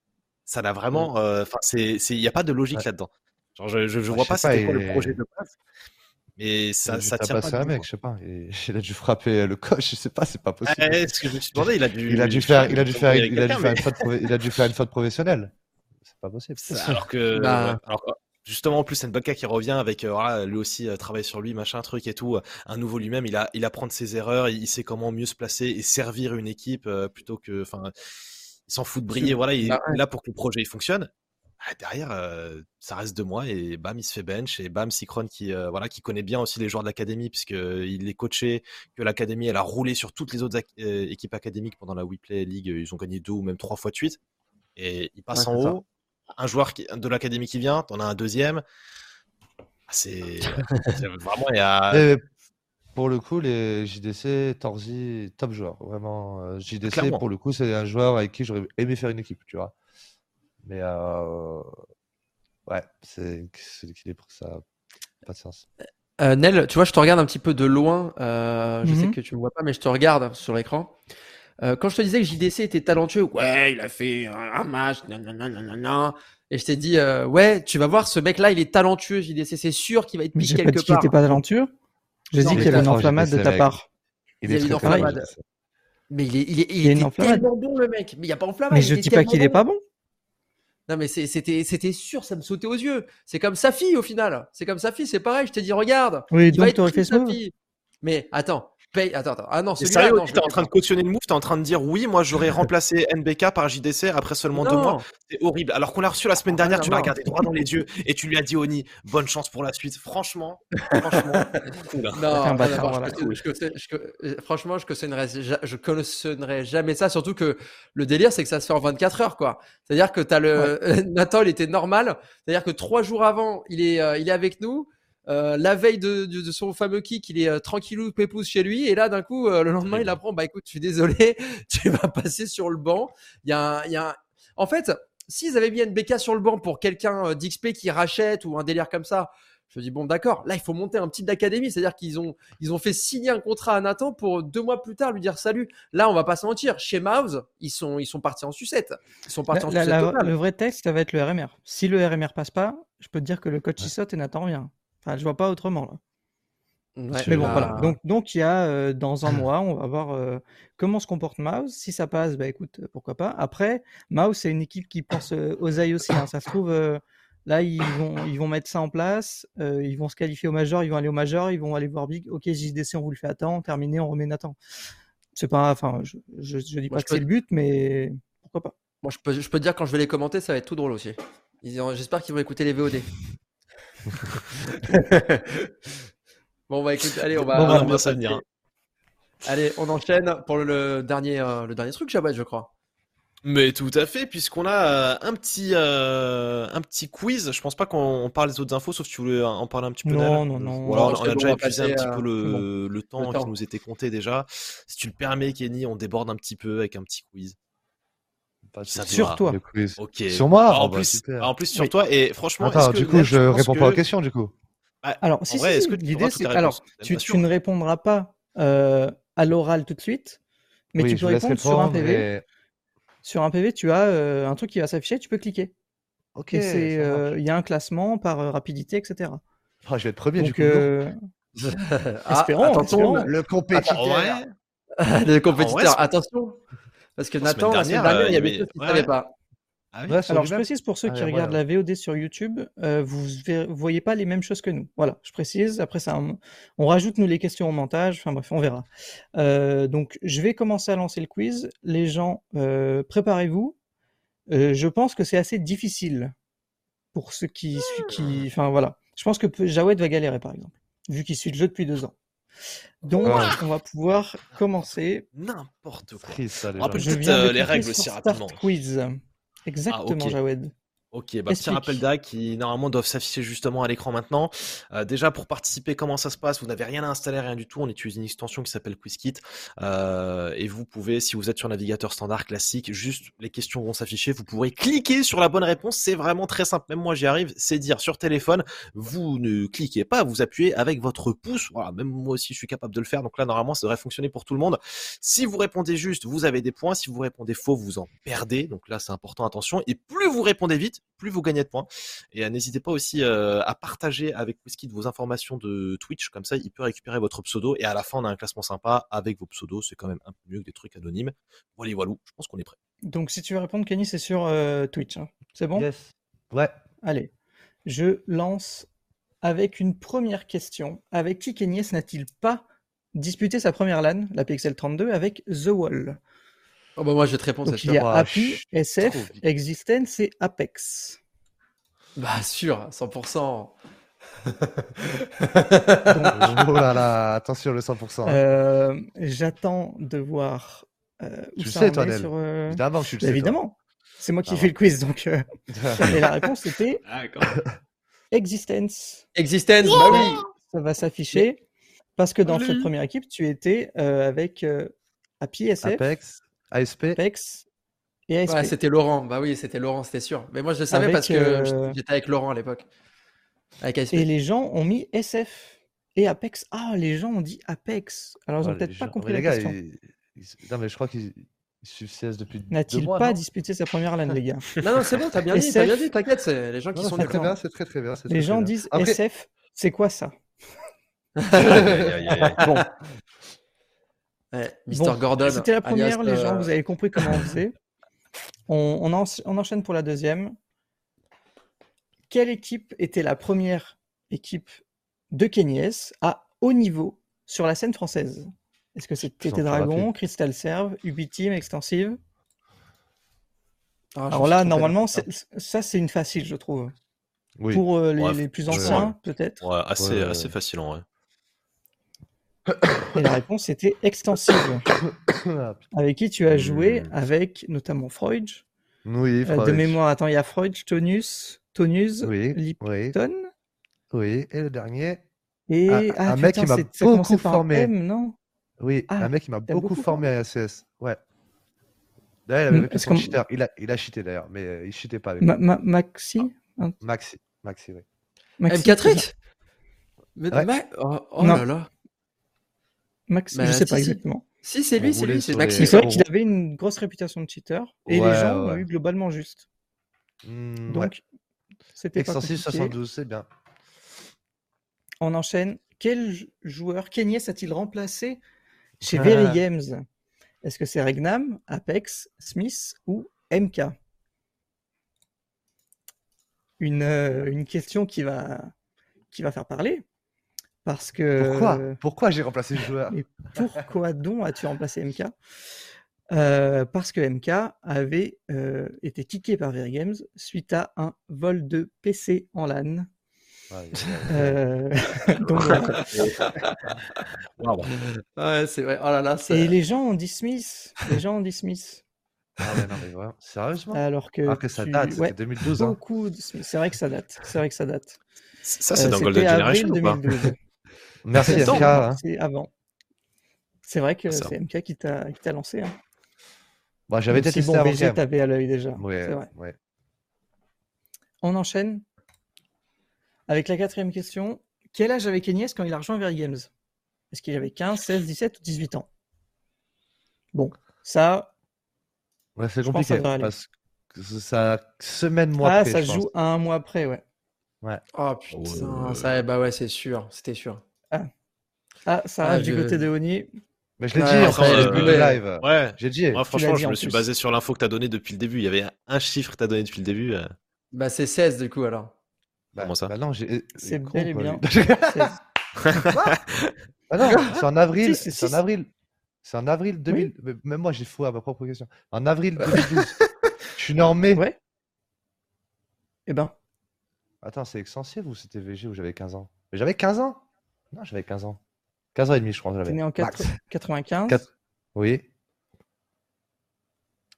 ça n'a vraiment, mmh. euh, enfin, c'est, il y a pas de logique là-dedans. Genre, je, je, je vois pas c'était quoi le projet de base. Mais ça, ça tient pas. un mec, je sais pas. il a dû frapper le coach, je sais pas, c'est pas possible. Eh, ce que je me suis demandé, il a dû. Il a dû faire, il a dû faire, il a dû faire une faute, il a dû faire une faute professionnelle. C'est pas possible. Alors que, bah... alors, justement, en plus, c'est Baka qui revient avec, euh, voilà, lui aussi euh, travaille sur lui, machin, truc et tout. Un nouveau lui-même, il a, il apprend de ses erreurs, il, sait comment mieux se placer et servir une équipe euh, plutôt que, enfin, il s'en fout de briller. Voilà, il bah est là pour que le projet fonctionne. Ah, derrière, euh, ça reste deux mois et bam, il se fait bench et bam, Sikron qui euh, voilà qui connaît bien aussi les joueurs de l'académie puisque il est coaché, que l'académie elle a roulé sur toutes les autres euh, équipes académiques pendant la WePlay League, ils ont gagné deux ou même trois fois de suite et il passe en haut. Un joueur qui, de l'académie qui vient, t'en as un deuxième. Ah, c'est vraiment il y a... pour le coup, les JDC, Torzi, top joueur. Vraiment, JDC, pour le coup, c'est un joueur avec qui j'aurais aimé faire une équipe, tu vois. Mais euh, ouais, c'est l'équilibre, ça n'a pas de sens. Euh, Nel, tu vois, je te regarde un petit peu de loin. Euh, je sais mmh que tu ne me vois pas, mais je te regarde sur l'écran. quand je te disais que JDC était talentueux, ouais, il a fait un match, nanana, et je t'ai dit, ouais, tu vas voir, ce mec-là, il est talentueux, JDC, c'est sûr qu'il va être mis quelque part. Pas dit qu'il n'était pas talentueux. J'ai dit qu'il y avait une enflammade de ta part. Il, est, une enflammade. Mais il est, il est, il, est tellement bon, le mec. Mais il n'y a pas enflammade. Mais je dis pas qu'il est pas bon. Non, mais c'était, c'était sûr, ça me sautait aux yeux. C'est comme sa fille au final. C'est comme sa fille, c'est pareil. Je t'ai dit, regarde. Oui, donc tu aurais fait ça. Mais attends, Attends, attends. Ah non, c'est sérieux, t'es en train de cautionner le move, t'es en train de dire oui, moi j'aurais remplacé NBK par JDC après seulement deux mois. C'est horrible. Alors qu'on l'a reçu la semaine dernière, tu l'as regardé droit dans les yeux et tu lui as dit Oni, bonne chance pour la suite. Franchement, franchement, cool. Non, franchement, je cautionnerais, je cautionnerais jamais ça, surtout que le délire, c'est que ça se fait en 24 heures, quoi. C'est-à-dire que t'as le Nathan, il était normal. C'est-à-dire que trois jours avant, il est, euh, il est avec nous. Euh, la veille de, son fameux kick, il est euh, tranquillou, pépouze chez lui, et là d'un coup, euh, le lendemain, il apprend, bah écoute, je suis désolé, tu vas passer sur le banc. Il y a, il y a En fait, s'ils avaient mis NBK sur le banc pour quelqu'un d'XP qui rachète ou un délire comme ça, je me dis bon d'accord, là il faut monter un petit d'académie, c'est-à-dire qu'ils ont ils ont fait signer un contrat à Nathan pour deux mois plus tard lui dire salut. Là on va pas se mentir, chez Mouse ils sont ils sont partis en sucette, ils sont partis en sucette Le vrai test ça va être le RMR. Si le RMR passe pas, je peux te dire que le coach il saute et Nathan revient. Enfin, je vois pas autrement là. mais bon, voilà. Donc, donc il y a euh, dans un mois, on va voir euh, comment se comporte Mouse. Si ça passe, bah écoute, euh, pourquoi pas. Après, Mouse, c'est une équipe qui pense aux ailes aussi. Hein. Ça se trouve, là, ils vont, ils vont mettre ça en place. ils vont se qualifier au major, ils vont aller au major, ils vont aller voir Big. Ok, JDC, on vous le fait à temps, terminé, on remet Nathan. C'est pas, enfin, je, je, dis pas que c'est le but, mais pourquoi pas. Moi, je peux, je peux te dire, quand je vais les commenter, ça va être tout drôle aussi. J'espère qu'ils vont écouter les VOD. bon, bah écoute, allez, on va. on va ça venir. Allez, on enchaîne pour le dernier, euh, le dernier truc, Jabba, je crois. Mais tout à fait, puisqu'on a euh, un petit euh, un petit quiz. Je pense pas qu'on parle des autres infos, sauf si tu voulais en parler un petit peu. Non, non, non. Voilà, on, a déjà épuisé un petit peu le, le, temps qui nous était compté déjà. Si tu le permets, Kenny, on déborde un petit peu avec un petit quiz. Sur toi. Ok. Sur moi. en, ah, plus, bah, en plus sur toi et franchement. Attends, du coup, je réponds pas à la question du coup. Ah, alors, si, si, l'idée c'est alors tu, tu, ne répondras pas euh, à l'oral tout de suite, mais tu peux répondre sur un PV sur un PV, tu as euh, un truc qui va s'afficher, tu peux cliquer. Ok. Euh, il y a un classement par euh, rapidité, etc. Ah, je vais être premier du coup. ah, attention, le compétiteur. le compétiteur, attention. Parce que Nathan, la semaine dernière, il y avait des choses qu'il ne savait pas. Ah Alors, je précise pour ceux ah qui regardent la VOD sur YouTube, euh, vous ne voyez pas les mêmes choses que nous. Voilà, je précise. Après, ça, on rajoute nous les questions au montage. Enfin bref, on verra. Euh, donc, je vais commencer à lancer le quiz. Les gens, euh, préparez-vous. je pense que c'est assez difficile pour ceux qui, qui, enfin voilà. Je pense que Jawed va galérer, par exemple, vu qu'il suit le jeu depuis deux ans. Donc, on va pouvoir commencer. N'importe quoi. je les règles aussi rapidement. Quiz. Exactement, ah, Jawed. Ok, bah, petit rappel d'actes qui normalement doivent s'afficher justement à l'écran maintenant. Euh, déjà pour participer, comment ça se passe? Vous n'avez rien à installer, rien du tout. On utilise une extension qui s'appelle QuizKit euh, et vous pouvez, si vous êtes sur navigateur standard classique, juste les questions vont s'afficher. Vous pourrez cliquer sur la bonne réponse. C'est vraiment très simple. Même moi j'y arrive. C'est dire sur téléphone, vous ne cliquez pas, vous appuyez avec votre pouce. Voilà, même moi aussi je suis capable de le faire. Donc là normalement ça devrait fonctionner pour tout le monde. Si vous répondez juste, vous avez des points. Si vous répondez faux, vous en perdez. Donc là c'est important, attention. Et plus vous répondez vite, plus vous gagnez de points. Et euh, n'hésitez pas aussi euh, à partager avec Whiskey vos informations de Twitch, comme ça il peut récupérer votre pseudo. Et à la fin, on a un classement sympa avec vos pseudos. C'est quand même un peu mieux que des trucs anonymes. Voilà, voilà, je pense qu'on est prêt. Donc si tu veux répondre, Kenny, c'est sur euh, Twitch. Hein. C'est bon? Yes. Ouais. Allez, je lance avec une première question. Avec qui Kenny n'a-t-il pas disputé sa première LAN, la PXL 32, avec The Wall? Oh bah moi je vais te répondre. il y a API, SF, Existence et Apex. Bah sûr, 100%. oh là là, attention le 100%. Hein. Euh, j'attends de voir. Euh, tu sais, toi, sur, euh, Évidemment que tu le sais. Évidemment. C'est moi qui ah fais le quiz, donc. Et la réponse était ah, Existence. Existence, bah oui. Ça va s'afficher parce que dans cette première équipe, tu étais avec API, SF, Apex, ASP. Apex et ASP. c'était Laurent. Bah oui, c'était Laurent, c'était sûr. Mais moi, je le savais parce que euh, j'étais avec Laurent à l'époque. Avec ASP. Et les gens ont mis SF et Apex. Ah, les gens ont dit Apex. Alors, ils n'ont peut-être pas compris la gars, question. Non, mais je crois qu'ils suivent CS depuis N'a-t-il pas disputé sa première LAN, les gars? Non, non, c'est bon, t'as bien dit, t'as bien dit, t'inquiète, c'est les gens qui sont C'est très bien, c'est très très bien. Les gens disent SF, c'est quoi ça? Bon. Mister Gordon. C'était la première, les gens, euh, vous avez compris comment on faisait. On, enchaîne pour la deuxième. Quelle équipe était la première équipe de Kenyes à haut niveau sur la scène française? Est-ce que c'était Dragon, Crystal Serve, Ubi-Team, Extensive? Ah, Alors là, normalement, ça c'est une facile, je trouve. Pour euh, les, plus anciens, peut-être. assez, assez facile en vrai. Et la réponse était extensive. avec qui tu as joué Avec notamment Freud? Oui, Freud. Euh, de mémoire, attends, il y a Freud, Tonus, Tonus, oui, Lipton. Oui. et le dernier? Et un, ah, mec qui m'a beaucoup formé. non? Oui, ah, un mec qui m'a beaucoup, formé à ACS. Ouais. D'ailleurs, il avait fait son cheater. Il a, il a cheaté d'ailleurs, mais euh, il cheatait pas avec ma, ma, Maxi ah, Maxi, Maxi, oui. M4X mais, oh, oh là là. Max, bah, je sais pas exactement. Si, c'est lui, c'est lui, c'est Max. C'est vrai qu'il avait une grosse réputation de cheater et les gens ont eu globalement juste. Mmh, Donc, c'était pas 72, c'est bien. On enchaîne. Quel joueur Kenyes a-t-il remplacé chez Very Games? Est-ce que c'est Regnam, Apex, Smith ou MK une, euh, une question qui va, qui va faire parler. Parce que. Pourquoi? Pourquoi j'ai remplacé le joueur? Et pourquoi donc as-tu remplacé MK euh, parce que MK avait euh, été kické par VR Games suite à un vol de PC en LAN. Ouais, Euh, donc. Ouais, c'est vrai. Oh là là. Et les gens ont dit Smith. Les gens ont dit Smith. Ah ouais, non, mais vraiment. Sérieusement? Alors que, Alors que ça tu- date, c'était ouais, 2012. Hein. beaucoup. C'est vrai que ça date. C'est vrai que ça date. Ça, c'est Euh, dans Golden Generation ou pas? 2012. Merci C'est MK. avant. C'est avant. C'est vrai que Ça. c'est MK qui t'a lancé. Hein. Bon, j'avais testé bon, même. t'avais à l'œil déjà. Ouais, C'est vrai. ouais. On enchaîne avec la quatrième question. Quel âge avait Kenyes quand il a rejoint Very Games? Est-ce qu'il avait 15, 16, 17 ou 18 ans? Bon, ça, Ouais, c'est pense ça compliqué aller. parce que ça semaine mois ah, près, ça je se pense. joue à un mois après, ouais. Oh putain, Ouais. ça, bah ouais, c'est sûr. C'était sûr. Ah, ça Ah, arrive du je- côté de Oni. Mais je l'ai Ouais, dit en après, fait, euh, le du live. Ouais. J'ai dit. Moi, franchement, je me suis plus. basé sur l'info que tu as donnée depuis le début. Il y avait un chiffre que tu as donné depuis le début. euh. Bah, c'est 16 du coup alors. Bah, Comment ça bah non, j'ai. C'est bel et quoi, bien. lui. 16. Ah non, c'est en avril. Si, c'est C'est en avril. C'est en avril 2000. mais Même moi, j'ai fou à ma propre question. En avril 2012. Je suis né en mai. Ouais. Eh ben, Attends, c'est Extensive ou c'était VG où j'avais 15 ans Mais j'avais 15 ans Non, j'avais 15 ans. 15 ans et demi, je crois. t'es j'avais. né en Max. 4 95. Quatre- Oui.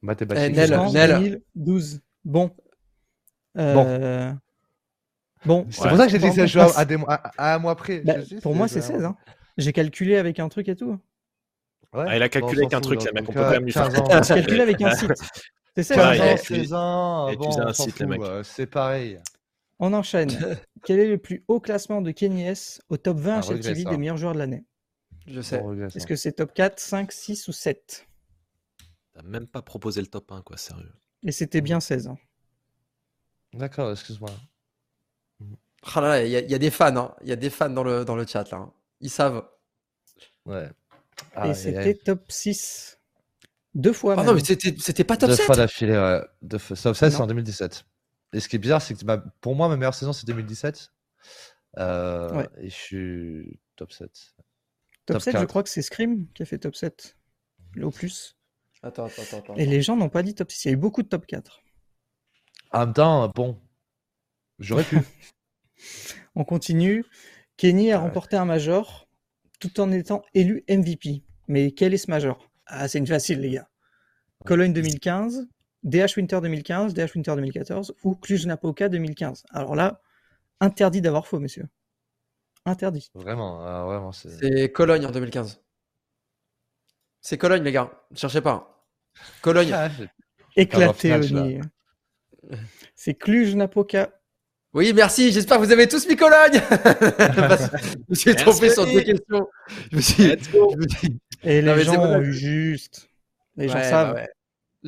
Mathématiques. Eh, Nel, jusqu'en Nel. 2012. Bon. Euh, Bon. C'est Ouais. pour ça que j'ai dit Bon, ça bon, joue à, à des mois- à- à un mois près. Bah, pour moi, c'est c'était 16. Hein. J'ai calculé avec un truc et tout. Ouais. Ah, il a Bon, calculé avec un truc, fout, les en mecs, tout on peut cas, quand même lui faire 15 ans. J'ai calculé avec un site. C'est 16. Ouais, hein. 15 et ans, puis- 16 ans, et puis bon, c'est un on s'en site, les fout, mecs. euh, c'est pareil. On enchaîne. Quel est le plus haut classement de Kenny S au top 20 Un chez TV des meilleurs joueurs de l'année? Je sais. Est-ce que c'est top 4, 5, 6 ou 7 T'as même pas proposé le top 1, quoi, sérieux. Et c'était bien 16. hein. D'accord, excuse-moi. Ah là là, il y, a- il y a des fans, hein. Il y a des fans dans le, dans le chat là. hein. Ils savent. Ouais. Et c'était top 6. Deux fois. Ah même. non, mais c'était c'était pas top Deux 7. fois d'affilée, ouais. Deux fois. Top 16, c'est Non. en 2017. Et ce qui est bizarre, c'est que ma- pour moi, ma meilleure saison, c'est 2017. Euh, Ouais. Et je suis top 7. top, top 7, je 4. crois que c'est Scream qui a fait top 7. Le au plus. Attends, attends, attends. attends. Et les gens n'ont pas dit top 6. Il y a eu beaucoup de top 4. En même temps, bon, j'aurais pu. On continue. Kenny a Ouais. remporté un major tout en étant élu MVP. Mais quel est ce major? Ah, c'est une facile, les gars. Cologne 2015, DH Winter 2015, DH Winter 2014 ou Cluj-Napoca 2015. Alors là, interdit d'avoir faux, messieurs. Interdit. Vraiment, ah, vraiment, c'est. Cologne en 2015. C'est Cologne, les gars. Ne cherchez pas. Cologne. Ah, Éclaté. Oni. C'est Cluj-Napoca. Oui, merci. J'espère que vous avez tous mis Cologne. Parce que je me suis Merci. trompé sur deux questions. Je me suis. Et les gens bon. ont eu juste. Les gens savent. bah ouais.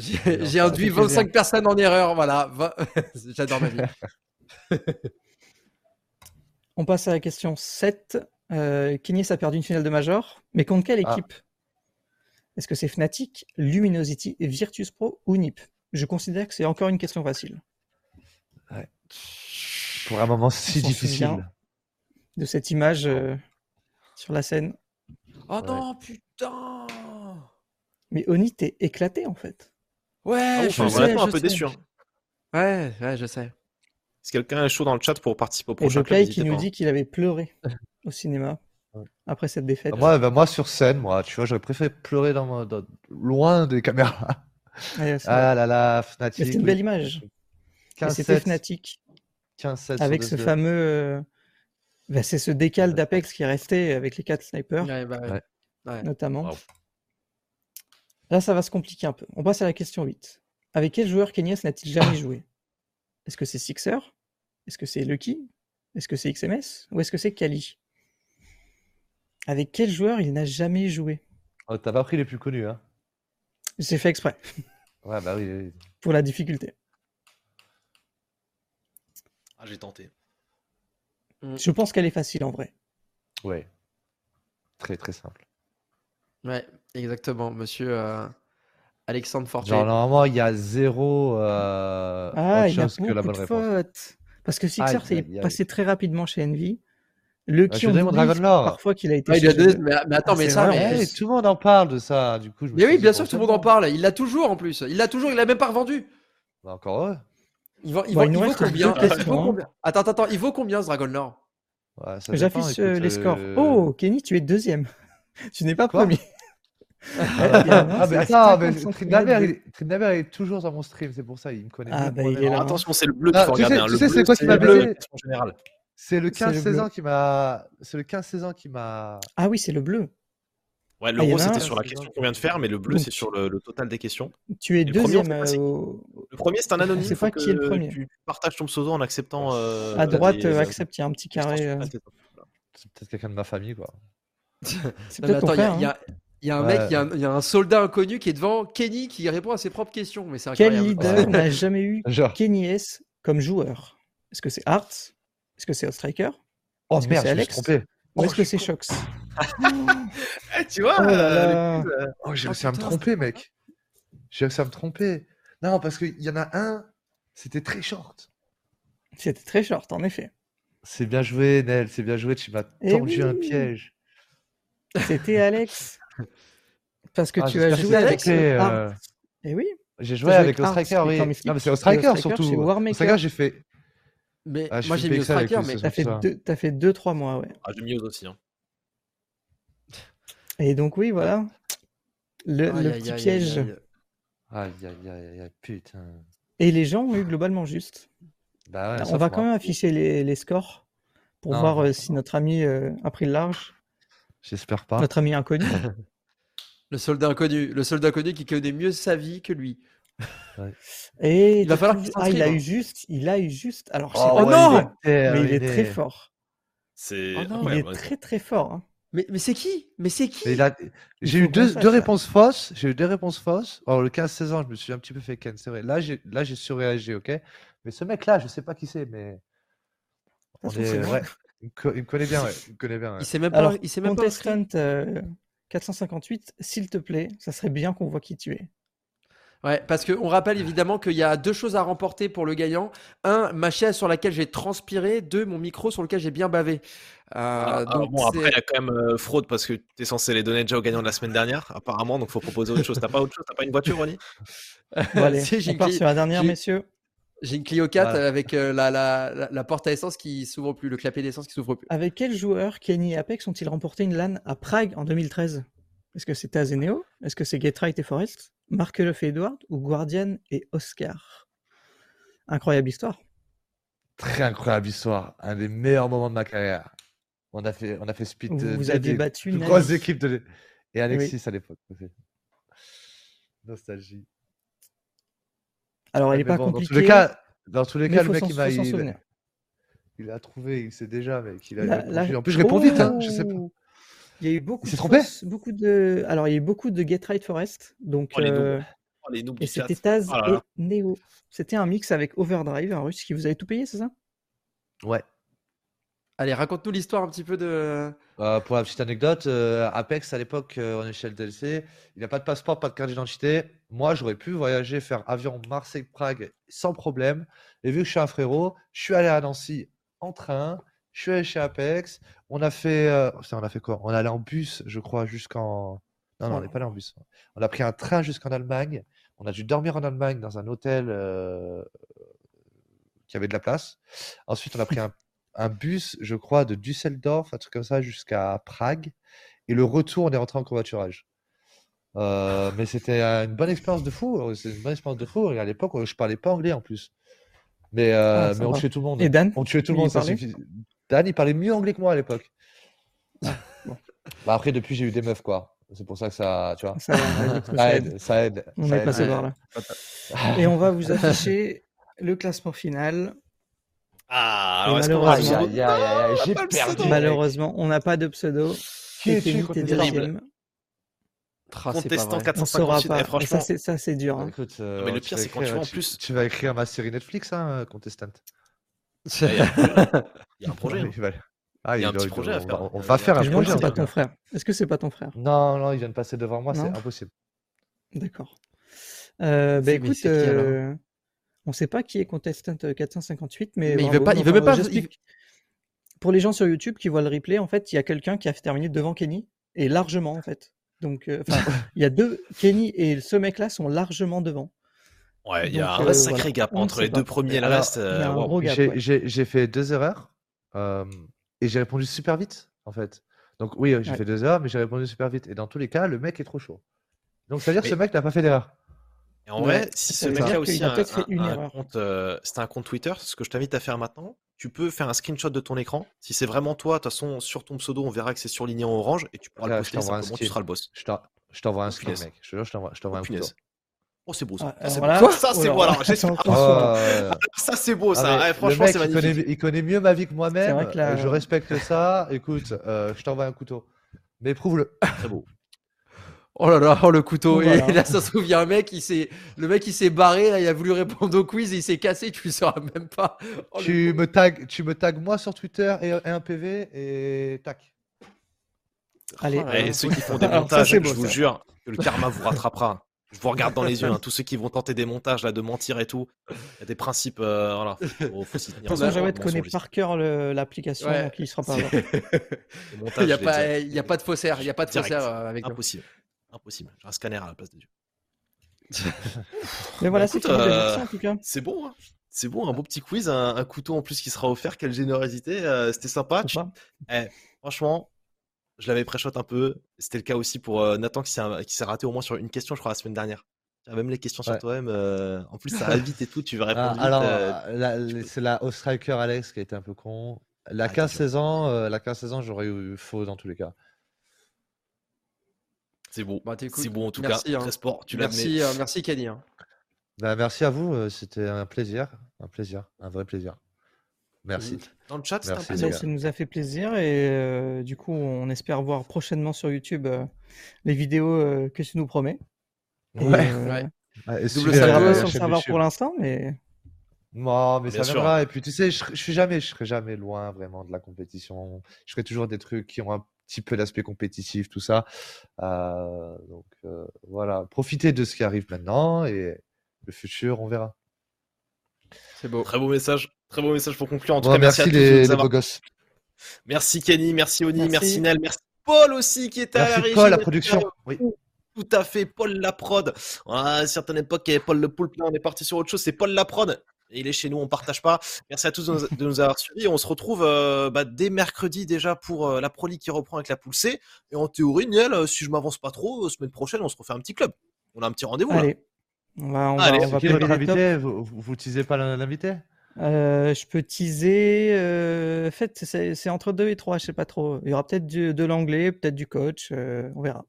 J'ai induit fait plaisir. 25 personnes en erreur. Voilà. J'adore ma vie. On passe à la question 7. Euh, Kenyes a perdu une finale de Major, mais contre quelle Ah. équipe? Est-ce que c'est Fnatic, Luminosity, Virtus Pro ou NiP? Je considère que c'est encore une question facile. Pour un moment si difficile. De cette image euh, sur la scène. Oh non, putain. Mais Oni, t'es éclaté en fait. Ouais, Ah, je je suis un peu déçu. hein. Ouais, ouais, je sais. Si quelqu'un est chaud dans le chat pour participer au Et prochain club, Jokai qui nous dit qu'il avait pleuré au cinéma Ouais. après cette défaite. Moi, bah, moi, sur scène, moi, tu vois, j'aurais préféré pleurer dans, loin des caméras. Ah vrai. là là, Fnatic. c'était une belle image. Et 15 C'était 7, Fnatic 15 7 sur avec ce fameux. euh, bah, c'est ce décal d'Apex qui est resté avec les quatre snipers. Ouais, bah, ouais. Ouais. Ouais. notamment. Wow. Là, ça va se compliquer un peu. On passe à la question 8. Avec quel joueur Kenyas n'a-t-il jamais joué? Est-ce que c'est Sixer? Est-ce que c'est Lucky? Est-ce que c'est XMS Ou est-ce que c'est Kali? Avec quel joueur il n'a jamais joué? Oh, T'as pas pris les plus connus, hein J'ai fait exprès, Ouais, bah oui, oui. pour la difficulté. Ah, j'ai tenté. Je pense qu'elle est facile en vrai. Ouais. Très très simple. Ouais, exactement, monsieur euh, Alexandre Fortier. Genre, normalement, il y a zéro euh, Ah, autre il y a chose que la bonne de réponse. fautes. Parce que Sixer s'est passé très rapidement chez Envy. Le Bah, qui on oublie parfois qu'il a été Ouais, il a chez donné- eux. mais, mais attends, Ah, mais ça, vrai, mais, Ouais, tout le monde en parle de ça. Du coup, je mais oui, bien sûr, tout le monde en parle. Il l'a toujours en plus. Il l'a toujours. Il l'a même pas revendu. Bah, encore heureux. Il, va, il, Bon, va- il il nous vaut combien Il vaut hein. combien Attends, attends. Il vaut combien ce Dragon Ouais, dépend, J'affiche euh, les scores. Oh, Kenny, tu es deuxième. tu n'es pas Quoi? premier. Ah, Il y a un, ah, mais c'est attends, mais 50 Trindamer, centimètres il, est- toujours dans mon stream, c'est pour ça, il me connaît Ah, bah, il est là. Attention, c'est le bleu Ah, qu'il faut tu sais- regarder. hein. tu Le sais, c'est quoi qui c'est m'a baisé. C'est le C'est le 15-16 bleu. ans qui m'a. C'est le 15-16 ans qui m'a. Ah oui, c'est le bleu. Ouais, le Ah, c'était sur la question qu'on vient de faire, mais le bleu, c'est sur le, le total des questions. Tu es deuxième euh, c'est Le premier, c'est un anonyme. sait faut pas qui est le premier. Tu partages ton pseudo en acceptant. euh, à droite. euh, accepte, il y a un petit carré. Ah, c'est ça. C'est peut-être quelqu'un de ma famille, quoi. C'est peut-être ton attends, il y a- frère. Il y, a, un Ouais. mec, il y a un, il y a un soldat inconnu qui est devant Kenny qui répond à ses propres questions. Mais c'est Quel leader n'a jamais eu Genre. Kenny S comme joueur Est-ce que c'est Hearts Est-ce que c'est Striker Oh que merde, c'est je me suis Alex? trompé. Ou Oh, est-ce que je c'est Shox? Eh, tu vois, Oh euh. Oh, j'ai Oh, réussi à me tromper, mec. J'ai réussi à me tromper. Non, parce qu'il y en a un, c'était très short. C'était très short, en effet. C'est bien joué, Nel, c'est bien joué. Tu m'as Eh tendu un piège. C'était Alex. Parce que Ah, tu as joué avec euh. Et oui, J'ai joué avec avec Ostriker, Hearts, oui. Non, mais c'est Ostriker Ostriker surtout. Ostriker, j'ai fait. Mais Ah, moi j'ai le mis striker, le mais t'as fait, ça. deux, t'as fait deux, trois mois, ouais. Ah, j'ai mis aux aussi. hein. Et donc, oui, voilà. Le, Aïe, le petit aïe, piège. aïe, aïe. Aïe, aïe, putain. Et les gens ont eu globalement juste. Bah ouais, On va quand même afficher les, les scores pour Non, voir non, euh, non, si notre ami euh, a pris le large. J'espère pas. Notre ami inconnu. Le soldat inconnu, le soldat inconnu qui connaît mieux sa vie que lui. Et Il va falloir qu'il ah, il a eu hein. juste, il a eu juste. Alors, Oh, ouais, non mais- il est mais il est très fort. C'est Oh non, Il est ouais. très très fort. hein. Mais, mais c'est qui? Mais c'est qui? A- J'ai eu deux, deux là. réponses fausses. J'ai eu deux réponses fausses. Alors, le 15-16 ans, je me suis un petit peu fait ken, c'est vrai. Là, j'ai là, j'ai surréagi, ok? Mais ce mec-là, je sais pas qui c'est, mais. On est, ouais. Il me co- il me connaît bien, ouais. Il me connaît bien. ouais. Il sait même pas. Alors, il sait même pas euh, 458, s'il te plaît, ça serait bien qu'on voit qui tu es. Ouais, parce qu'on rappelle évidemment qu'il y a deux choses à remporter pour le gagnant. Un, ma chaise sur laquelle j'ai transpiré. Deux, mon micro sur lequel j'ai bien bavé. Euh, Ah, ah, donc bon, après, il y a quand même euh, fraude parce que tu es censé les donner déjà au gagnant de la semaine dernière, apparemment, donc faut proposer autre chose. T'as pas autre chose? T'as pas une voiture, Ronnie? Bon, allez, Si, on part sur la dernière, messieurs. J'ai une Clio 4 Ouais. avec euh, la, la, porte à essence qui s'ouvre plus, le clapet d'essence qui s'ouvre plus. Avec quel joueur Kenny et Apex ont-ils remporté une LAN à Prague en 2013 Est-ce que c'était Azeneo? Est-ce que c'est Getright et Forest Markelov et Edward Ou Guardian et Oscar? Incroyable histoire. Très incroyable histoire. Un des meilleurs moments de ma carrière. On a fait, on a fait speed. Vous, euh, vous des battu plus Navi. grosses équipes de. Et oui. Alexis à l'époque. Nostalgie. Alors, elle n'est pas bon, dans tous les cas, dans tous les mais cas, le mec, il m'a, il, souvenir. il a trouvé, il sait déjà, mec. Il a, La-. En plus, je réponds vite, hein. Je sais pas. Oh Il y a eu beaucoup de trompé fausses- beaucoup de. Alors, il y a eu beaucoup de Get Right Forest. Donc, Oh, euh, Oh, et c'était Taz Oh là là. et Neo. C'était un mix avec Overdrive, un russe qui vous avait tout payé, c'est ça? Ouais. Allez, raconte-nous l'histoire un petit peu de. Euh, pour la petite anecdote, euh, Apex à l'époque, euh, on est chez le DLC, il n'a pas de passeport, pas de carte d'identité. Moi, j'aurais pu voyager, faire avion Marseille-Prague sans problème. Et vu que je suis un frérot, je suis allé à Nancy en train, je suis allé chez Apex. On a fait, euh, on a fait quoi? On est allé en bus, je crois, jusqu'en. Non, non, on n'est pas allé en bus. On a pris un train jusqu'en Allemagne. On a dû dormir en Allemagne dans un hôtel euh, qui avait de la place. Ensuite, on a pris un un bus, je crois, de Düsseldorf, un truc comme ça, jusqu'à Prague. Et le retour, on est rentré en covoiturage. Euh, mais c'était euh, une bonne expérience de fou. euh, C'est une bonne expérience de fou. Et à l'époque, je parlais pas anglais en plus. Mais, euh, Ah, mais on tuait tout le monde. Et Dan? On tuait tout le monde, ça suffit. Dan, il parlait mieux anglais que moi à l'époque. bon. Bah après, depuis, j'ai eu des meufs, quoi. C'est pour ça que ça, tu vois, Ça, aide. ça aide. On ça est aide. passé par là. Et on va vous afficher le classement final. Ah, alors malheureusement- j'ai perdu. Malheureusement, on n'a pas de pseudo. Qui t'es contestant deuxième. Tra, c'est pas Contestant vrai. On saura 458. pas. Eh, Et franchement, ça, c'est dur. hein. Écoute, mais euh, le tu pire, vas c'est quand écrire- tu vois en plus- Tu vas écrire ma série Netflix, hein, Contestant. il y a il y a un projet. hein. Il va- Ah, Il y a un petit projet à on va- faire. On, Euh, va faire Je un projet. c'est pas ton frère. Est-ce que c'est pas ton frère? Non, non, il vient de passer devant moi, c'est impossible. D'accord. Euh, bah écoute, euh, on sait pas qui est Contestant 458, mais, Mais il veut pas- il veut même euh, pas- pour les gens sur YouTube qui voient le replay, en fait, il y a quelqu'un qui a terminé devant Kenny et largement en fait. Donc, euh, il y a deux Kenny et ce mec-là sont largement devant. Ouais, il y a un euh, sacré gap entre les deux premiers et le reste. J'ai fait deux erreurs et j'ai répondu super vite en fait. Donc oui, j'ai fait deux erreurs, mais j'ai répondu super vite. Et dans tous les cas, le mec est trop chaud. Donc ça veut dire que ce mec n'a pas fait d'erreur. Et en vrai, si ce mec a aussi un, compte, euh, c'est un compte Twitter, ce que je t'invite à faire maintenant, tu peux faire un screenshot de ton écran. Si c'est vraiment toi, de toute façon, sur ton pseudo, on verra que c'est surligné en orange et tu pourras le poster simplement, tu seras le boss. Je t'envoie un screen, mec. Je je t'envoie un couteau. Oh, c'est beau ça. Ah, ça, c'est beau. Alors, ça, c'est beau ça. Ah, franchement, c'est magnifique. Il connaît, mieux ma vie que moi-même. Je respecte ça. Écoute, euh, je t'envoie un couteau. Mais prouve-le. Très beau. Oh là là, oh le couteau. Et là, ça se trouve, un mec, il s'est, le mec, il s'est barré, là, il a voulu répondre au quiz, et il s'est cassé, tu le sauras même pas. Oh, tu me tags, tu me tags moi sur Twitter et, un PV et tac. Allez, et ceux qui font des montages, je vous jure que le karma vous rattrapera. Je vous regarde dans les yeux, hein, tous ceux qui vont tenter des montages là, de mentir et tout. Il y a des principes, euh, voilà. Faut, faut s'y tenir. Jawed connaît par cœur l'application, donc il sera pas là. Il n'y a, pas, il a pas de faussaire, il y a pas de faussaire euh, avec Impossible. Impossible. J'ai un scanner à la place de Dieu. Mais voilà, c'est euh, en tout cas. C'est bon, hein. C'est bon, un beau petit quiz, un, couteau en plus qui sera offert. Quelle générosité. Euh, c'était sympa. Eh, franchement, je l'avais pré-shot un peu. C'était le cas aussi pour euh, Nathan qui s'est raté au moins sur une question, je crois, la semaine dernière. Même les questions sur toi-même. en plus, ça va vite et tout. Tu répondre ah, Alors, c'est la Striker Alex qui a été un peu con. La 15-16 ah, ans, la 15-16 ans, j'aurais eu faux dans tous les cas. C'est bon. Bah, c'est bon en tout cas. Hein. Très sport. Tu merci, euh, merci Kenny. Hein. Bah, merci à vous. Euh, c'était un plaisir, un plaisir, un vrai plaisir. Merci. Dans le chat, merci, ça nous a fait plaisir et euh, du coup, on espère voir prochainement sur YouTube les vidéos que tu nous promets. Ouais. ouais. ouais. Double pas sur le serveur pour l'instant, mais. Non, mais ça viendra. Et puis, tu sais, je, je suis jamais, je serai jamais loin vraiment de la compétition. Je ferai toujours des trucs qui ont un petit peu l'aspect compétitif, tout ça. Euh, donc euh, voilà, profitez de ce qui arrive maintenant et le futur, on verra. C'est beau. Très beau message. Très beau message pour conclure. En tout cas, merci, les, beaux gosses. Merci Kenny, merci Oni, merci. Nel, merci Paul aussi qui était à la régie. Paul, la production. Oui. Tout à fait, Paul la prod. à une certaine époque, il y avait Paul le poulpe. Là, on est parti sur autre chose. C'est Paul la prod il est chez nous, on partage pas. Merci à tous de nous avoir suivis. On se retrouve euh, bah, dès mercredi déjà pour euh, la Pro League qui reprend avec la poule C. Et en théorie, Niel, euh, si je m'avance pas trop, semaine prochaine, on se refait un petit club. On a un petit rendez-vous là. On va, on Allez, va, on va Vous, vous teasez pas l'invité? Je peux teaser. en fait, c'est entre deux et trois, je sais pas trop. Il y aura peut-être de l'anglais, peut-être du coach, on verra.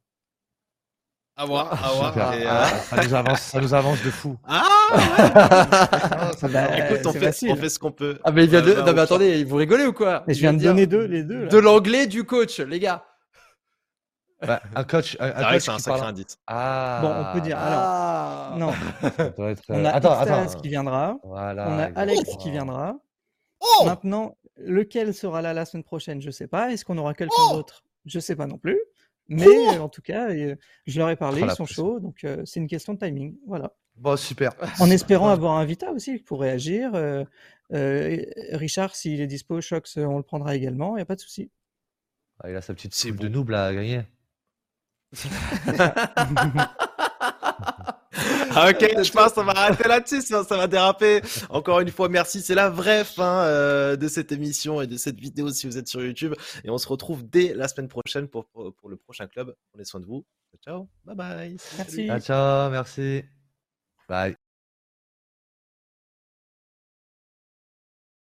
À voir, à voir. Ah, ça, nous avance, ça nous avance de fou. Ah ouais bah, Écoute, on fait, on fait, ce qu'on peut. Ah mais il vient de... non mais attendez, vous rigolez ou quoi? Je viens de donner deux, les deux. Là. De l'anglais, du coach, les gars. Bah, un coach, un, un coach c'est un sacré indice. Ah. Bon, on peut dire. Alors, ah. non. On a attends, attends. qui viendra. Voilà, on a Alex qui viendra. Oh Maintenant, lequel sera là la semaine prochaine? Je sais pas. Est-ce qu'on aura quelqu'un oh d'autre? Je sais pas non plus. Mais en tout cas, je leur ai parlé, ils sont chauds, donc c'est une question de timing. Voilà. Bon, super. En espérant avoir un Vita aussi pour réagir. Richard, s'il est dispo, Shox, on le prendra également, il n'y a pas de souci. Ah, il a sa petite cible de noob à gagner. Ah, ok, je pense qu'on va arrêter là-dessus, sinon ça va déraper. Encore une fois, merci. C'est la vraie fin euh, de cette émission et de cette vidéo si vous êtes sur YouTube. Et on se retrouve dès la semaine prochaine pour, pour, le prochain club. Prenez soin de vous. Ciao, bye bye. Merci. Ciao, ciao, merci. Bye.